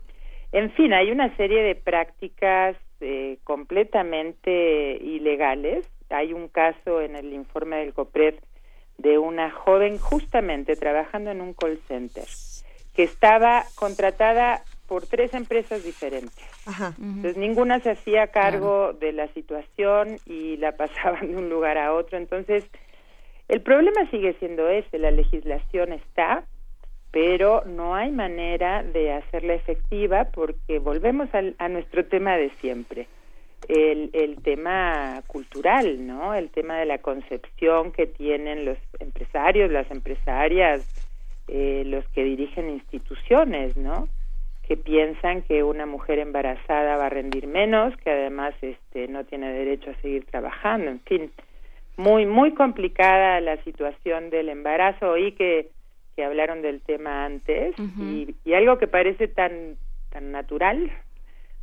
en fin, hay una serie de prácticas eh, completamente ilegales. Hay un caso en el informe del COPRED de una joven justamente trabajando en un call center que estaba contratada por tres empresas diferentes. Ajá. Entonces ninguna se hacía cargo de la situación y la pasaban de un lugar a otro. Entonces el problema sigue siendo ese, la legislación está, pero no hay manera de hacerla efectiva porque volvemos al- a nuestro tema de siempre, el, el tema cultural, ¿no? El tema de la concepción que tienen los empresarios, las empresarias, eh, los que dirigen instituciones, ¿no? Que piensan que una mujer embarazada va a rendir menos, que además este no tiene derecho a seguir trabajando, en fin, muy muy complicada la situación del embarazo, oí que que hablaron del tema antes y, y algo que parece tan tan natural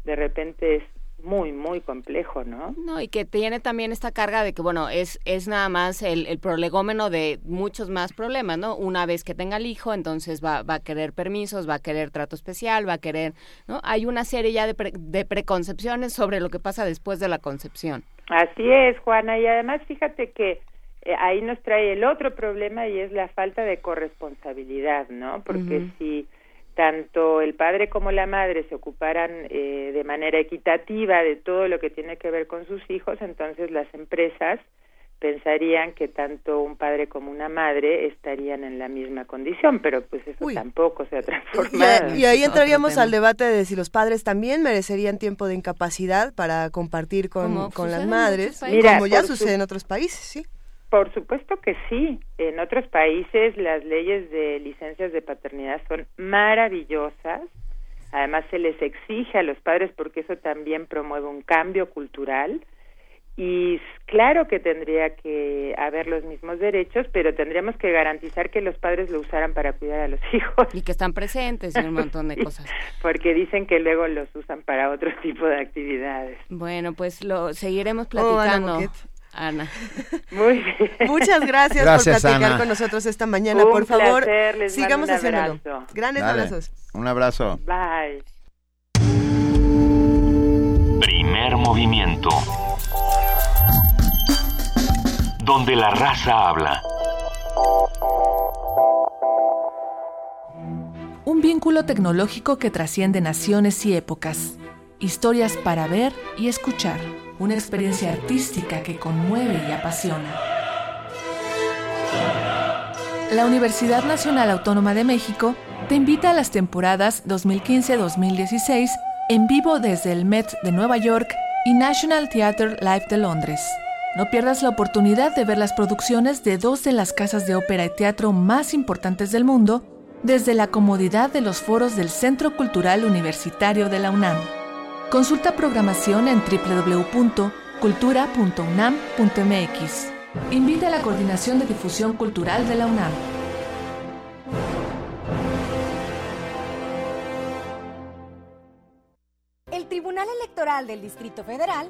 de repente es muy, muy complejo, ¿no? No, y que tiene también esta carga de que, bueno, es, es nada más el, el prolegómeno de muchos más problemas, ¿no? Una vez que tenga el hijo, entonces va, va a querer permisos, va a querer trato especial, va a querer, ¿no? Hay una serie ya de, de preconcepciones sobre lo que pasa después de la concepción. Así es, Juana, y además fíjate que eh, ahí nos trae el otro problema y es la falta de corresponsabilidad, ¿no? Porque si tanto el padre como la madre se ocuparan eh, de manera equitativa de todo lo que tiene que ver con sus hijos, entonces las empresas pensarían que tanto un padre como una madre estarían en la misma condición, pero pues eso tampoco se ha transformado. Y, ahí entraríamos al debate de si los padres también merecerían tiempo de incapacidad para compartir con, con las madres, como ya sucede en otros países, ¿sí? Por supuesto que sí. En otros países las leyes de licencias de paternidad son maravillosas. Además se les exige a los padres porque eso también promueve un cambio cultural. Y claro que tendría que haber los mismos derechos, pero tendríamos que garantizar que los padres lo usaran para cuidar a los hijos. Y que están presentes en un montón de cosas. Porque dicen que luego los usan para otro tipo de actividades. Bueno, pues lo seguiremos oh, platicando. Ana. Muy bien. Muchas gracias, por platicar con nosotros esta mañana. por favor, sigamos haciéndolo. Grandes abrazos. Un abrazo. Bye. Primer movimiento. Donde la raza habla. Un vínculo tecnológico que trasciende naciones y épocas. Historias para ver y escuchar una experiencia artística que conmueve y apasiona. La Universidad Nacional Autónoma de México te invita a las temporadas 2015-2016 en vivo desde el Met de Nueva York y National Theatre Live de Londres. No pierdas la oportunidad de ver las producciones de dos de las casas de ópera y teatro más importantes del mundo desde la comodidad de los foros del Centro Cultural Universitario de la UNAM. Consulta programación en www.cultura.unam.mx. Invita a la Coordinación de Difusión Cultural de la UNAM. El Tribunal Electoral del Distrito Federal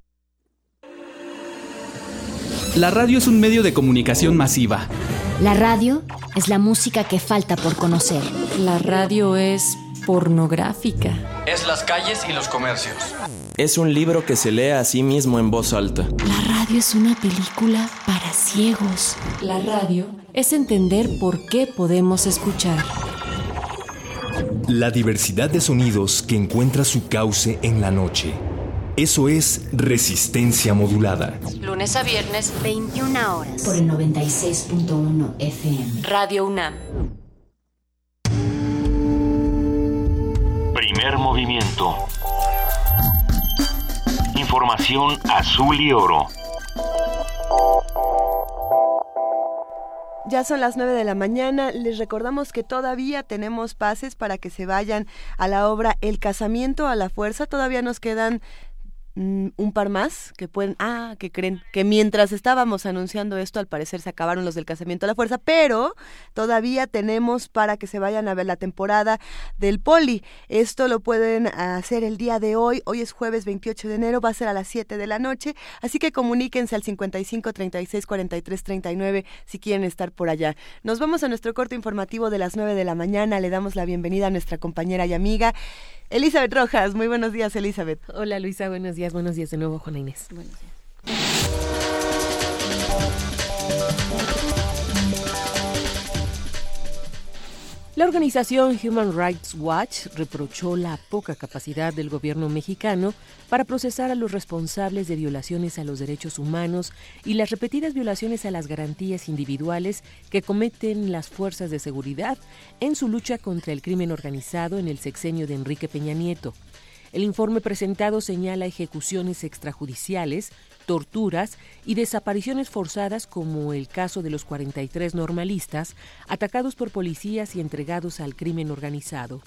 La radio es un medio de comunicación masiva. La radio es la música que falta por conocer. La radio es pornográfica. Es las calles y los comercios. Es un libro que se lee a sí mismo en voz alta. La radio es una película para ciegos. La radio es entender por qué podemos escuchar. La diversidad de sonidos que encuentra su cauce en la noche eso es resistencia modulada. Lunes a viernes, 21 horas. Por el 96.1 FM. Radio UNAM. Primer movimiento. Información azul y oro. Ya son las 9 de la mañana. Les recordamos que todavía tenemos pases para que se vayan a la obra El casamiento a la fuerza. Todavía nos quedan un par más que pueden, ah, que creen que mientras estábamos anunciando esto, al parecer se acabaron los del casamiento a la fuerza, pero todavía tenemos para que se vayan a ver la temporada del poli. Esto lo pueden hacer el día de hoy, hoy es jueves 28 de enero, va a ser a las 7 de la noche, así que comuníquense al 55 36 43 39 si quieren estar por allá. Nos vamos a nuestro corto informativo de las 9 de la mañana, le damos la bienvenida a nuestra compañera y amiga Elizabeth Rojas. Muy buenos días, Elizabeth. Hola, Luisa. Buenos días. Buenos días de nuevo, Juana Inés. Buenos días. La organización Human Rights Watch reprochó la poca capacidad del gobierno mexicano para procesar a los responsables de violaciones a los derechos humanos y las repetidas violaciones a las garantías individuales que cometen las fuerzas de seguridad en su lucha contra el crimen organizado en el sexenio de Enrique Peña Nieto. El informe presentado señala ejecuciones extrajudiciales torturas y desapariciones forzadas como el caso de los 43 normalistas atacados por policías y entregados al crimen organizado.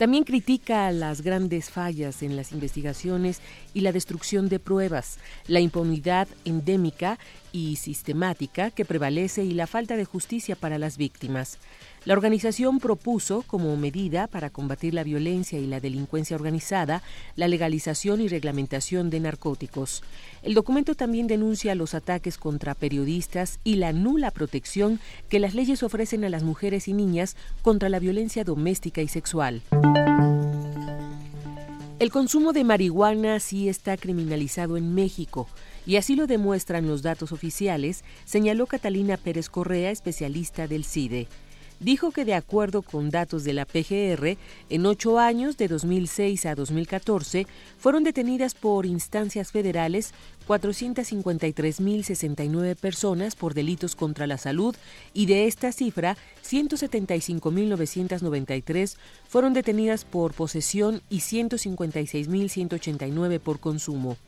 También critica las grandes fallas en las investigaciones y la destrucción de pruebas, la impunidad endémica y sistemática que prevalece y la falta de justicia para las víctimas. La organización propuso, como medida para combatir la violencia y la delincuencia organizada, la legalización y reglamentación de narcóticos. El documento también denuncia los ataques contra periodistas y la nula protección que las leyes ofrecen a las mujeres y niñas contra la violencia doméstica y sexual. El consumo de marihuana sí está criminalizado en México. Y así lo demuestran los datos oficiales, señaló Catalina Pérez Correa, especialista del CIDE dijo que de acuerdo con datos de la PGR, en ocho años, de 2006 a 2014, fueron detenidas por instancias federales 453.069 personas por delitos contra la salud y de esta cifra, 175.993 fueron detenidas por posesión y 156.189 por consumo.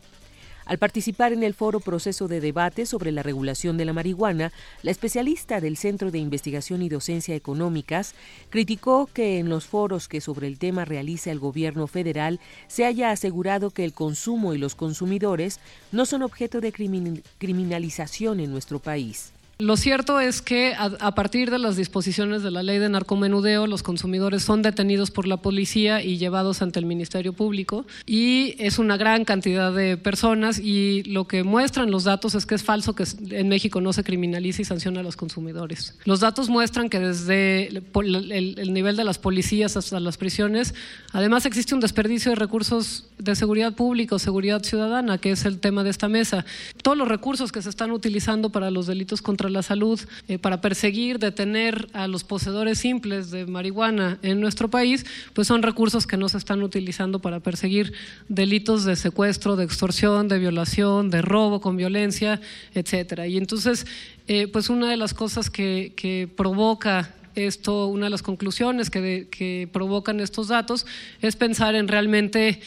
Al participar en el foro Proceso de Debate sobre la regulación de la marihuana, la especialista del Centro de Investigación y Docencia Económicas criticó que en los foros que sobre el tema realiza el gobierno federal se haya asegurado que el consumo y los consumidores no son objeto de criminalización en nuestro país. Lo cierto es que a, partir de las disposiciones de la ley de narcomenudeo, los consumidores son detenidos por la policía y llevados ante el Ministerio Público y es una gran cantidad de personas y lo que muestran los datos es que es falso que en México no se criminalice y sanciona a los consumidores. Los datos muestran que desde el nivel de las policías hasta las prisiones, además existe un desperdicio de recursos de seguridad pública o seguridad ciudadana, que es el tema de esta mesa. Todos los recursos que se están utilizando para los delitos contra la salud eh, para perseguir, detener a los poseedores simples de marihuana en nuestro país, pues son recursos que no se están utilizando para perseguir delitos de secuestro, de extorsión, de violación, de robo con violencia, etcétera. Y entonces, eh, pues una de las cosas que, provoca esto, una de las conclusiones que, que, provocan estos datos es pensar en realmente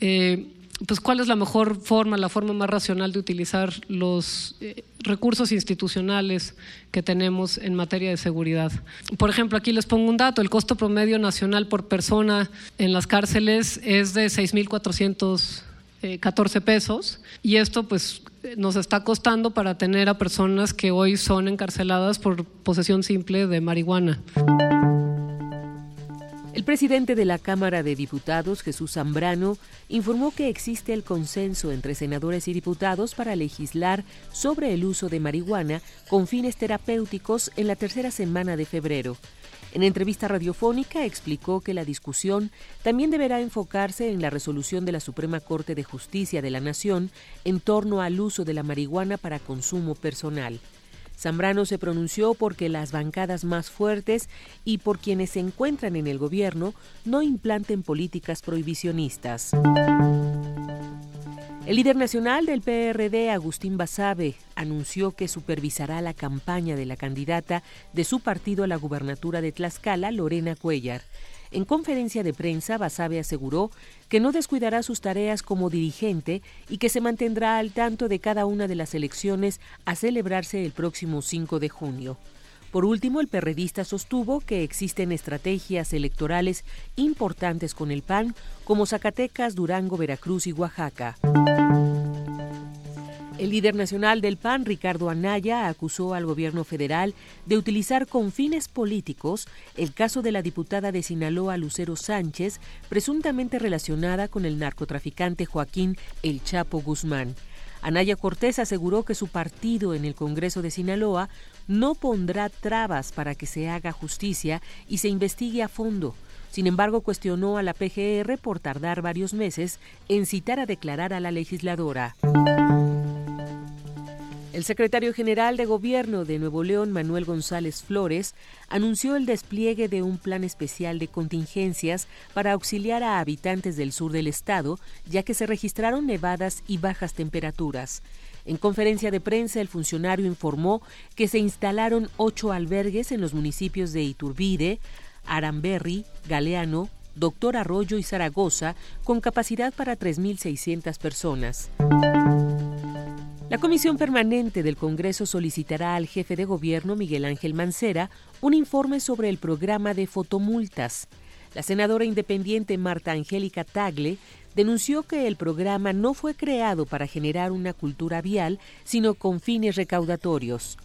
eh, pues cuál es la mejor forma, la forma más racional de utilizar los recursos institucionales que tenemos en materia de seguridad. Por ejemplo, aquí les pongo un dato, el costo promedio nacional por persona en las cárceles es de 6.414 pesos y esto pues nos está costando para tener a personas que hoy son encarceladas por posesión simple de marihuana. El presidente de la Cámara de Diputados, Jesús Zambrano, informó que existe el consenso entre senadores y diputados para legislar sobre el uso de marihuana con fines terapéuticos en la tercera semana de febrero. En entrevista radiofónica explicó que la discusión también deberá enfocarse en la resolución de la Suprema Corte de Justicia de la Nación en torno al uso de la marihuana para consumo personal. Zambrano se pronunció porque las bancadas más fuertes y por quienes se encuentran en el gobierno no implanten políticas prohibicionistas. El líder nacional del PRD, Agustín Basabe, anunció que supervisará la campaña de la candidata de su partido a la gubernatura de Tlaxcala, Lorena Cuellar. En conferencia de prensa, Basabe aseguró que no descuidará sus tareas como dirigente y que se mantendrá al tanto de cada una de las elecciones a celebrarse el próximo 5 de junio. Por último, el perredista sostuvo que existen estrategias electorales importantes con el PAN, como Zacatecas, Durango, Veracruz y Oaxaca. El líder nacional del PAN, Ricardo Anaya, acusó al gobierno federal de utilizar con fines políticos el caso de la diputada de Sinaloa, Lucero Sánchez, presuntamente relacionada con el narcotraficante Joaquín El Chapo Guzmán. Anaya Cortés aseguró que su partido en el Congreso de Sinaloa no pondrá trabas para que se haga justicia y se investigue a fondo. Sin embargo, cuestionó a la PGR por tardar varios meses en citar a declarar a la legisladora. El secretario general de Gobierno de Nuevo León, Manuel González Flores, anunció el despliegue de un plan especial de contingencias para auxiliar a habitantes del sur del estado, ya que se registraron nevadas y bajas temperaturas. En conferencia de prensa, el funcionario informó que se instalaron ocho albergues en los municipios de Iturbide, Aramberri, Galeano, Doctor Arroyo y Zaragoza, con capacidad para 3.600 personas. La Comisión Permanente del Congreso solicitará al jefe de gobierno, Miguel Ángel Mancera, un informe sobre el programa de fotomultas. La senadora independiente Marta Angélica Tagle denunció que el programa no fue creado para generar una cultura vial, sino con fines recaudatorios.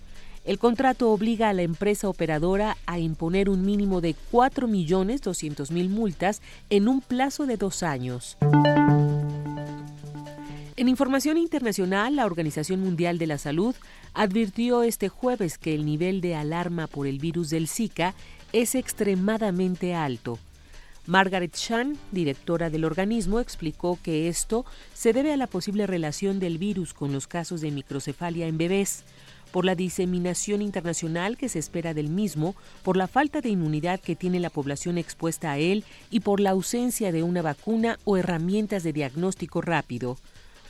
El contrato obliga a la empresa operadora a imponer un mínimo de 4.200.000 multas en un plazo de dos años. En información internacional, la Organización Mundial de la Salud advirtió este jueves que el nivel de alarma por el virus del Zika es extremadamente alto. Margaret Chan, directora del organismo, explicó que esto se debe a la posible relación del virus con los casos de microcefalia en bebés, por la diseminación internacional que se espera del mismo, por la falta de inmunidad que tiene la población expuesta a él y por la ausencia de una vacuna o herramientas de diagnóstico rápido.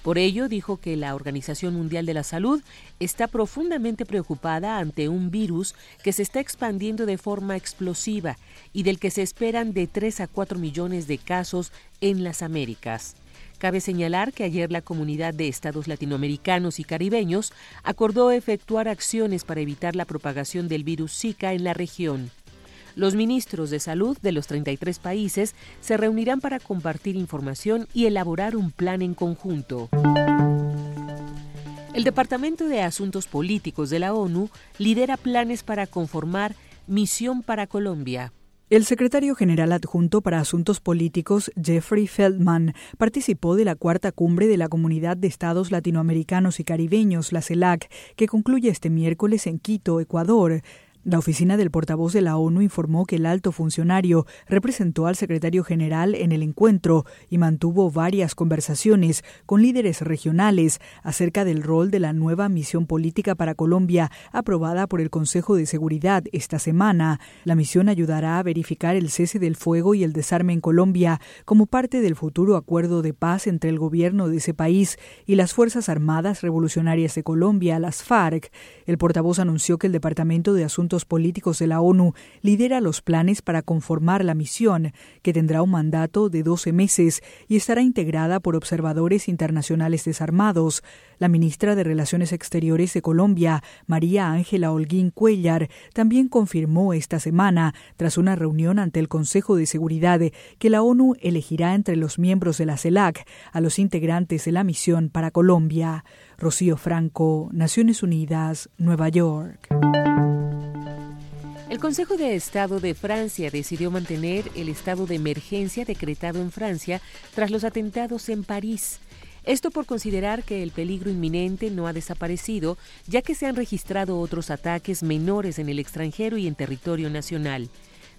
Por ello, dijo que la Organización Mundial de la Salud está profundamente preocupada ante un virus que se está expandiendo de forma explosiva y del que se esperan de 3 a 4 millones de casos en las Américas. Cabe señalar que ayer la comunidad de estados latinoamericanos y caribeños acordó efectuar acciones para evitar la propagación del virus Zika en la región. Los ministros de salud de los 33 países se reunirán para compartir información y elaborar un plan en conjunto. El Departamento de Asuntos Políticos de la ONU lidera planes para conformar Misión para Colombia. El secretario general adjunto para Asuntos Políticos, Jeffrey Feldman, participó de la cuarta cumbre de la Comunidad de Estados Latinoamericanos y Caribeños, la CELAC, que concluye este miércoles en Quito, Ecuador. La oficina del portavoz de la ONU informó que el alto funcionario representó al secretario general en el encuentro y mantuvo varias conversaciones con líderes regionales acerca del rol de la nueva misión política para Colombia aprobada por el Consejo de Seguridad esta semana. La misión ayudará a verificar el cese del fuego y el desarme en Colombia como parte del futuro acuerdo de paz entre el gobierno de ese país y las Fuerzas Armadas Revolucionarias de Colombia, las FARC. El portavoz anunció que el Departamento de Asuntos políticos de la ONU lidera los planes para conformar la misión, que tendrá un mandato de 12 meses y estará integrada por observadores internacionales desarmados. La ministra de Relaciones Exteriores de Colombia, María Ángela Holguín Cuellar, también confirmó esta semana, tras una reunión ante el Consejo de Seguridad, que la ONU elegirá entre los miembros de la CELAC a los integrantes de la misión para Colombia. Rocío Franco, Naciones Unidas, Nueva York. El Consejo de Estado de Francia decidió mantener el estado de emergencia decretado en Francia tras los atentados en París. Esto por considerar que el peligro inminente no ha desaparecido, ya que se han registrado otros ataques menores en el extranjero y en territorio nacional.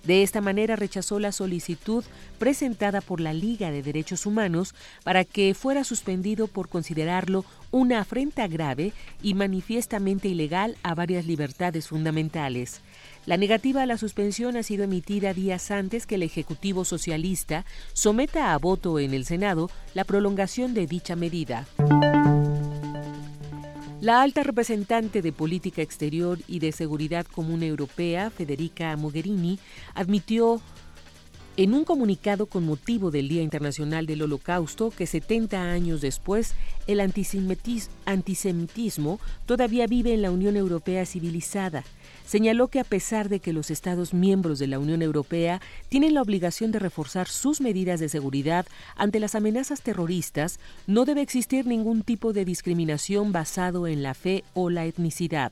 De esta manera rechazó la solicitud presentada por la Liga de Derechos Humanos para que fuera suspendido por considerarlo una afrenta grave y manifiestamente ilegal a varias libertades fundamentales. La negativa a la suspensión ha sido emitida días antes que el Ejecutivo Socialista someta a voto en el Senado la prolongación de dicha medida. La alta representante de Política Exterior y de Seguridad Común Europea, Federica Mogherini, admitió en un comunicado con motivo del Día Internacional del Holocausto que 70 años después el antisemitismo todavía vive en la Unión Europea civilizada señaló que a pesar de que los Estados miembros de la Unión Europea tienen la obligación de reforzar sus medidas de seguridad ante las amenazas terroristas, no debe existir ningún tipo de discriminación basado en la fe o la etnicidad.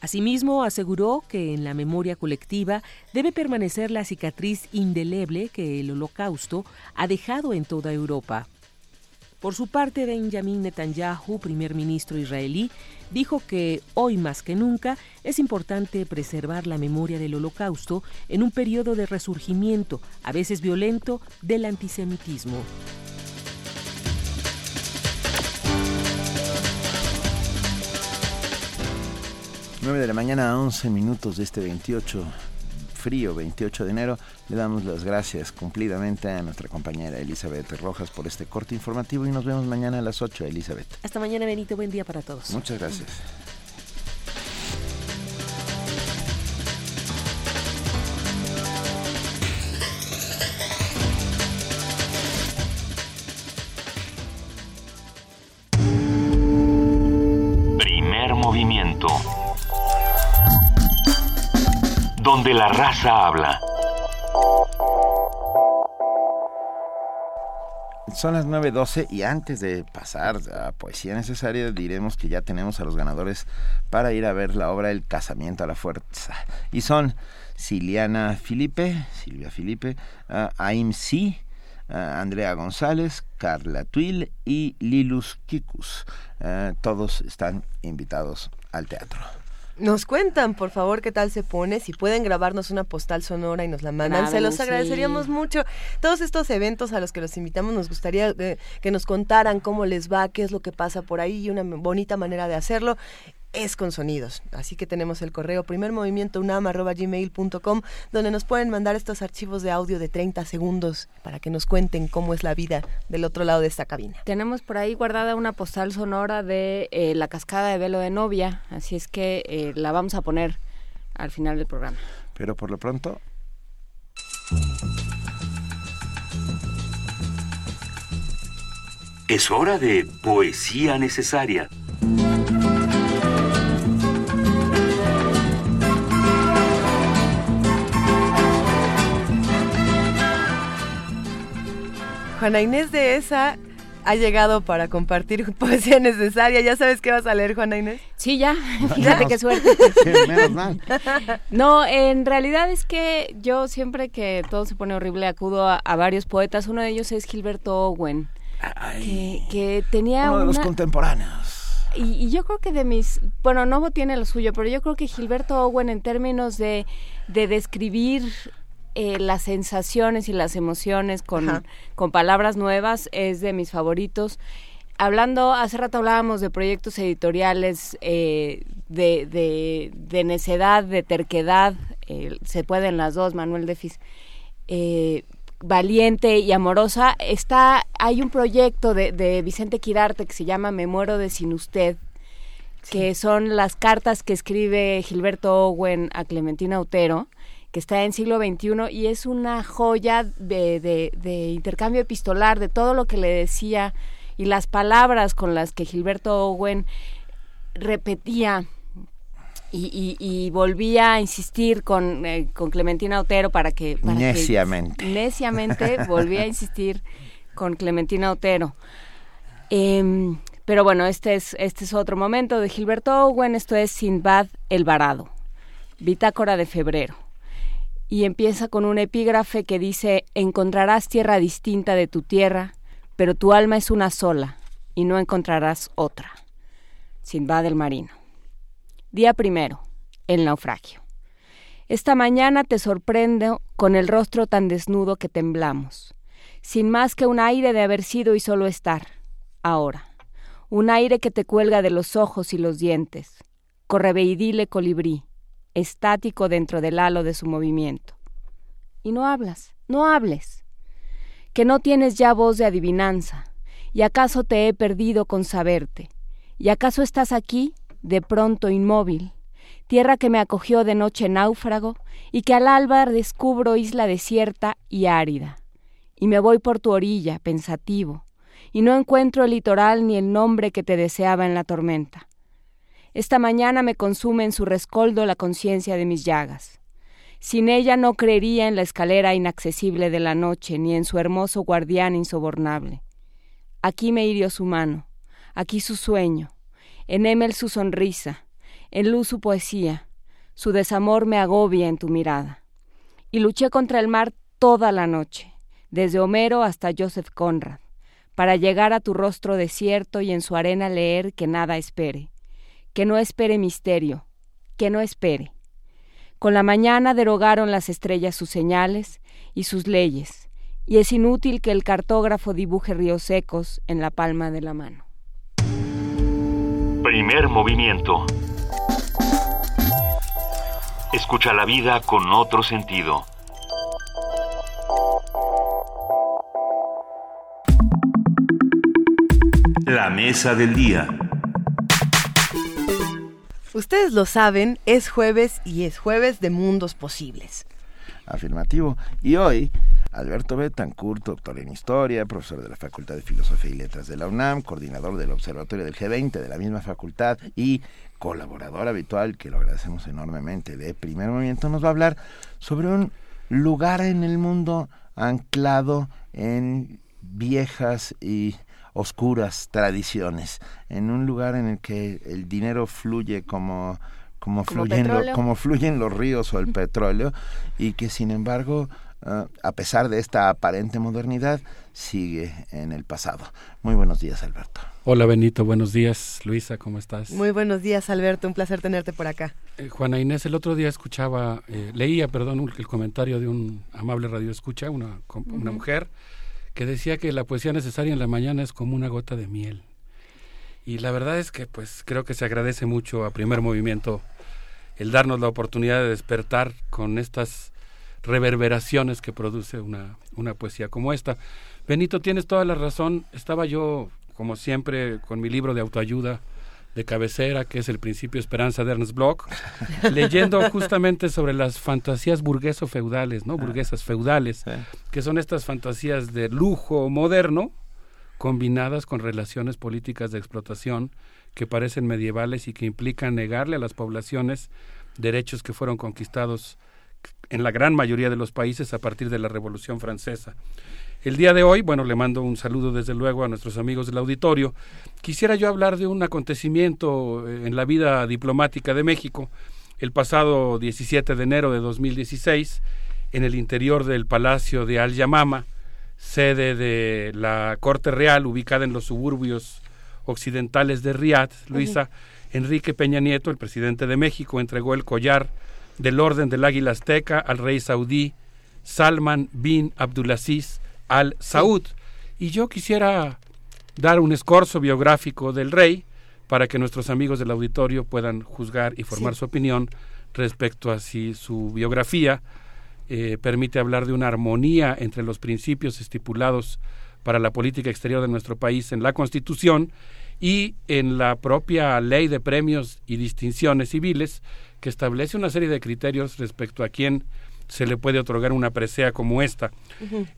Asimismo, aseguró que en la memoria colectiva debe permanecer la cicatriz indeleble que el holocausto ha dejado en toda Europa. Por su parte, Benjamin Netanyahu, primer ministro israelí, dijo que hoy más que nunca es importante preservar la memoria del holocausto en un periodo de resurgimiento, a veces violento, del antisemitismo. 9 de la mañana, 11 minutos de este 28 frío 28 de enero. Le damos las gracias cumplidamente a nuestra compañera Elizabeth Rojas por este corte informativo y nos vemos mañana a las 8, Elizabeth. Hasta mañana, Benito. Buen día para todos. Muchas gracias. Donde la raza habla. Son las 9.12 y antes de pasar a Poesía Necesaria diremos que ya tenemos a los ganadores para ir a ver la obra El Casamiento a la Fuerza. Y son Siliana Filipe, Silvia Filipe, uh, Aim Si, uh, Andrea González, Carla Tuil y Lilus Kikus. Uh, todos están invitados al teatro. Nos cuentan, por favor, qué tal se pone. Si pueden grabarnos una postal sonora y nos la mandan, se los agradeceríamos mucho. Todos estos eventos a los que los invitamos, nos gustaría eh, que nos contaran cómo les va, qué es lo que pasa por ahí y una bonita manera de hacerlo es con sonidos. Así que tenemos el correo primermovimientounam.gmail.com donde nos pueden mandar estos archivos de audio de 30 segundos para que nos cuenten cómo es la vida del otro lado de esta cabina. Tenemos por ahí guardada una postal sonora de eh, la cascada de velo de novia, así es que eh, la vamos a poner al final del programa. Pero por lo pronto... Es hora de poesía necesaria. Juana Inés de esa ha llegado para compartir poesía necesaria. ¿Ya sabes qué vas a leer, Juana Inés? Sí, ya. Fíjate qué suerte. no, en realidad es que yo siempre que todo se pone horrible acudo a, a varios poetas. Uno de ellos es Gilberto Owen, que, que, tenía uno de una... los contemporáneos. Y, y, yo creo que de mis, bueno, Novo tiene lo suyo, pero yo creo que Gilberto Owen en términos de, de describir eh, las sensaciones y las emociones con, con palabras nuevas es de mis favoritos. Hablando, hace rato hablábamos de proyectos editoriales eh, de, de, de, necedad, de terquedad, eh, se pueden las dos, Manuel Defis. Eh, valiente y amorosa, está, hay un proyecto de, de, Vicente Quirarte que se llama Me muero de sin usted, sí. que son las cartas que escribe Gilberto Owen a Clementina Utero, que está en siglo XXI y es una joya de, de, de, intercambio epistolar de todo lo que le decía y las palabras con las que Gilberto Owen repetía y, y, y volvía a insistir con, eh, con Clementina Otero para que... Para neciamente. Que, neciamente volvía a insistir con Clementina Otero. Eh, pero bueno, este es, este es otro momento de Gilberto Owen, esto es Sinbad el Varado, bitácora de febrero y empieza con un epígrafe que dice, encontrarás tierra distinta de tu tierra, pero tu alma es una sola, y no encontrarás otra. Sinbad el Marino. Día primero, el naufragio. Esta mañana te sorprendo con el rostro tan desnudo que temblamos, sin más que un aire de haber sido y solo estar, ahora. Un aire que te cuelga de los ojos y los dientes. Correveidile colibrí, estático dentro del halo de su movimiento. Y no hablas, no hables. Que no tienes ya voz de adivinanza, y acaso te he perdido con saberte, y acaso estás aquí, de pronto inmóvil, tierra que me acogió de noche náufrago, y que al alba descubro isla desierta y árida, y me voy por tu orilla, pensativo, y no encuentro el litoral ni el nombre que te deseaba en la tormenta. Esta mañana me consume en su rescoldo la conciencia de mis llagas. Sin ella no creería en la escalera inaccesible de la noche, ni en su hermoso guardián insobornable. Aquí me hirió su mano, aquí su sueño, en Emel su sonrisa, en luz su poesía, su desamor me agobia en tu mirada. Y luché contra el mar toda la noche, desde Homero hasta Joseph Conrad, para llegar a tu rostro desierto y en su arena leer que nada espere que no espere misterio, que no espere. Con la mañana derogaron las estrellas sus señales y sus leyes, y es inútil que el cartógrafo dibuje ríos secos en la palma de la mano. Primer movimiento. Escucha la vida con otro sentido. La mesa del día. Ustedes lo saben, es jueves y es jueves de mundos posibles. Afirmativo. Y hoy Alberto Betancourt, doctor en Historia, profesor de la Facultad de Filosofía y Letras de la UNAM, coordinador del Observatorio del G20 de la misma facultad y colaborador habitual, que lo agradecemos enormemente, de Primer Movimiento, nos va a hablar sobre un lugar en el mundo anclado en viejas y oscuras tradiciones, en un lugar en el que el dinero fluye como como, fluyen, como fluyen los ríos o el petróleo y que sin embargo ah, a pesar de esta aparente modernidad sigue en el pasado. Muy buenos días Alberto. Hola Benito, buenos días. Luisa, ¿cómo estás? Muy buenos días Alberto, un placer tenerte por acá. Eh, Juana Inés, el otro día escuchaba, eh, leía, perdón, el comentario de un amable radio escucha, una, una mujer que decía que la poesía necesaria en la mañana es como una gota de miel. Y la verdad es que pues creo que se agradece mucho a primer movimiento el darnos la oportunidad de despertar con estas reverberaciones que produce una, una poesía como esta. Benito, tienes toda la razón. Estaba yo, como siempre, con mi libro de autoayuda de cabecera, que es El Principio Esperanza de Ernst Bloch, leyendo justamente sobre las fantasías burgueso-feudales, ¿no? Burguesas feudales, que son estas fantasías de lujo moderno combinadas con relaciones políticas de explotación que parecen medievales y que implican negarle a las poblaciones derechos que fueron conquistados en la gran mayoría de los países a partir de la Revolución Francesa. El día de hoy, bueno, le mando un saludo desde luego a nuestros amigos del auditorio. Quisiera yo hablar de un acontecimiento eh, en la vida diplomática de México. El pasado 17 de enero de 2016, en el interior del Palacio de Al Yamama, sede de la Corte Real, ubicada en los suburbios occidentales de Riad, Luisa, Enrique Peña Nieto, el presidente de México, entregó el collar del Orden del Águila Azteca al rey saudí Salman bin Abdulaziz al Saud. Y yo quisiera dar un escorzo biográfico del rey para que nuestros amigos del auditorio puedan juzgar y formar su opinión respecto a si su biografía eh, permite hablar de una armonía entre los principios estipulados para la política exterior de nuestro país en la Constitución y en la propia ley de premios y distinciones civiles que establece una serie de criterios respecto a quién se le puede otorgar una presea como esta.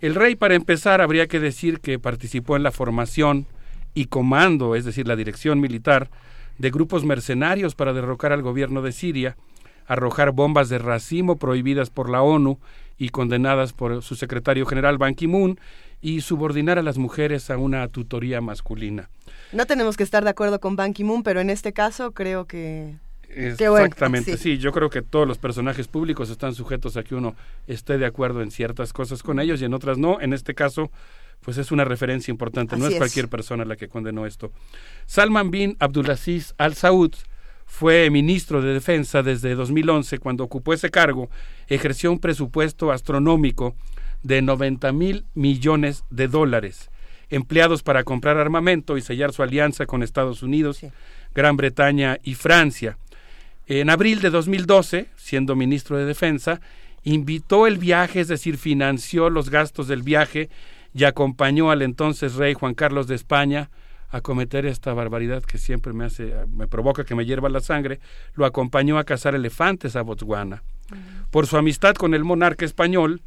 El rey, para empezar, habría que decir que participó en la formación y comando, es decir, la dirección militar, de grupos mercenarios para derrocar al gobierno de Siria, arrojar bombas de racimo prohibidas por la ONU y condenadas por su secretario general Ban Ki-moon y subordinar a las mujeres a una tutoría masculina. No tenemos que estar de acuerdo con Ban Ki-moon, pero en este caso creo que Exactamente, sí. yo creo que todos los personajes públicos están sujetos a que uno esté de acuerdo en ciertas cosas con ellos y en otras no. En este caso, pues es una referencia importante, no es, cualquier persona la que condenó esto. Salman bin Abdulaziz Al Saud fue ministro de Defensa desde 2011, cuando ocupó ese cargo, ejerció un presupuesto astronómico de 90 mil millones de dólares, empleados para comprar armamento y sellar su alianza con Estados Unidos, Gran Bretaña y Francia. En abril de 2012, siendo ministro de Defensa, invitó el viaje, es decir, financió los gastos del viaje y acompañó al entonces rey Juan Carlos de España a cometer esta barbaridad que siempre me hace, me provoca que me hierva la sangre, lo acompañó a cazar elefantes a Botswana. Por su amistad con el monarca español,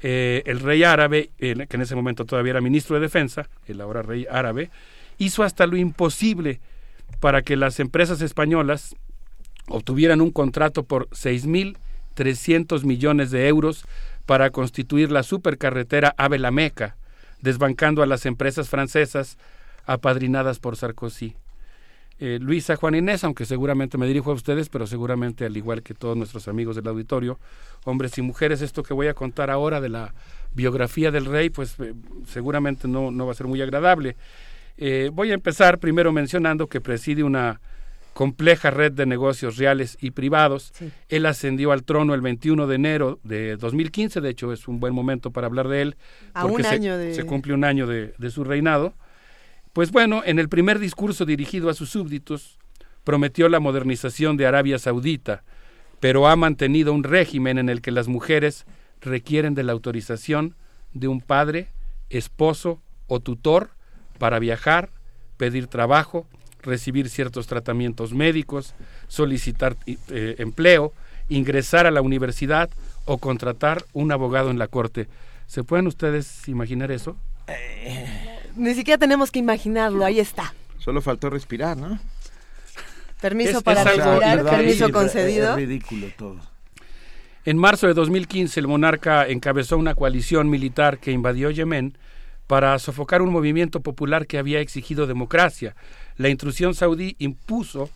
eh, el rey árabe, que en ese momento todavía era ministro de Defensa, el ahora rey árabe, hizo hasta lo imposible para que las empresas españolas obtuvieran un contrato por 6.300 millones de euros para constituir la supercarretera Ávila Meca, desbancando a las empresas francesas apadrinadas por Sarkozy. Eh, Luisa Juan Inés, aunque seguramente me dirijo a ustedes, pero seguramente al igual que todos nuestros amigos del auditorio, hombres y mujeres, esto que voy a contar ahora de la biografía del rey, pues eh, seguramente no, no va a ser muy agradable. Eh, voy a empezar primero mencionando que preside una compleja red de negocios reales y privados. Él ascendió al trono el 21 de enero de 2015, de hecho es un buen momento para hablar de él, porque se, cumple un año de, de su reinado. Pues bueno, en el primer discurso dirigido a sus súbditos, prometió la modernización de Arabia Saudita, pero ha mantenido un régimen en el que las mujeres requieren de la autorización de un padre, esposo o tutor para viajar, pedir trabajo, recibir ciertos tratamientos médicos, solicitar eh, empleo, ingresar a la universidad o contratar un abogado en la corte. ¿Se pueden ustedes imaginar eso? Ni siquiera tenemos que imaginarlo, ahí está. Solo faltó respirar, ¿no? Permiso para respirar, permiso concedido. Es ridículo todo. En marzo de 2015, el monarca encabezó una coalición militar que invadió Yemen para sofocar un movimiento popular que había exigido democracia. La intrusión saudí impuso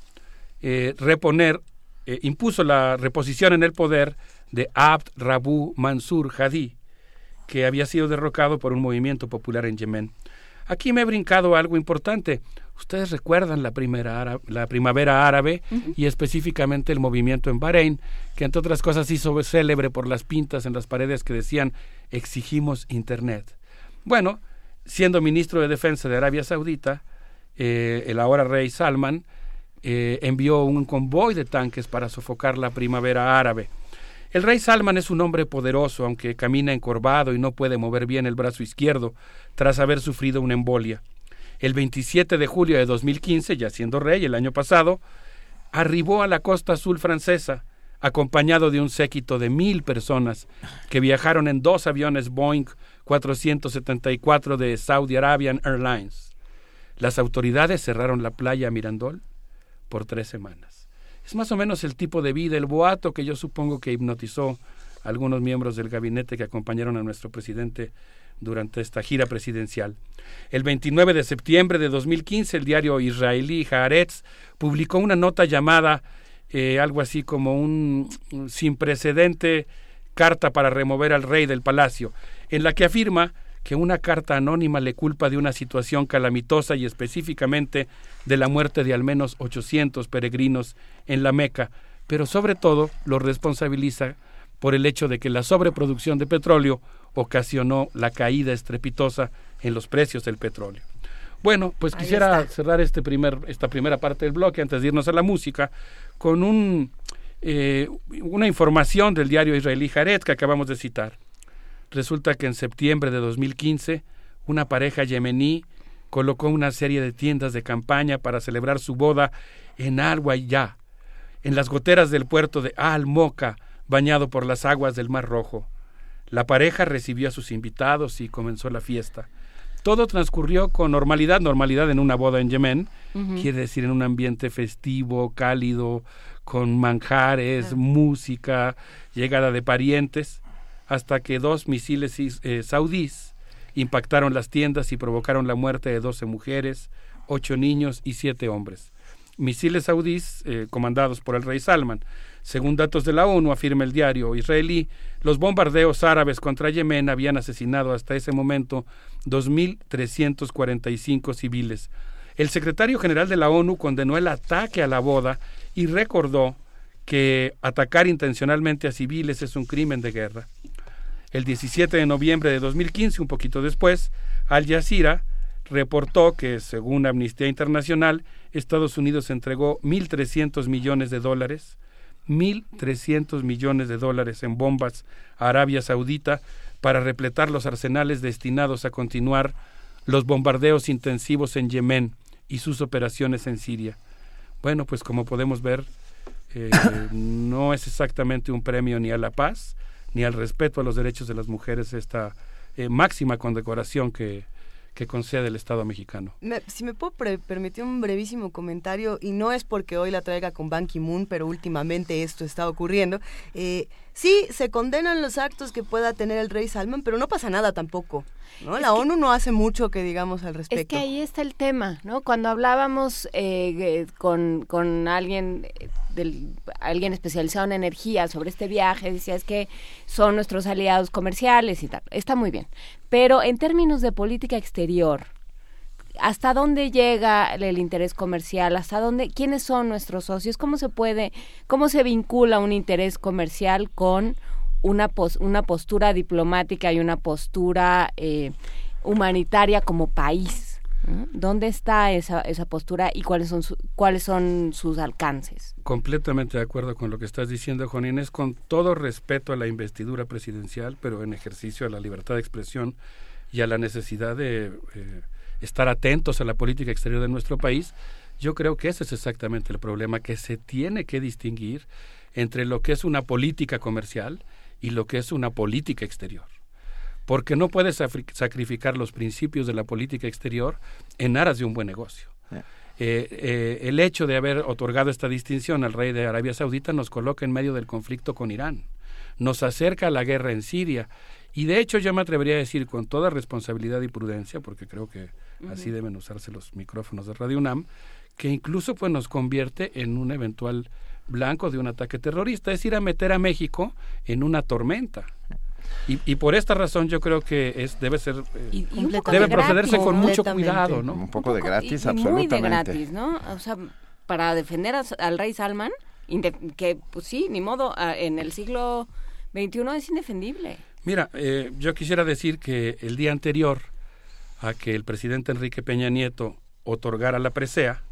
eh, reponer, eh, impuso la reposición en el poder de Abd Rabu Mansur Hadi, que había sido derrocado por un movimiento popular en Yemen. Aquí me he brincado algo importante. Ustedes recuerdan la, primera la primavera árabe y específicamente el movimiento en Bahrein, que entre otras cosas hizo célebre por las pintas en las paredes que decían exigimos Internet. Bueno, siendo ministro de Defensa de Arabia Saudita, eh, el ahora rey Salman eh, envió un convoy de tanques para sofocar la primavera árabe. El rey Salman es un hombre poderoso, aunque camina encorvado y no puede mover bien el brazo izquierdo tras haber sufrido una embolia. El 27 de julio de 2015, ya siendo rey el año pasado, arribó a la costa azul francesa, acompañado de un séquito de mil personas que viajaron en dos aviones Boeing 474 de Saudi Arabian Airlines. Las autoridades cerraron la playa Mirandol por tres semanas. Es más o menos el tipo de vida, el boato que yo supongo que hipnotizó a algunos miembros del gabinete que acompañaron a nuestro presidente durante esta gira presidencial. El 29 de septiembre de 2015, el diario israelí Haaretz publicó una nota llamada eh, algo así como un sin precedente carta para remover al rey del palacio, en la que afirma que una carta anónima le culpa de una situación calamitosa y específicamente de la muerte de al menos 800 peregrinos en la Meca, pero sobre todo lo responsabiliza por el hecho de que la sobreproducción de petróleo ocasionó la caída estrepitosa en los precios del petróleo. Bueno, pues quisiera cerrar este primer, esta primera parte del bloque antes de irnos a la música con un, eh, una información del diario israelí Haaretz que acabamos de citar. Resulta que en septiembre de 2015 una pareja yemení colocó una serie de tiendas de campaña para celebrar su boda en al en las goteras del puerto de Al-Moka, bañado por las aguas del Mar Rojo. La pareja recibió a sus invitados y comenzó la fiesta. Todo transcurrió con normalidad, normalidad en una boda en Yemen, quiere decir en un ambiente festivo, cálido, con manjares, música, llegada de parientes hasta que dos misiles eh, saudíes impactaron las tiendas y provocaron la muerte de 12 mujeres, ocho niños y siete hombres. Misiles saudíes eh, comandados por el rey Salman. Según datos de la ONU, afirma el diario israelí, los bombardeos árabes contra Yemen habían asesinado hasta ese momento 2.345 civiles. El secretario general de la ONU condenó el ataque a la boda y recordó que atacar intencionalmente a civiles es un crimen de guerra. El 17 de noviembre de 2015, un poquito después, Al Jazeera reportó que, según Amnistía Internacional, Estados Unidos entregó 1.300 millones de dólares, 1.300 millones de dólares en bombas a Arabia Saudita para repletar los arsenales destinados a continuar los bombardeos intensivos en Yemen y sus operaciones en Siria. Bueno, pues como podemos ver, eh, no es exactamente un premio ni a la paz, ni al respeto a los derechos de las mujeres esta eh, máxima condecoración que, que concede el Estado mexicano. si me puedo permitir un brevísimo comentario, y no es porque hoy la traiga con Ban Ki-moon, pero últimamente esto está ocurriendo. Eh, sí, se condenan los actos que pueda tener el rey Salman, pero no pasa nada tampoco. ¿no? La ONU no hace mucho que digamos al respecto. Es que ahí está el tema, ¿no? Cuando hablábamos eh, con, con alguien del, alguien especializado en energía sobre este viaje, decía es que son nuestros aliados comerciales y tal. Está muy bien. Pero en términos de política exterior, ¿hasta dónde llega el interés comercial? ¿Hasta dónde? ¿Quiénes son nuestros socios? ¿Cómo se puede, cómo se vincula un interés comercial con una, una postura diplomática y una postura eh, humanitaria como país? ¿Dónde está esa, esa postura y cuáles son, cuáles son sus alcances? Completamente de acuerdo con lo que estás diciendo, Juan Inés, con todo respeto a la investidura presidencial, pero en ejercicio a la libertad de expresión y a la necesidad de eh, estar atentos a la política exterior de nuestro país, yo creo que ese es exactamente el problema, que se tiene que distinguir entre lo que es una política comercial y lo que es una política exterior porque no puede sacrificar los principios de la política exterior en aras de un buen negocio. Eh, eh, el hecho de haber otorgado esta distinción al rey de Arabia Saudita nos coloca en medio del conflicto con Irán, nos acerca a la guerra en Siria. Y de hecho yo me atrevería a decir con toda responsabilidad y prudencia, porque creo que así deben usarse los micrófonos de Radio UNAM, que incluso pues nos convierte en un eventual blanco de un ataque terrorista, es ir a meter a México en una tormenta. Y, y, por esta razón yo creo que es debe ser eh, debe procederse con mucho cuidado, ¿no? Un poco, de gratis, absolutamente. Muy de gratis, ¿no? O sea, para defender al rey Salman, que pues sí, ni modo, en el siglo XXI es indefendible. Mira, eh, yo quisiera decir que el día anterior a que el presidente Enrique Peña Nieto otorgara la presea,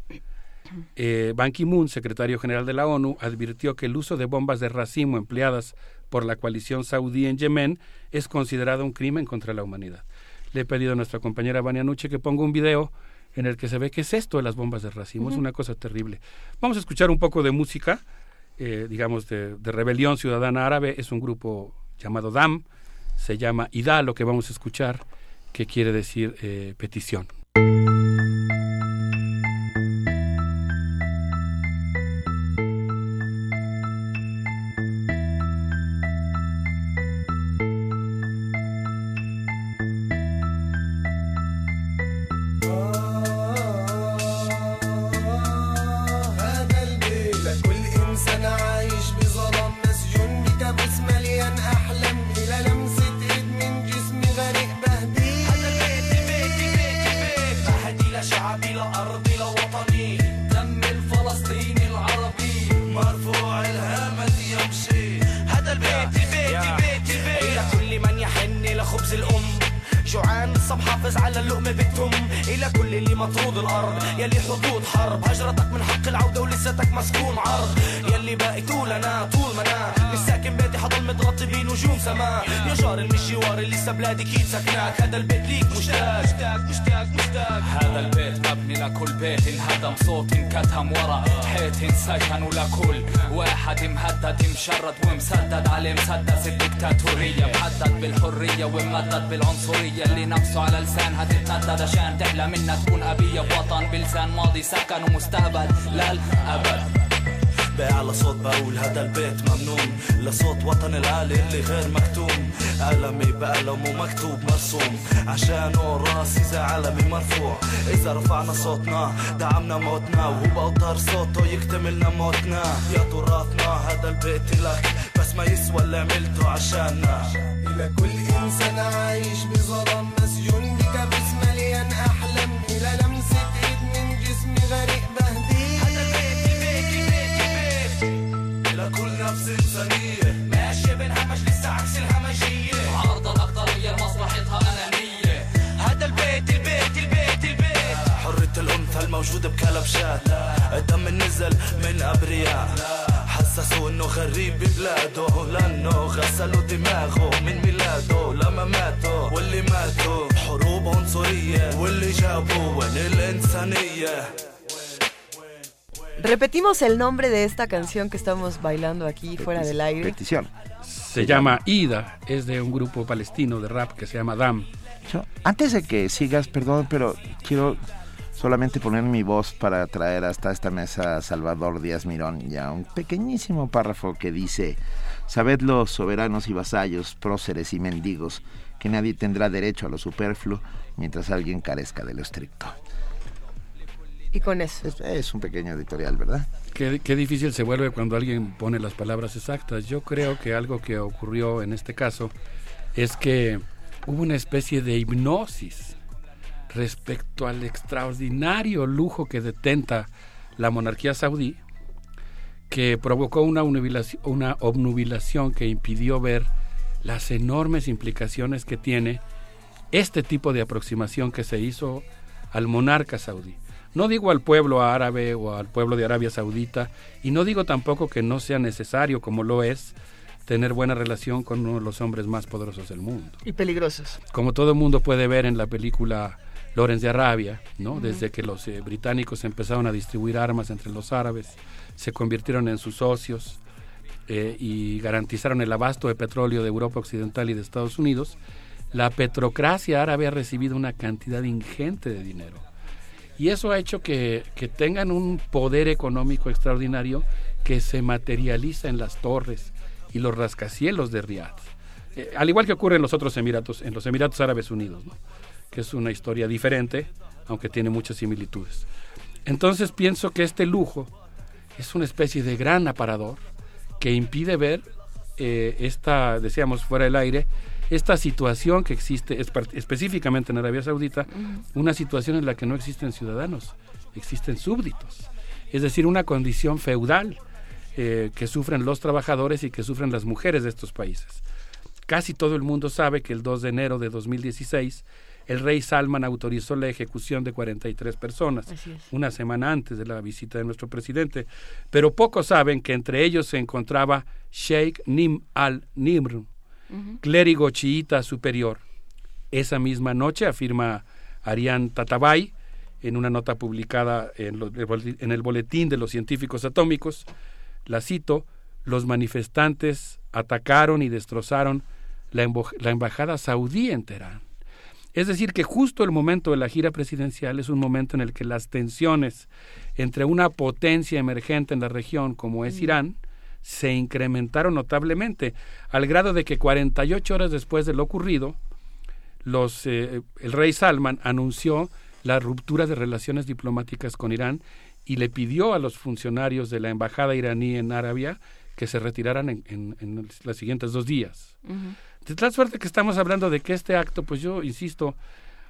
eh, Ban Ki-moon, secretario general de la ONU, advirtió que el uso de bombas de racimo empleadas por la coalición saudí en Yemen es considerado un crimen contra la humanidad. Le he pedido a nuestra compañera Vania Nuche que ponga un video en el que se ve qué es esto de las bombas de racimo. Es una cosa terrible. Vamos a escuchar un poco de música, eh, digamos, de, Rebelión Ciudadana Árabe. Es un grupo llamado DAM. Se llama IDA, lo que vamos a escuchar, que quiere decir eh, petición. sot el nombre de esta canción que estamos bailando aquí fuera del aire. Petición. Se llama Ida, es de un grupo palestino de rap que se llama Dam. antes de que sigas, perdón, pero quiero solamente poner mi voz para traer hasta esta mesa a Salvador Díaz Mirón ya un pequeñísimo párrafo que dice, sabed los soberanos y vasallos, próceres y mendigos, que nadie tendrá derecho a lo superfluo mientras alguien carezca de lo estricto. Y con eso. Es, un pequeño editorial, ¿verdad? Qué, qué, difícil se vuelve cuando alguien pone las palabras exactas. Yo creo que algo que ocurrió en este caso es que hubo una especie de hipnosis respecto al extraordinario lujo que detenta la monarquía saudí, que provocó una, una obnubilación que impidió ver las enormes implicaciones que tiene este tipo de aproximación que se hizo al monarca saudí. No digo al pueblo árabe o al pueblo de Arabia Saudita, y no digo tampoco que no sea necesario, como lo es, tener buena relación con uno de los hombres más poderosos del mundo. Y peligrosos. Como todo el mundo puede ver en la película Lorenz de Arabia, ¿no? Desde que los eh, británicos empezaron a distribuir armas entre los árabes, se convirtieron en sus socios eh, y garantizaron el abasto de petróleo de Europa Occidental y de Estados Unidos, la petrocracia árabe ha recibido una cantidad ingente de dinero. Y eso ha hecho que, que tengan un poder económico extraordinario que se materializa en las torres y los rascacielos de Riyadh. Eh, al igual que ocurre en los otros Emiratos, en los Emiratos Árabes Unidos, que es una historia diferente, aunque tiene muchas similitudes. Entonces pienso que este lujo es una especie de gran aparador que impide ver eh, esta, decíamos fuera del aire, esta situación que existe específicamente en Arabia Saudita, una situación en la que no existen ciudadanos, existen súbditos. Es decir, una condición feudal eh, que sufren los trabajadores y que sufren las mujeres de estos países. Casi todo el mundo sabe que el 2 de enero de 2016 el rey Salman autorizó la ejecución de 43 personas, una semana antes de la visita de nuestro presidente. Pero pocos saben que entre ellos se encontraba Sheikh Nim al-Nimr, clérigo chiita superior. Esa misma noche, afirma Arián Tatabay, en una nota publicada en, en el Boletín de los Científicos Atómicos, la cito, los manifestantes atacaron y destrozaron la, embajada saudí en Teherán. Es decir, que justo el momento de la gira presidencial es un momento en el que las tensiones entre una potencia emergente en la región como es Irán se incrementaron notablemente, al grado de que 48 horas después de lo ocurrido, los, eh, el rey Salman anunció la ruptura de relaciones diplomáticas con Irán y le pidió a los funcionarios de la embajada iraní en Arabia que se retiraran en, los siguientes dos días. De tal suerte que estamos hablando de que este acto, pues yo insisto,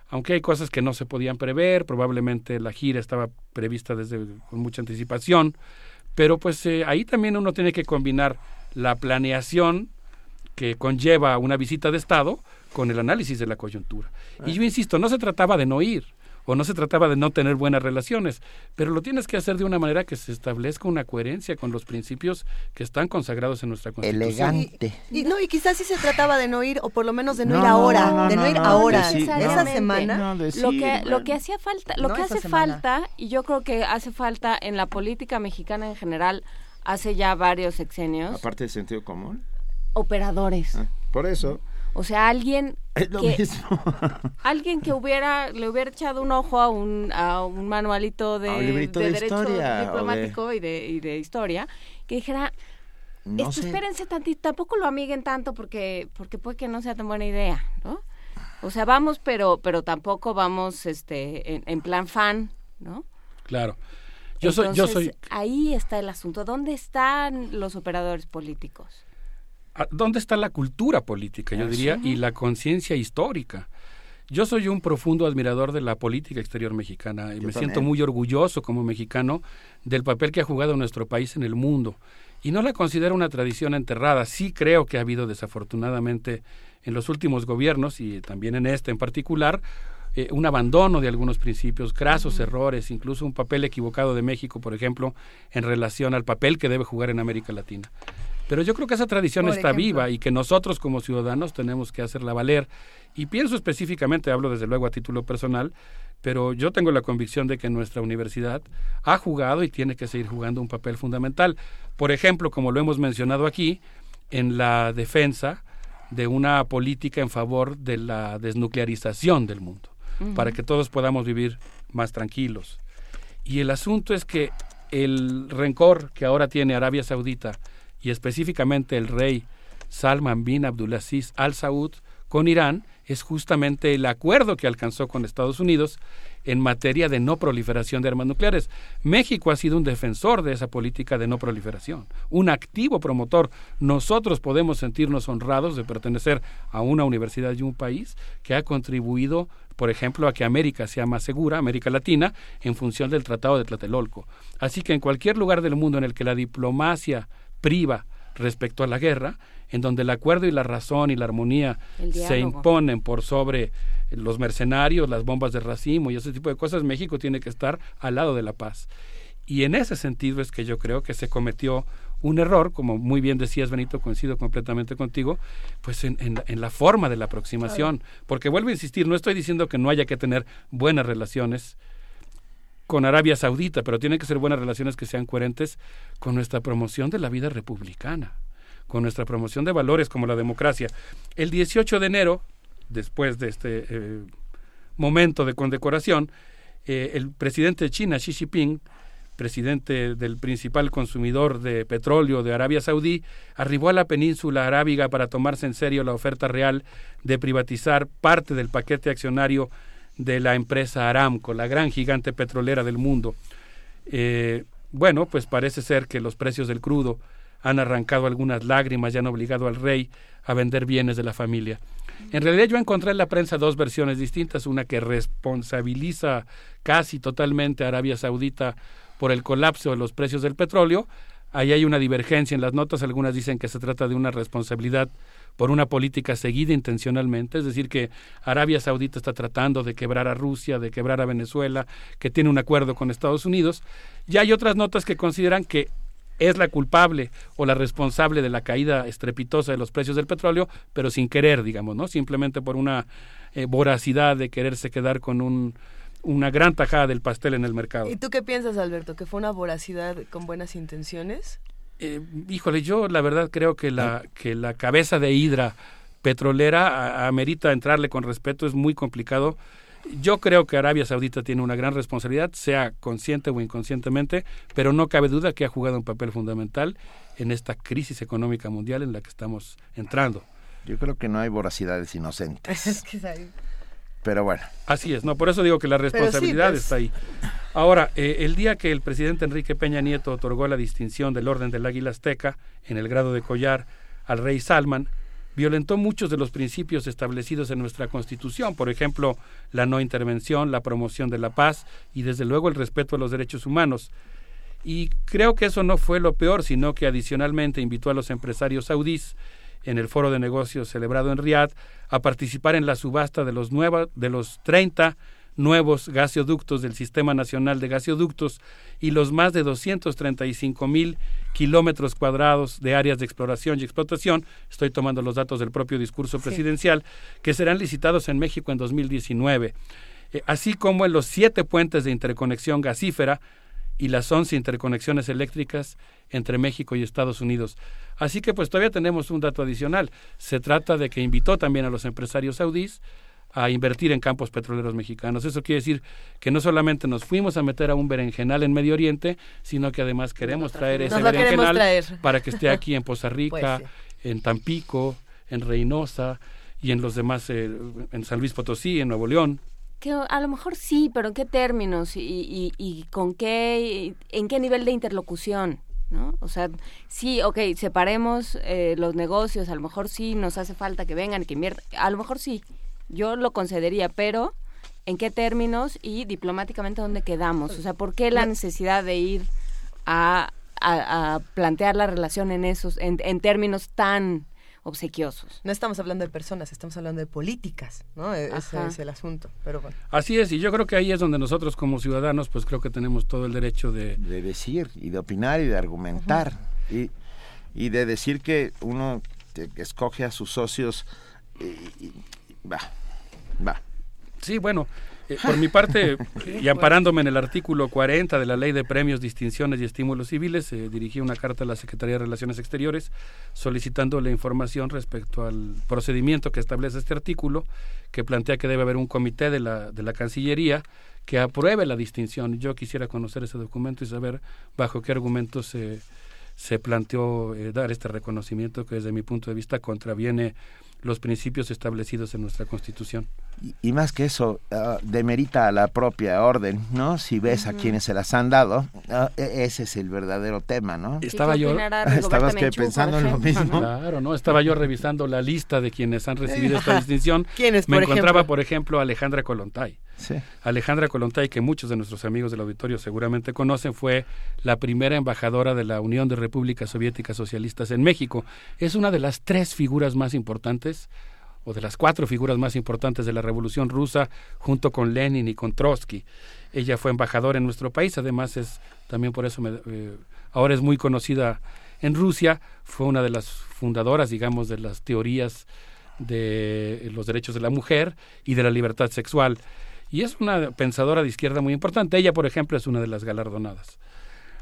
aunque hay cosas que no se podían prever, probablemente la gira estaba prevista desde con mucha anticipación, pero pues eh, ahí también uno tiene que combinar la planeación que conlleva una visita de Estado con el análisis de la coyuntura. Y ah. yo insisto, no se trataba de no ir, o no se trataba de no tener buenas relaciones, pero lo tienes que hacer de una manera que se establezca una coherencia con los principios que están consagrados en nuestra Constitución. Elegante. Y, no, y quizás sí se trataba de no ir, o por lo menos de no, ir ahora, de no, ir ahora, esa semana. lo que, lo que hacía falta, lo que hace falta, y yo creo que hace falta en la política mexicana en general, hace ya varios sexenios. Aparte de sentido común. Operadores. Ah, por eso. O sea, alguien que alguien que hubiera le hubiera echado un ojo a un, a un manualito de, de, derecho diplomático y, de, y de historia que dijera esto, espérense tantito, tampoco lo amiguen tanto porque porque puede que no sea tan buena idea, ¿no? O sea, vamos, pero pero tampoco vamos este en, plan fan, ¿no? Claro. Yo soy yo soy ahí está el asunto, ¿dónde están los operadores políticos? ¿Dónde está la cultura política, yo diría, y la conciencia histórica? Yo soy un profundo admirador de la política exterior mexicana y me siento muy orgulloso como mexicano del papel que ha jugado nuestro país en el mundo. Y no la considero una tradición enterrada. Sí creo que ha habido desafortunadamente en los últimos gobiernos y también en este en particular eh, un abandono de algunos principios, grasos errores, incluso un papel equivocado de México, por ejemplo, en relación al papel que debe jugar en América Latina. Pero yo creo que esa tradición está viva y que nosotros como ciudadanos tenemos que hacerla valer. Y pienso específicamente, hablo desde luego a título personal, pero yo tengo la convicción de que nuestra universidad ha jugado y tiene que seguir jugando un papel fundamental. Por ejemplo, como lo hemos mencionado aquí, en la defensa de una política en favor de la desnuclearización del mundo, para que todos podamos vivir más tranquilos. Y el asunto es que el rencor que ahora tiene Arabia Saudita y específicamente el rey Salman bin Abdulaziz al Saud con Irán es justamente el acuerdo que alcanzó con Estados Unidos en materia de no proliferación de armas nucleares. México ha sido un defensor de esa política de no proliferación, un activo promotor. Nosotros podemos sentirnos honrados de pertenecer a una universidad y un país que ha contribuido, por ejemplo, a que América sea más segura, América Latina, en función del Tratado de Tlatelolco. Así que en cualquier lugar del mundo en el que la diplomacia priva respecto a la guerra, en donde el acuerdo y la razón y la armonía se imponen por sobre los mercenarios, las bombas de racimo y ese tipo de cosas, México tiene que estar al lado de la paz. Y en ese sentido es que yo creo que se cometió un error, como muy bien decías, Benito, coincido completamente contigo, pues en, la forma de la aproximación. Porque vuelvo a insistir, no estoy diciendo que no haya que tener buenas relaciones con Arabia Saudita, pero tienen que ser buenas relaciones que sean coherentes con nuestra promoción de la vida republicana, con nuestra promoción de valores como la democracia. El 18 de enero después de este eh, momento de condecoración, eh, el presidente de China, Xi Jinping, presidente del principal consumidor de petróleo de Arabia Saudí, arribó a la península arábiga para tomarse en serio la oferta real de privatizar parte del paquete accionario de la empresa Aramco, la gran gigante petrolera del mundo. Eh, bueno, pues parece ser que los precios del crudo han arrancado algunas lágrimas y han obligado al rey a vender bienes de la familia. En realidad yo encontré en la prensa dos versiones distintas, una que responsabiliza casi totalmente a Arabia Saudita por el colapso de los precios del petróleo. Ahí hay una divergencia en las notas, algunas dicen que se trata de una responsabilidad por una política seguida intencionalmente, es decir, que Arabia Saudita está tratando de quebrar a Rusia, de quebrar a Venezuela, que tiene un acuerdo con Estados Unidos. Y hay otras notas que consideran que es la culpable o la responsable de la caída estrepitosa de los precios del petróleo, pero sin querer, digamos, ¿no? Simplemente por una eh, voracidad de quererse quedar con un, una gran tajada del pastel en el mercado. ¿Y tú qué piensas, Alberto? ¿Que fue una voracidad con buenas intenciones? Eh, híjole, yo la verdad creo que la, que la cabeza de hidra petrolera amerita entrarle con respeto, es muy complicado yo creo que Arabia Saudita tiene una gran responsabilidad, sea consciente o inconscientemente, pero no cabe duda que ha jugado un papel fundamental en esta crisis económica mundial en la que estamos entrando. Yo creo que no hay voracidades inocentes. Pero bueno. Así es, no, por eso digo que la responsabilidad pues. está ahí. Ahora, eh, el día que el presidente Enrique Peña Nieto otorgó la distinción del Orden del Águila Azteca en el grado de collar al rey Salman, violentó muchos de los principios establecidos en nuestra Constitución, por ejemplo, la no intervención, la promoción de la paz y desde luego el respeto a los derechos humanos. Y creo que eso no fue lo peor, sino que adicionalmente invitó a los empresarios saudíes en el foro de negocios celebrado en Riad a participar en la subasta de los, nueva, de los 30 nuevos gasoductos del Sistema Nacional de Gasoductos y los más de 235 mil kilómetros cuadrados de áreas de exploración y explotación, estoy tomando los datos del propio discurso presidencial, que serán licitados en México en 2019, eh, así como en los siete puentes de interconexión gasífera y las once interconexiones eléctricas entre México y Estados Unidos. Así que pues todavía tenemos un dato adicional. Se trata de que invitó también a los empresarios saudíes a invertir en campos petroleros mexicanos. Eso quiere decir que no solamente nos fuimos a meter a un berenjenal en Medio Oriente, sino que además queremos traer ese berenjenal para que esté aquí en Poza Rica, pues en Tampico, en Reynosa y en los demás, eh, en San Luis Potosí, en Nuevo León. Que a lo mejor sí, pero ¿en qué términos y, y, con qué, en qué nivel de interlocución? ¿no? O sea, sí, ok, separemos eh, los negocios, a lo mejor sí nos hace falta que vengan, que inviertan, a lo mejor sí, yo lo concedería, pero ¿en qué términos y diplomáticamente dónde quedamos? O sea, ¿por qué la necesidad de ir a, a, plantear la relación en esos, en, en, términos tan obsequiosos? No estamos hablando de personas, estamos hablando de políticas, ¿no? E-, ese es el asunto, pero Así es, y yo creo que ahí es donde nosotros como ciudadanos, pues creo que tenemos todo el derecho de... De decir, y de opinar, y de argumentar, y, y de decir que uno escoge a sus socios... Y, Va. Sí, bueno, eh, por mi parte, y amparándome en el artículo 40 de la Ley de Premios, Distinciones y Estímulos Civiles, eh, dirigí una carta a la Secretaría de Relaciones Exteriores solicitando la información respecto al procedimiento que establece este artículo, que plantea que debe haber un comité de la, de la Cancillería que apruebe la distinción. Yo quisiera conocer ese documento y saber bajo qué argumentos se, se planteó eh, dar este reconocimiento que desde mi punto de vista contraviene los principios establecidos en nuestra Constitución. Y, más que eso, uh, demerita a la propia orden, ¿no? Si ves a quienes se las han dado, uh, ese es el verdadero tema, ¿no? Estaba yo, estabas que pensando en lo mismo. Claro, ¿no? Estaba yo revisando la lista de quienes han recibido esta distinción. ¿Quiénes, Me encontraba, por ejemplo, Alejandra Colontay. Alejandra Colontay, que muchos de nuestros amigos del auditorio seguramente conocen, fue la primera embajadora de la Unión de Repúblicas Soviéticas Socialistas en México. Es una de las tres figuras más importantes o de las cuatro figuras más importantes de la Revolución Rusa, junto con Lenin y con Trotsky. Ella fue embajadora en nuestro país, además es también por eso eh, ahora es muy conocida en Rusia, fue una de las fundadoras, digamos, de las teorías de los derechos de la mujer y de la libertad sexual y es una pensadora de izquierda muy importante. Ella, por ejemplo, es una de las galardonadas.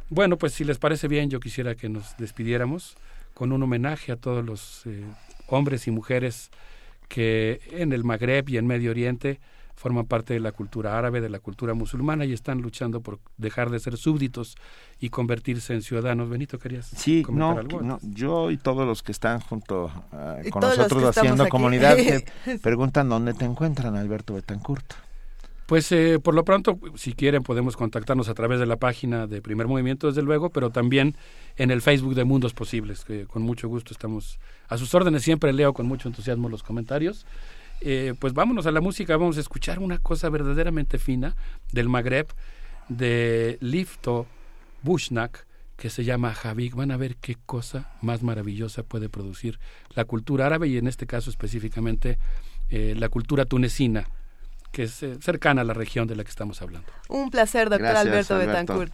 Bueno, pues si les parece bien, yo quisiera que nos despidiéramos con un homenaje a todos los eh, hombres y mujeres que en el Magreb y en Medio Oriente forman parte de la cultura árabe, de la cultura musulmana y están luchando por dejar de ser súbditos y convertirse en ciudadanos. Benito, ¿querías sí, comentar algo? No, yo y todos los que están junto ah, con nosotros haciendo comunidad preguntan dónde te encuentran, Alberto Betancourt. Pues eh, por lo pronto, si quieren, podemos contactarnos a través de la página de Primer Movimiento, desde luego, pero también en el Facebook de Mundos Posibles, que con mucho gusto estamos a sus órdenes. Siempre leo con mucho entusiasmo los comentarios eh, pues vámonos a la música, vamos a escuchar una cosa verdaderamente fina del Magreb, de Lifto Bushnak, que se llama Javik. Van a ver qué cosa más maravillosa puede producir la cultura árabe y en este caso específicamente eh, la cultura tunecina, que es eh, cercana a la región de la que estamos hablando. Un placer, doctor Alberto, Alberto Betancourt.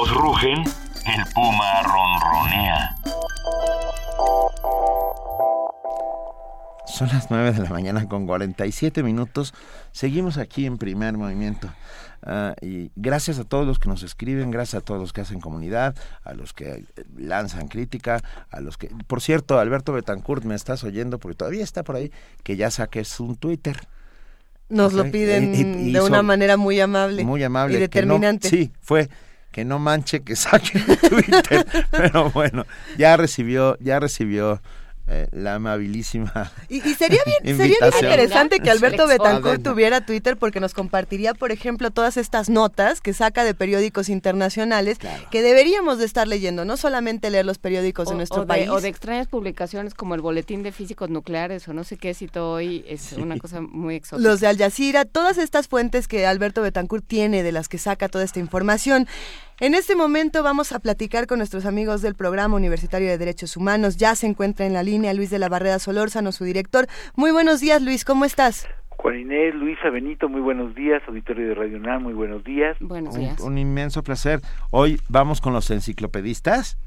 Todos rugen, el puma ronronea. Son las 9 de la mañana con 47 minutos. Seguimos aquí en primer movimiento. Ah, y gracias a todos los que nos escriben, gracias a todos los que hacen comunidad, a los que lanzan crítica, a los que... Por cierto, Alberto Betancourt, me estás oyendo porque todavía está por ahí, que ya saques un Twitter. Nos lo piden de una manera muy amable. Muy amable. Y determinante. sí, fue que no manche que saque Twitter. Pero bueno, ya recibió, ya recibió eh, la amabilísima. Y, sería bien, sería bien interesante que Alberto Betancourt tuviera Twitter porque nos compartiría, por ejemplo, todas estas notas que saca de periódicos internacionales que deberíamos de estar leyendo, no solamente leer los periódicos de nuestro país. o de extrañas publicaciones como el Boletín de Físicos Nucleares o no sé qué cito hoy, es una cosa muy exótica. Los de Al Jazeera, todas estas fuentes que Alberto Betancourt tiene de las que saca toda esta información. En este momento vamos a platicar con nuestros amigos del Programa Universitario de Derechos Humanos. Ya se encuentra en la línea Luis de la Barrera Solórzano, su director. Muy buenos días, Luis, ¿cómo estás? Juan Inés, Luisa Benito, muy buenos días, auditorio de Radio UNAM, muy buenos días. Buenos días. Un, inmenso placer. Hoy vamos con los enciclopedistas.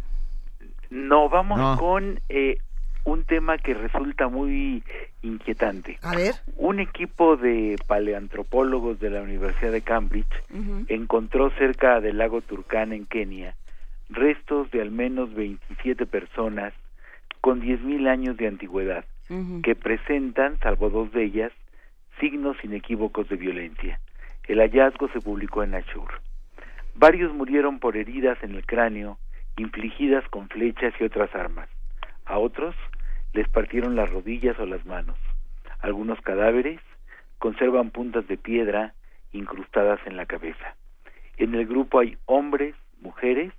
No, vamos con eh, un tema que resulta muy inquietante. A ver. Un equipo de paleantropólogos de la Universidad de Cambridge encontró cerca del lago Turkana en Kenia restos de al menos 27 personas con 10.000 años de antigüedad que presentan, salvo dos de ellas, signos inequívocos de violencia. El hallazgo se publicó en Nashur. Varios murieron por heridas en el cráneo infligidas con flechas y otras armas. A otros les partieron las rodillas o las manos. Algunos cadáveres conservan puntas de piedra incrustadas en la cabeza. En el grupo hay hombres, mujeres,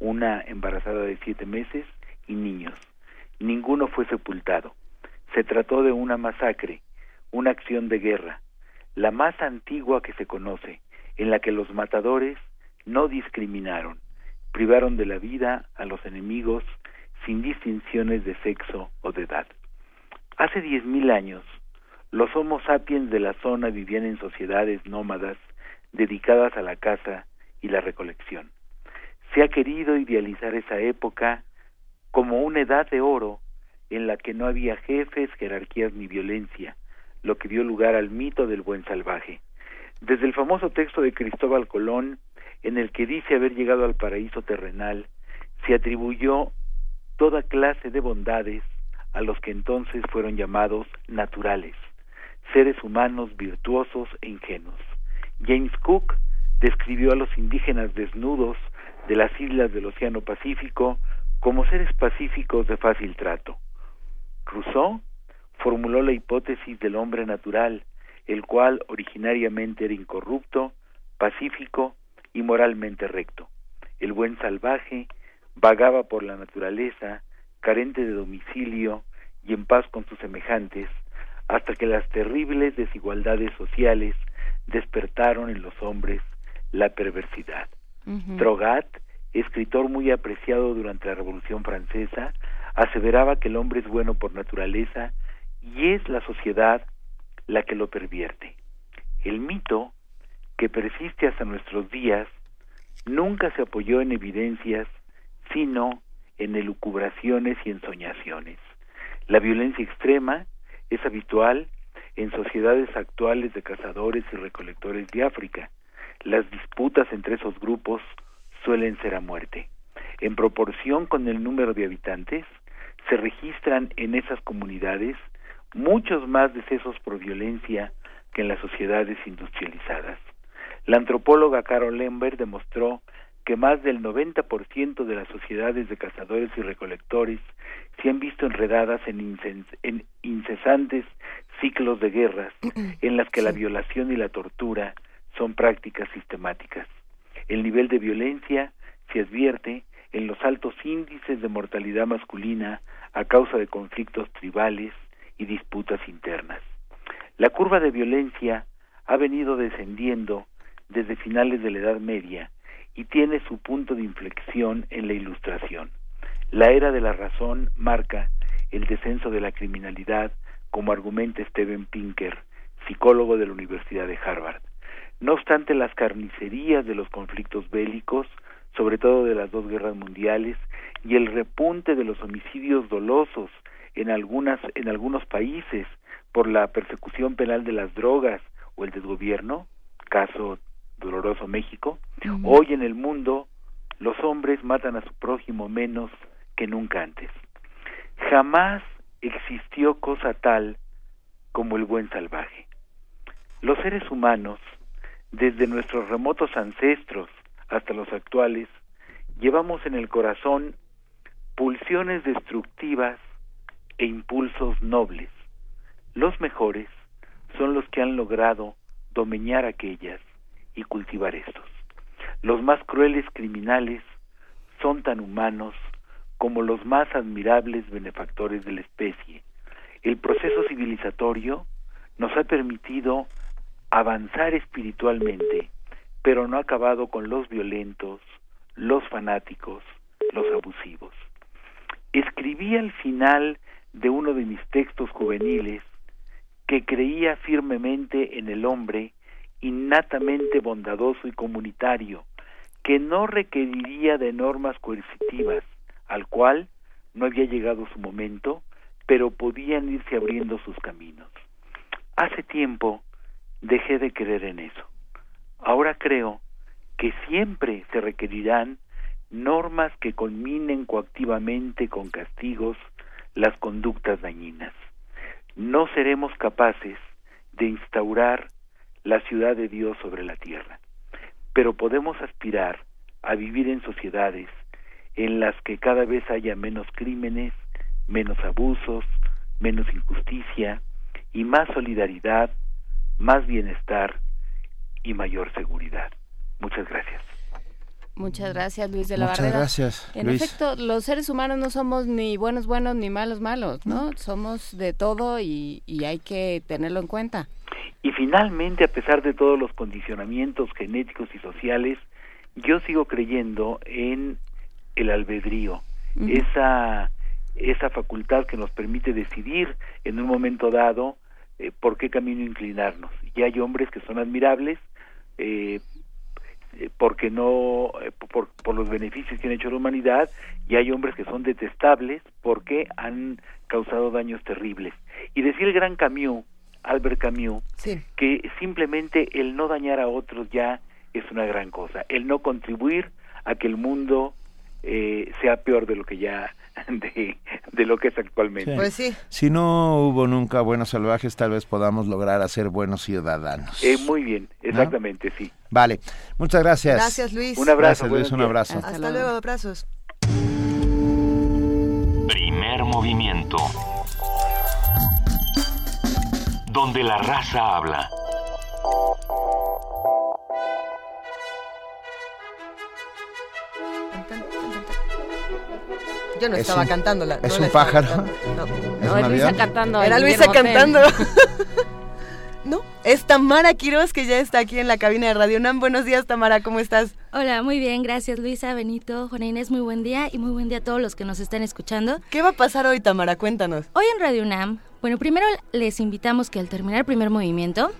una embarazada de siete meses y niños. Ninguno fue sepultado. Se trató de una masacre, una acción de guerra, la más antigua que se conoce, en la que los matadores no discriminaron, privaron de la vida a los enemigos sin distinciones de sexo o de edad. Hace diez mil años, los Homo sapiens de la zona vivían en sociedades nómadas dedicadas a la caza y la recolección. Se ha querido idealizar esa época como una edad de oro en la que no había jefes, jerarquías ni violencia, lo que dio lugar al mito del buen salvaje. Desde el famoso texto de Cristóbal Colón, en el que dice haber llegado al paraíso terrenal, se atribuyó toda clase de bondades a los que entonces fueron llamados naturales, seres humanos virtuosos e ingenuos. James Cook describió a los indígenas desnudos de las islas del Océano Pacífico como seres pacíficos de fácil trato. Rousseau formuló la hipótesis del hombre natural, el cual originariamente era incorrupto, pacífico y moralmente recto. El buen salvaje vagaba por la naturaleza, carente de domicilio y en paz con sus semejantes, hasta que las terribles desigualdades sociales despertaron en los hombres la perversidad. Trogat, escritor muy apreciado durante la Revolución Francesa, aseveraba que el hombre es bueno por naturaleza y es la sociedad la que lo pervierte. El mito, que persiste hasta nuestros días, nunca se apoyó en evidencias sino en elucubraciones y ensoñaciones. La violencia extrema es habitual en sociedades actuales de cazadores y recolectores de África. Las disputas entre esos grupos suelen ser a muerte. En proporción con el número de habitantes, se registran en esas comunidades muchos más decesos por violencia que en las sociedades industrializadas. La antropóloga Carol Lembert demostró que más del 90% de las sociedades de cazadores y recolectores se han visto enredadas en, en incesantes ciclos de guerras en las que la violación y la tortura son prácticas sistemáticas. El nivel de violencia se advierte en los altos índices de mortalidad masculina a causa de conflictos tribales y disputas internas. La curva de violencia ha venido descendiendo desde finales de la Edad Media y tiene su punto de inflexión en la Ilustración. La era de la razón marca el descenso de la criminalidad, como argumenta Steven Pinker, psicólogo de la Universidad de Harvard. No obstante las carnicerías de los conflictos bélicos, sobre todo de las dos guerras mundiales, y el repunte de los homicidios dolosos en algunas en algunos países por la persecución penal de las drogas o el desgobierno, caso doloroso México, hoy en el mundo los hombres matan a su prójimo menos que nunca antes. Jamás existió cosa tal como el buen salvaje. Los seres humanos, desde nuestros remotos ancestros hasta los actuales, llevamos en el corazón pulsiones destructivas e impulsos nobles. Los mejores son los que han logrado domeñar aquellas y cultivar estos. Los más crueles criminales son tan humanos como los más admirables benefactores de la especie. El proceso civilizatorio nos ha permitido avanzar espiritualmente, pero no ha acabado con los violentos, los fanáticos, los abusivos. Escribí al final de uno de mis textos juveniles que creía firmemente en el hombre innatamente bondadoso y comunitario, que no requeriría de normas coercitivas, al cual no había llegado su momento, pero podían irse abriendo sus caminos. Hace tiempo dejé de creer en eso. Ahora creo que siempre se requerirán normas que conminen coactivamente con castigos las conductas dañinas. No seremos capaces de instaurar la ciudad de Dios sobre la tierra, pero podemos aspirar a vivir en sociedades en las que cada vez haya menos crímenes, menos abusos, menos injusticia y más solidaridad, más bienestar y mayor seguridad. Muchas gracias. Muchas gracias, Luis de la Muchas gracias. En efecto, los seres humanos no somos ni buenos buenos ni malos malos, ¿no? Somos de todo y, y hay que tenerlo en cuenta. Y finalmente, a pesar de todos los condicionamientos genéticos y sociales, yo sigo creyendo en el albedrío, esa esa facultad que nos permite decidir en un momento dado eh, por qué camino inclinarnos. Y hay hombres que son admirables eh, porque no por, por los beneficios que han hecho a la humanidad y hay hombres que son detestables porque han causado daños terribles. Y decía el gran Camus, Albert Camus, que simplemente el no dañar a otros ya es una gran cosa, el no contribuir a que el mundo eh, sea peor de lo que ya de, de lo que es actualmente. Pues sí. Si no hubo nunca buenos salvajes, tal vez podamos lograr hacer buenos ciudadanos. Eh, muy bien, exactamente, sí. Vale, muchas gracias. Gracias, Luis. Un abrazo. Gracias, Luis, un abrazo. Hasta, luego, abrazos. Primer movimiento. Donde la raza habla. Yo no Es estaba un- cantando. La, es no la un pájaro. cantando, No, ¿Es No, un es Luisa cantando. Era Luisa Guillermo cantando. no, es Tamara Quiroz que ya está aquí en la cabina de Radio Nam. Buenos días, Tamara, ¿cómo estás? Hola, muy bien, gracias Luisa, Benito, Juana Inés, muy buen día y muy buen día a todos los que nos están escuchando. ¿Qué va a pasar hoy, Tamara? Cuéntanos. Hoy en Radio UNAM, bueno, primero les invitamos que al terminar el primer movimiento,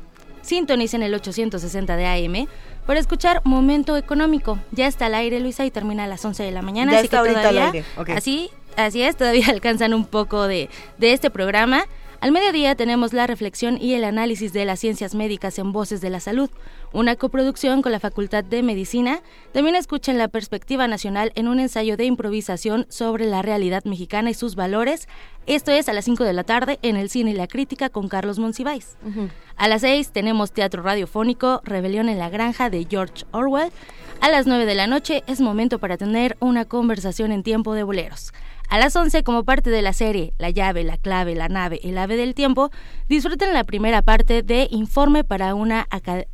sintonicen el 860 de AM para escuchar Momento Económico. Ya está al aire, Luisa, y termina a las 11 de la mañana, Ya así está que al todavía, aire, así, así es, todavía alcanzan un poco de, de este programa. Al mediodía tenemos la reflexión y el análisis de las ciencias médicas en Voces de la Salud, una coproducción con la Facultad de Medicina. También escuchen la perspectiva nacional en un ensayo de improvisación sobre la realidad mexicana y sus valores. Esto es a las 5 de la tarde en el Cine y la Crítica con Carlos Monsiváis. A las 6 tenemos teatro radiofónico Rebelión en la Granja de George Orwell. A las 9 de la noche es momento para tener una conversación en tiempo de boleros. A las 11, como parte de la serie La llave, la clave, la nave, el ave del tiempo, disfruten la primera parte de Informe para una aca-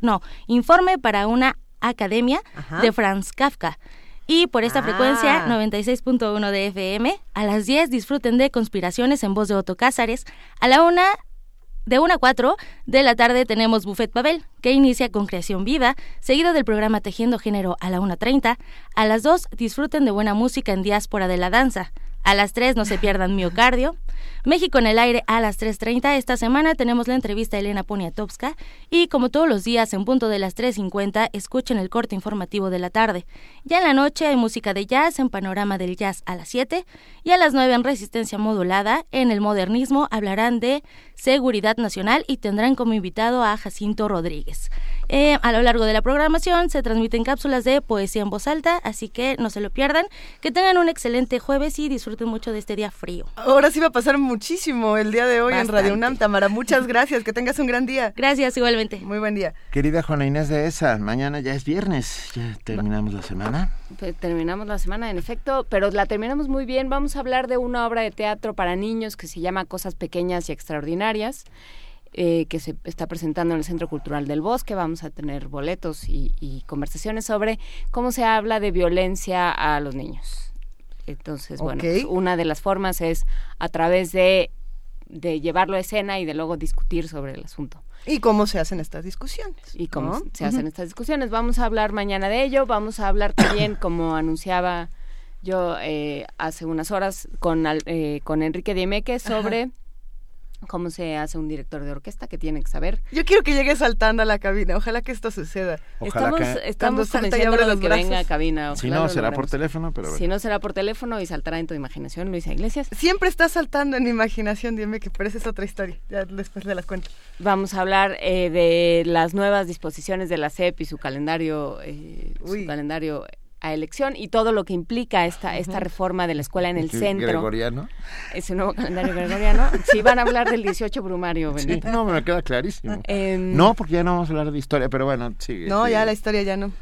no, Informe para una academia Ajá. de Franz Kafka. Y por esta Ah. frecuencia 96.1 de FM, a las 10 disfruten de Conspiraciones en voz de Otto Cázares. A la 1 de 1 a 4 de la tarde tenemos Buffet Pavel, que inicia con Creación Viva, seguido del programa Tejiendo Género a la 1.30. A las 2 disfruten de buena música en Diáspora de la Danza. A las 3 no se pierdan miocardio. México en el aire a las 3.30. Esta semana tenemos la entrevista a Elena Poniatowska y como todos los días en punto de las 3.50 escuchen el corte informativo de la tarde. Ya en la noche hay música de jazz en Panorama del Jazz a las 7 y a las 9 en Resistencia Modulada. En el modernismo hablarán de seguridad nacional y tendrán como invitado a Jacinto Rodríguez. Eh, a lo largo de la programación se transmiten cápsulas de poesía en voz alta, así que no se lo pierdan. Que tengan un excelente jueves y disfruten mucho de este día frío. Ahora sí va a pasar muchísimo el día de hoy en Radio UNAM, Tamara. Muchas gracias, que tengas un gran día. Gracias, igualmente. Muy buen día. Querida Juana Inés de esa, mañana ya es viernes, ya terminamos la semana. Pues terminamos la semana, en efecto, pero la terminamos muy bien. Vamos a hablar de una obra de teatro para niños que se llama Cosas Pequeñas y Extraordinarias. Eh, que se está presentando en el Centro Cultural del Bosque. Vamos a tener boletos y, conversaciones sobre cómo se habla de violencia a los niños. Entonces, bueno, pues, una de las formas es a través de, de llevarlo a escena y de luego discutir sobre el asunto. ¿Y cómo se hacen estas discusiones? Y cómo se hacen estas discusiones. Vamos a hablar mañana de ello. Vamos a hablar también, como anunciaba yo eh, hace unas horas, con, eh, con Enrique Diemeque sobre cómo se hace un director de orquesta que tiene que saber. Yo quiero que llegue saltando a la cabina, ojalá que esto suceda. estamos estamos convenciendo los que venga a cabina. Si no, será por teléfono, pero Si no, será por teléfono y saltará en tu imaginación, Luisa Iglesias. Siempre está saltando en mi imaginación, dime que pero esa es otra historia, ya después de las cuento. Vamos a hablar eh, de las nuevas disposiciones de la CEP y su calendario, eh, su calendario a elección y todo lo que implica esta esta reforma de la escuela en el centro. Gregoriano. Ese nuevo calendario gregoriano. Sí, van a hablar del 18 Brumario, Benito. no, me queda clarísimo. Em, no, porque ya no vamos a hablar de historia, pero bueno, sigue. No, ya la historia ya no.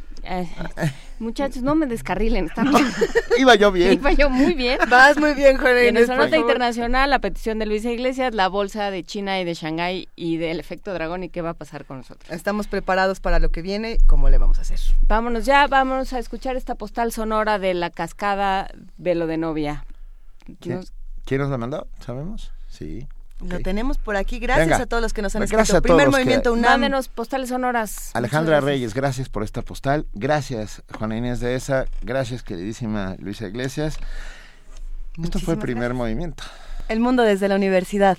Muchachos, no me descarrilen. Iba yo bien. Iba yo muy bien. Vas muy bien, Jorge. En nuestra nota internacional, la petición de Luisa Iglesias, la bolsa de China y de Shanghái y del efecto dragón y qué va a pasar con nosotros. Estamos preparados para lo que viene, ¿cómo le vamos a hacer? Vámonos ya, vamos a escuchar esta postal sonora de la cascada Velo de Novia. ¿Quién nos, ¿Quién nos la mandó? ¿Sabemos? Sí. Lo tenemos por aquí. Gracias a todos los que nos han escrito. Primer movimiento UNAM. Mándenos postales sonoras. Alejandra Reyes, gracias por esta postal. Gracias, Juana Inés de esa. Gracias, queridísima Luisa Iglesias. Esto fue el primer movimiento. El mundo desde la universidad.